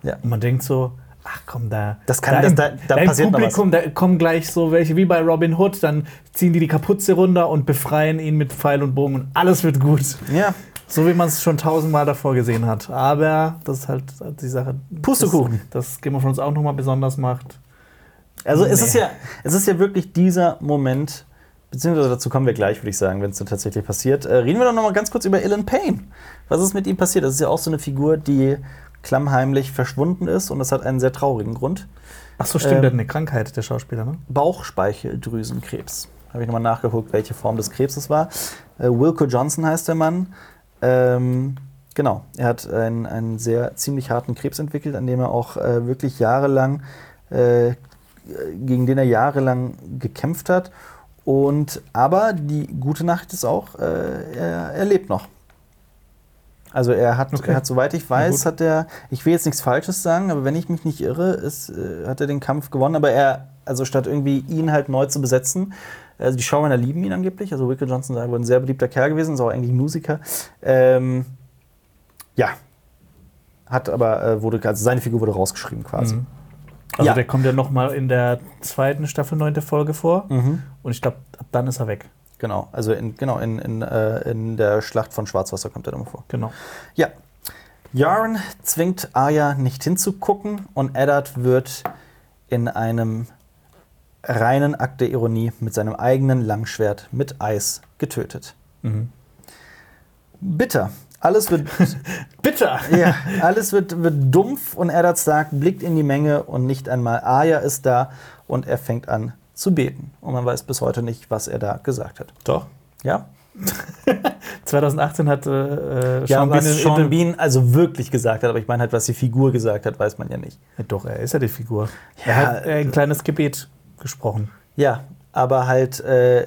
Ja. Und man denkt so, ach komm, da. Das kann- da das- da- da im passiert Publikum, da kommen gleich so welche wie bei Robin Hood, dann ziehen die die Kapuze runter und befreien ihn mit Pfeil und Bogen und alles wird gut. Ja, So wie man es schon tausendmal davor gesehen hat. Aber das ist halt die Sache. Pustekuchen. Das, das Game of Thrones auch nochmal besonders macht. Also es Nee. ist ja, es ist ja wirklich dieser Moment, beziehungsweise dazu kommen wir gleich, würde ich sagen, wenn es dann tatsächlich passiert. Äh, reden wir doch noch mal ganz kurz über Illan Payne. Was ist mit ihm passiert? Das ist ja auch so eine Figur, die klammheimlich verschwunden ist und das hat einen sehr traurigen Grund. Ach so, stimmt, Ähm, der hat eine Krankheit, der Schauspieler, ne? Bauchspeicheldrüsenkrebs. Habe ich nochmal nachgeguckt, welche Form des Krebses war. Äh, Wilco Johnson heißt der Mann. Ähm, genau, er hat einen, einen sehr ziemlich harten Krebs entwickelt, an dem er auch äh, wirklich jahrelang, äh, gegen den er jahrelang gekämpft hat. Und aber die gute Nachricht ist auch, äh, er, er lebt noch. Also er hat, Okay. er hat soweit ich weiß, hat er, ich will jetzt nichts Falsches sagen, aber wenn ich mich nicht irre, ist, äh, hat er den Kampf gewonnen. Aber er, also statt irgendwie ihn halt neu zu besetzen, also die Showrunner lieben ihn angeblich. Also Wicked Johnson sei wohl ein sehr beliebter Kerl gewesen, ist auch eigentlich Musiker. Ähm, ja. Hat aber, äh, wurde, also seine Figur wurde rausgeschrieben quasi. Mhm. Also Ja. der kommt ja noch mal in der zweiten Staffel, neunte Folge vor. Mhm. Und ich glaube, ab dann ist er weg. Genau, also in, genau, in, in, äh, in der Schlacht von Schwarzwasser kommt er nochmal vor. Genau. Ja. Yarn zwingt Arya nicht hinzugucken und Eddard wird in einem reinen Akt der Ironie mit seinem eigenen Langschwert mit Eis getötet. Mhm. Bitter. Alles wird, Bitter! ja, alles wird, wird dumpf und Eddard Stark blickt in die Menge und nicht einmal Arya ist da und er fängt an zu beten. Und man weiß bis heute nicht, was er da gesagt hat. Doch. Ja? 2018 hat äh, Ja, Sean Bean was in- Sean Bean also wirklich gesagt hat, aber ich meine halt, was die Figur gesagt hat, weiß man ja nicht. Ja, Doch, er ist ja die Figur. Ja, er hat äh, ein kleines Gebet gesprochen. Ja, aber halt, äh,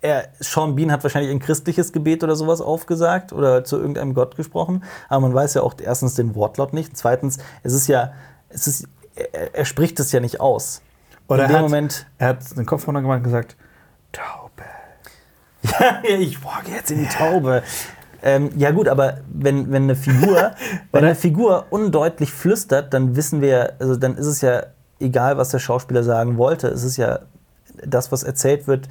er, Sean Bean hat wahrscheinlich ein christliches Gebet oder sowas aufgesagt oder zu irgendeinem Gott gesprochen, aber man weiß ja auch erstens den Wortlaut nicht. Zweitens, es ist ja, es ist, er, er spricht es ja nicht aus. Oder In er dem hat, Moment, er hat den Kopf runter gemacht und gesagt, Taube. ja, ich walke jetzt in die Taube. Ähm, ja gut, aber wenn, wenn eine Figur, wenn eine Figur undeutlich flüstert, dann wissen wir, ja- also dann ist es ja egal, was der Schauspieler sagen wollte. Es ist ja das, was erzählt wird.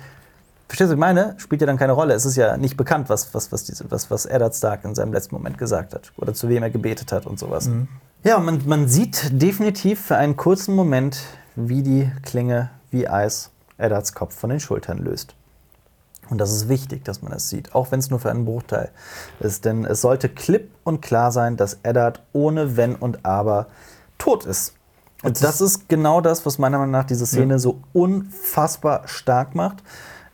Verstehst du, was ich meine? Spielt ja dann keine Rolle. Es ist ja nicht bekannt, was, was, was, diese, was, was Eddard Stark in seinem letzten Moment gesagt hat. Oder zu wem er gebetet hat und sowas. Ja, man, man sieht definitiv für einen kurzen Moment, wie die Klinge wie Eis Eddards Kopf von den Schultern löst. Und das ist wichtig, dass man es sieht, auch wenn es nur für einen Bruchteil ist. Denn es sollte klipp und klar sein, dass Eddard ohne Wenn und Aber tot ist. Und das ist genau das, was meiner Meinung nach diese Szene so unfassbar stark macht.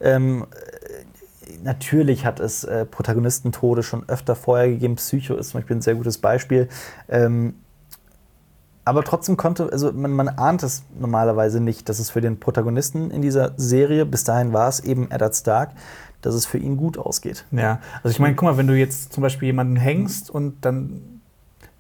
Ähm, äh, natürlich hat es äh, Protagonistentode schon öfter vorher gegeben. Psycho ist zum Beispiel ein sehr gutes Beispiel. Ähm, aber trotzdem konnte, also man, man ahnt es normalerweise nicht, dass es für den Protagonisten in dieser Serie, bis dahin war es eben Eddard Stark, dass es für ihn gut ausgeht. Ja, also ich meine, guck mal, wenn du jetzt zum Beispiel jemanden hängst und dann.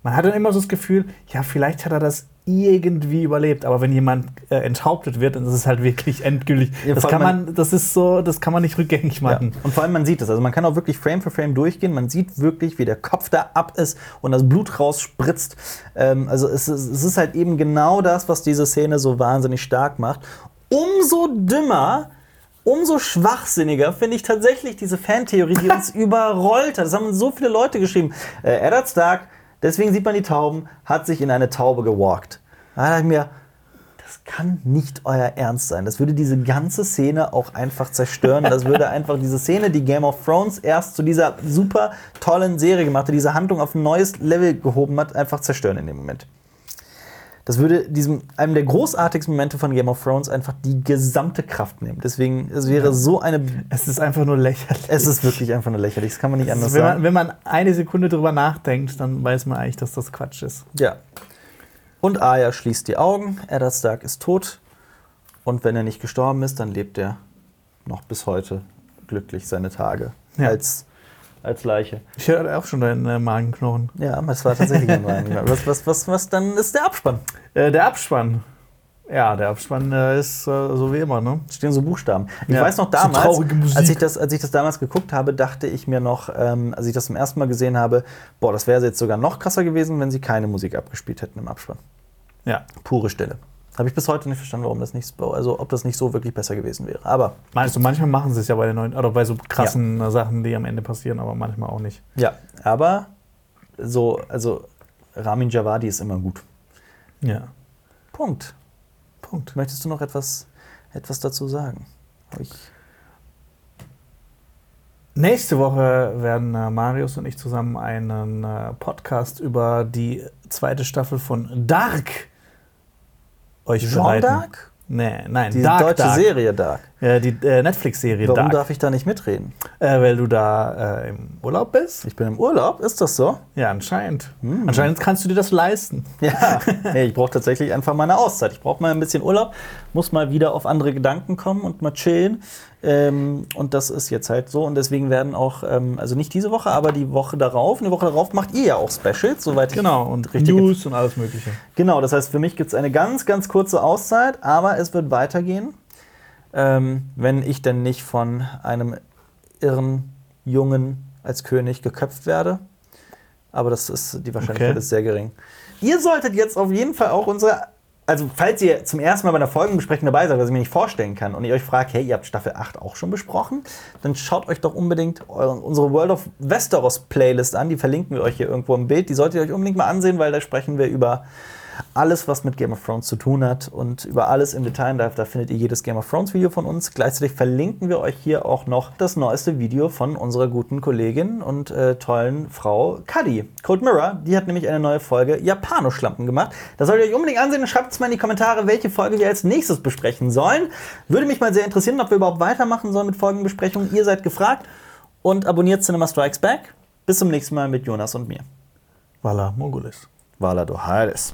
Man hat dann immer so das Gefühl, ja, vielleicht hat er das irgendwie überlebt, aber wenn jemand äh, enthauptet wird, dann ist es halt wirklich endgültig. Ja, das kann man, das ist so, das kann man nicht rückgängig machen. Ja. Und vor allem man sieht es, also man kann auch wirklich Frame für Frame durchgehen, man sieht wirklich, wie der Kopf da ab ist und das Blut rausspritzt. Ähm, also es ist, es ist halt eben genau das, was diese Szene so wahnsinnig stark macht. Umso dümmer, umso schwachsinniger finde ich tatsächlich diese Fantheorie, die uns überrollt hat. Das haben so viele Leute geschrieben. Äh, Eddard Stark, deswegen sieht man die Tauben, hat sich in eine Taube gewalkt. Da dachte ich mir, das kann nicht euer Ernst sein. Das würde diese ganze Szene auch einfach zerstören. Das würde einfach diese Szene, die Game of Thrones erst zu dieser super tollen Serie gemacht hat, diese Handlung auf ein neues Level gehoben hat, einfach zerstören in dem Moment. Das würde diesem, einem der großartigsten Momente von Game of Thrones einfach die gesamte Kraft nehmen. Deswegen, es wäre so eine. Es ist einfach nur lächerlich. Es ist wirklich einfach nur lächerlich. Das kann man nicht anders wenn, man, sagen. wenn man eine Sekunde drüber nachdenkt, dann weiß man eigentlich, dass das Quatsch ist. Ja. Und Arya schließt die Augen. Eddard Stark ist tot. Und wenn er nicht gestorben ist, dann lebt er noch bis heute glücklich seine Tage Ja. als, als Leiche. Ich höre auch schon deinen äh, Magenknochen. Ja, das war tatsächlich ein Wein. Was, was, was, was dann ist der Abspann? Äh, der Abspann. Ja, der Abspann äh, ist äh, so wie immer, ne? Es stehen so Buchstaben. Ich Ja, weiß noch so damals, Musik. als, ich das, als ich das damals geguckt habe, dachte ich mir noch, ähm, als ich das zum ersten Mal gesehen habe, boah, das wäre jetzt sogar noch krasser gewesen, wenn sie keine Musik abgespielt hätten im Abspann. Ja. Pure Stille. Habe ich bis heute nicht verstanden, warum das nicht, also ob das nicht so wirklich besser gewesen wäre. Aber Meinst du, manchmal machen sie es ja bei den neuen, oder bei so krassen äh, Sachen, die am Ende passieren, aber manchmal auch nicht. ja, aber so, also Ramin Javadi ist immer gut. Ja. Punkt. Punkt. Möchtest du noch etwas, etwas dazu sagen? Ich, Nächste Woche werden äh, Marius und ich zusammen einen äh, Podcast über die zweite Staffel von Dark euch Jean bereiten. Dark? Nee, nein, Die Dark, deutsche Dark. Serie Dark. Ja, die äh, Netflix-Serie Warum Dark. darf ich da nicht mitreden? Äh, weil du da äh, im Urlaub bist? Ich bin im Urlaub, ist das so? Ja, anscheinend. Hm. Anscheinend kannst du dir das leisten. Ja, nee, ich brauche tatsächlich einfach mal eine Auszeit. Ich brauche mal ein bisschen Urlaub, muss mal wieder auf andere Gedanken kommen und mal chillen. Ähm, und das ist jetzt halt so. Und deswegen werden auch, ähm, also nicht diese Woche, aber die Woche darauf, eine Woche darauf macht ihr ja auch Specials, soweit ich Genau, und richtig News und alles Mögliche. Genau, das heißt, für mich gibt es eine ganz, ganz kurze Auszeit, aber es wird weitergehen, ähm, wenn ich denn nicht von einem irren Jungen als König geköpft werde. Aber das ist, die Wahrscheinlichkeit Okay. ist sehr gering. Ihr solltet jetzt auf jeden Fall auch unsere, also falls ihr zum ersten Mal bei einer Folgenbesprechung dabei seid, was ich mir nicht vorstellen kann, und ihr euch fragt, hey, ihr habt Staffel 8 auch schon besprochen, dann schaut euch doch unbedingt eure, unsere World of Westeros Playlist an. Die verlinken wir euch hier irgendwo im Bild. Die solltet ihr euch unbedingt mal ansehen, weil da sprechen wir über alles, was mit Game of Thrones zu tun hat und über alles im Detail. Da, da findet ihr jedes Game of Thrones Video von uns. Gleichzeitig verlinken wir euch hier auch noch das neueste Video von unserer guten Kollegin und äh, tollen Frau Kadi. Code Mirror, die hat nämlich eine neue Folge Japanoschlampen gemacht. Das solltet ihr euch unbedingt ansehen. Schreibt es mal in die Kommentare, welche Folge wir als nächstes besprechen sollen. Würde mich mal sehr interessieren, ob wir überhaupt weitermachen sollen mit Folgenbesprechungen. Ihr seid gefragt und abonniert Cinema Strikes Back. Bis zum nächsten Mal mit Jonas und mir. Vala Mogulis. Vala do Hades.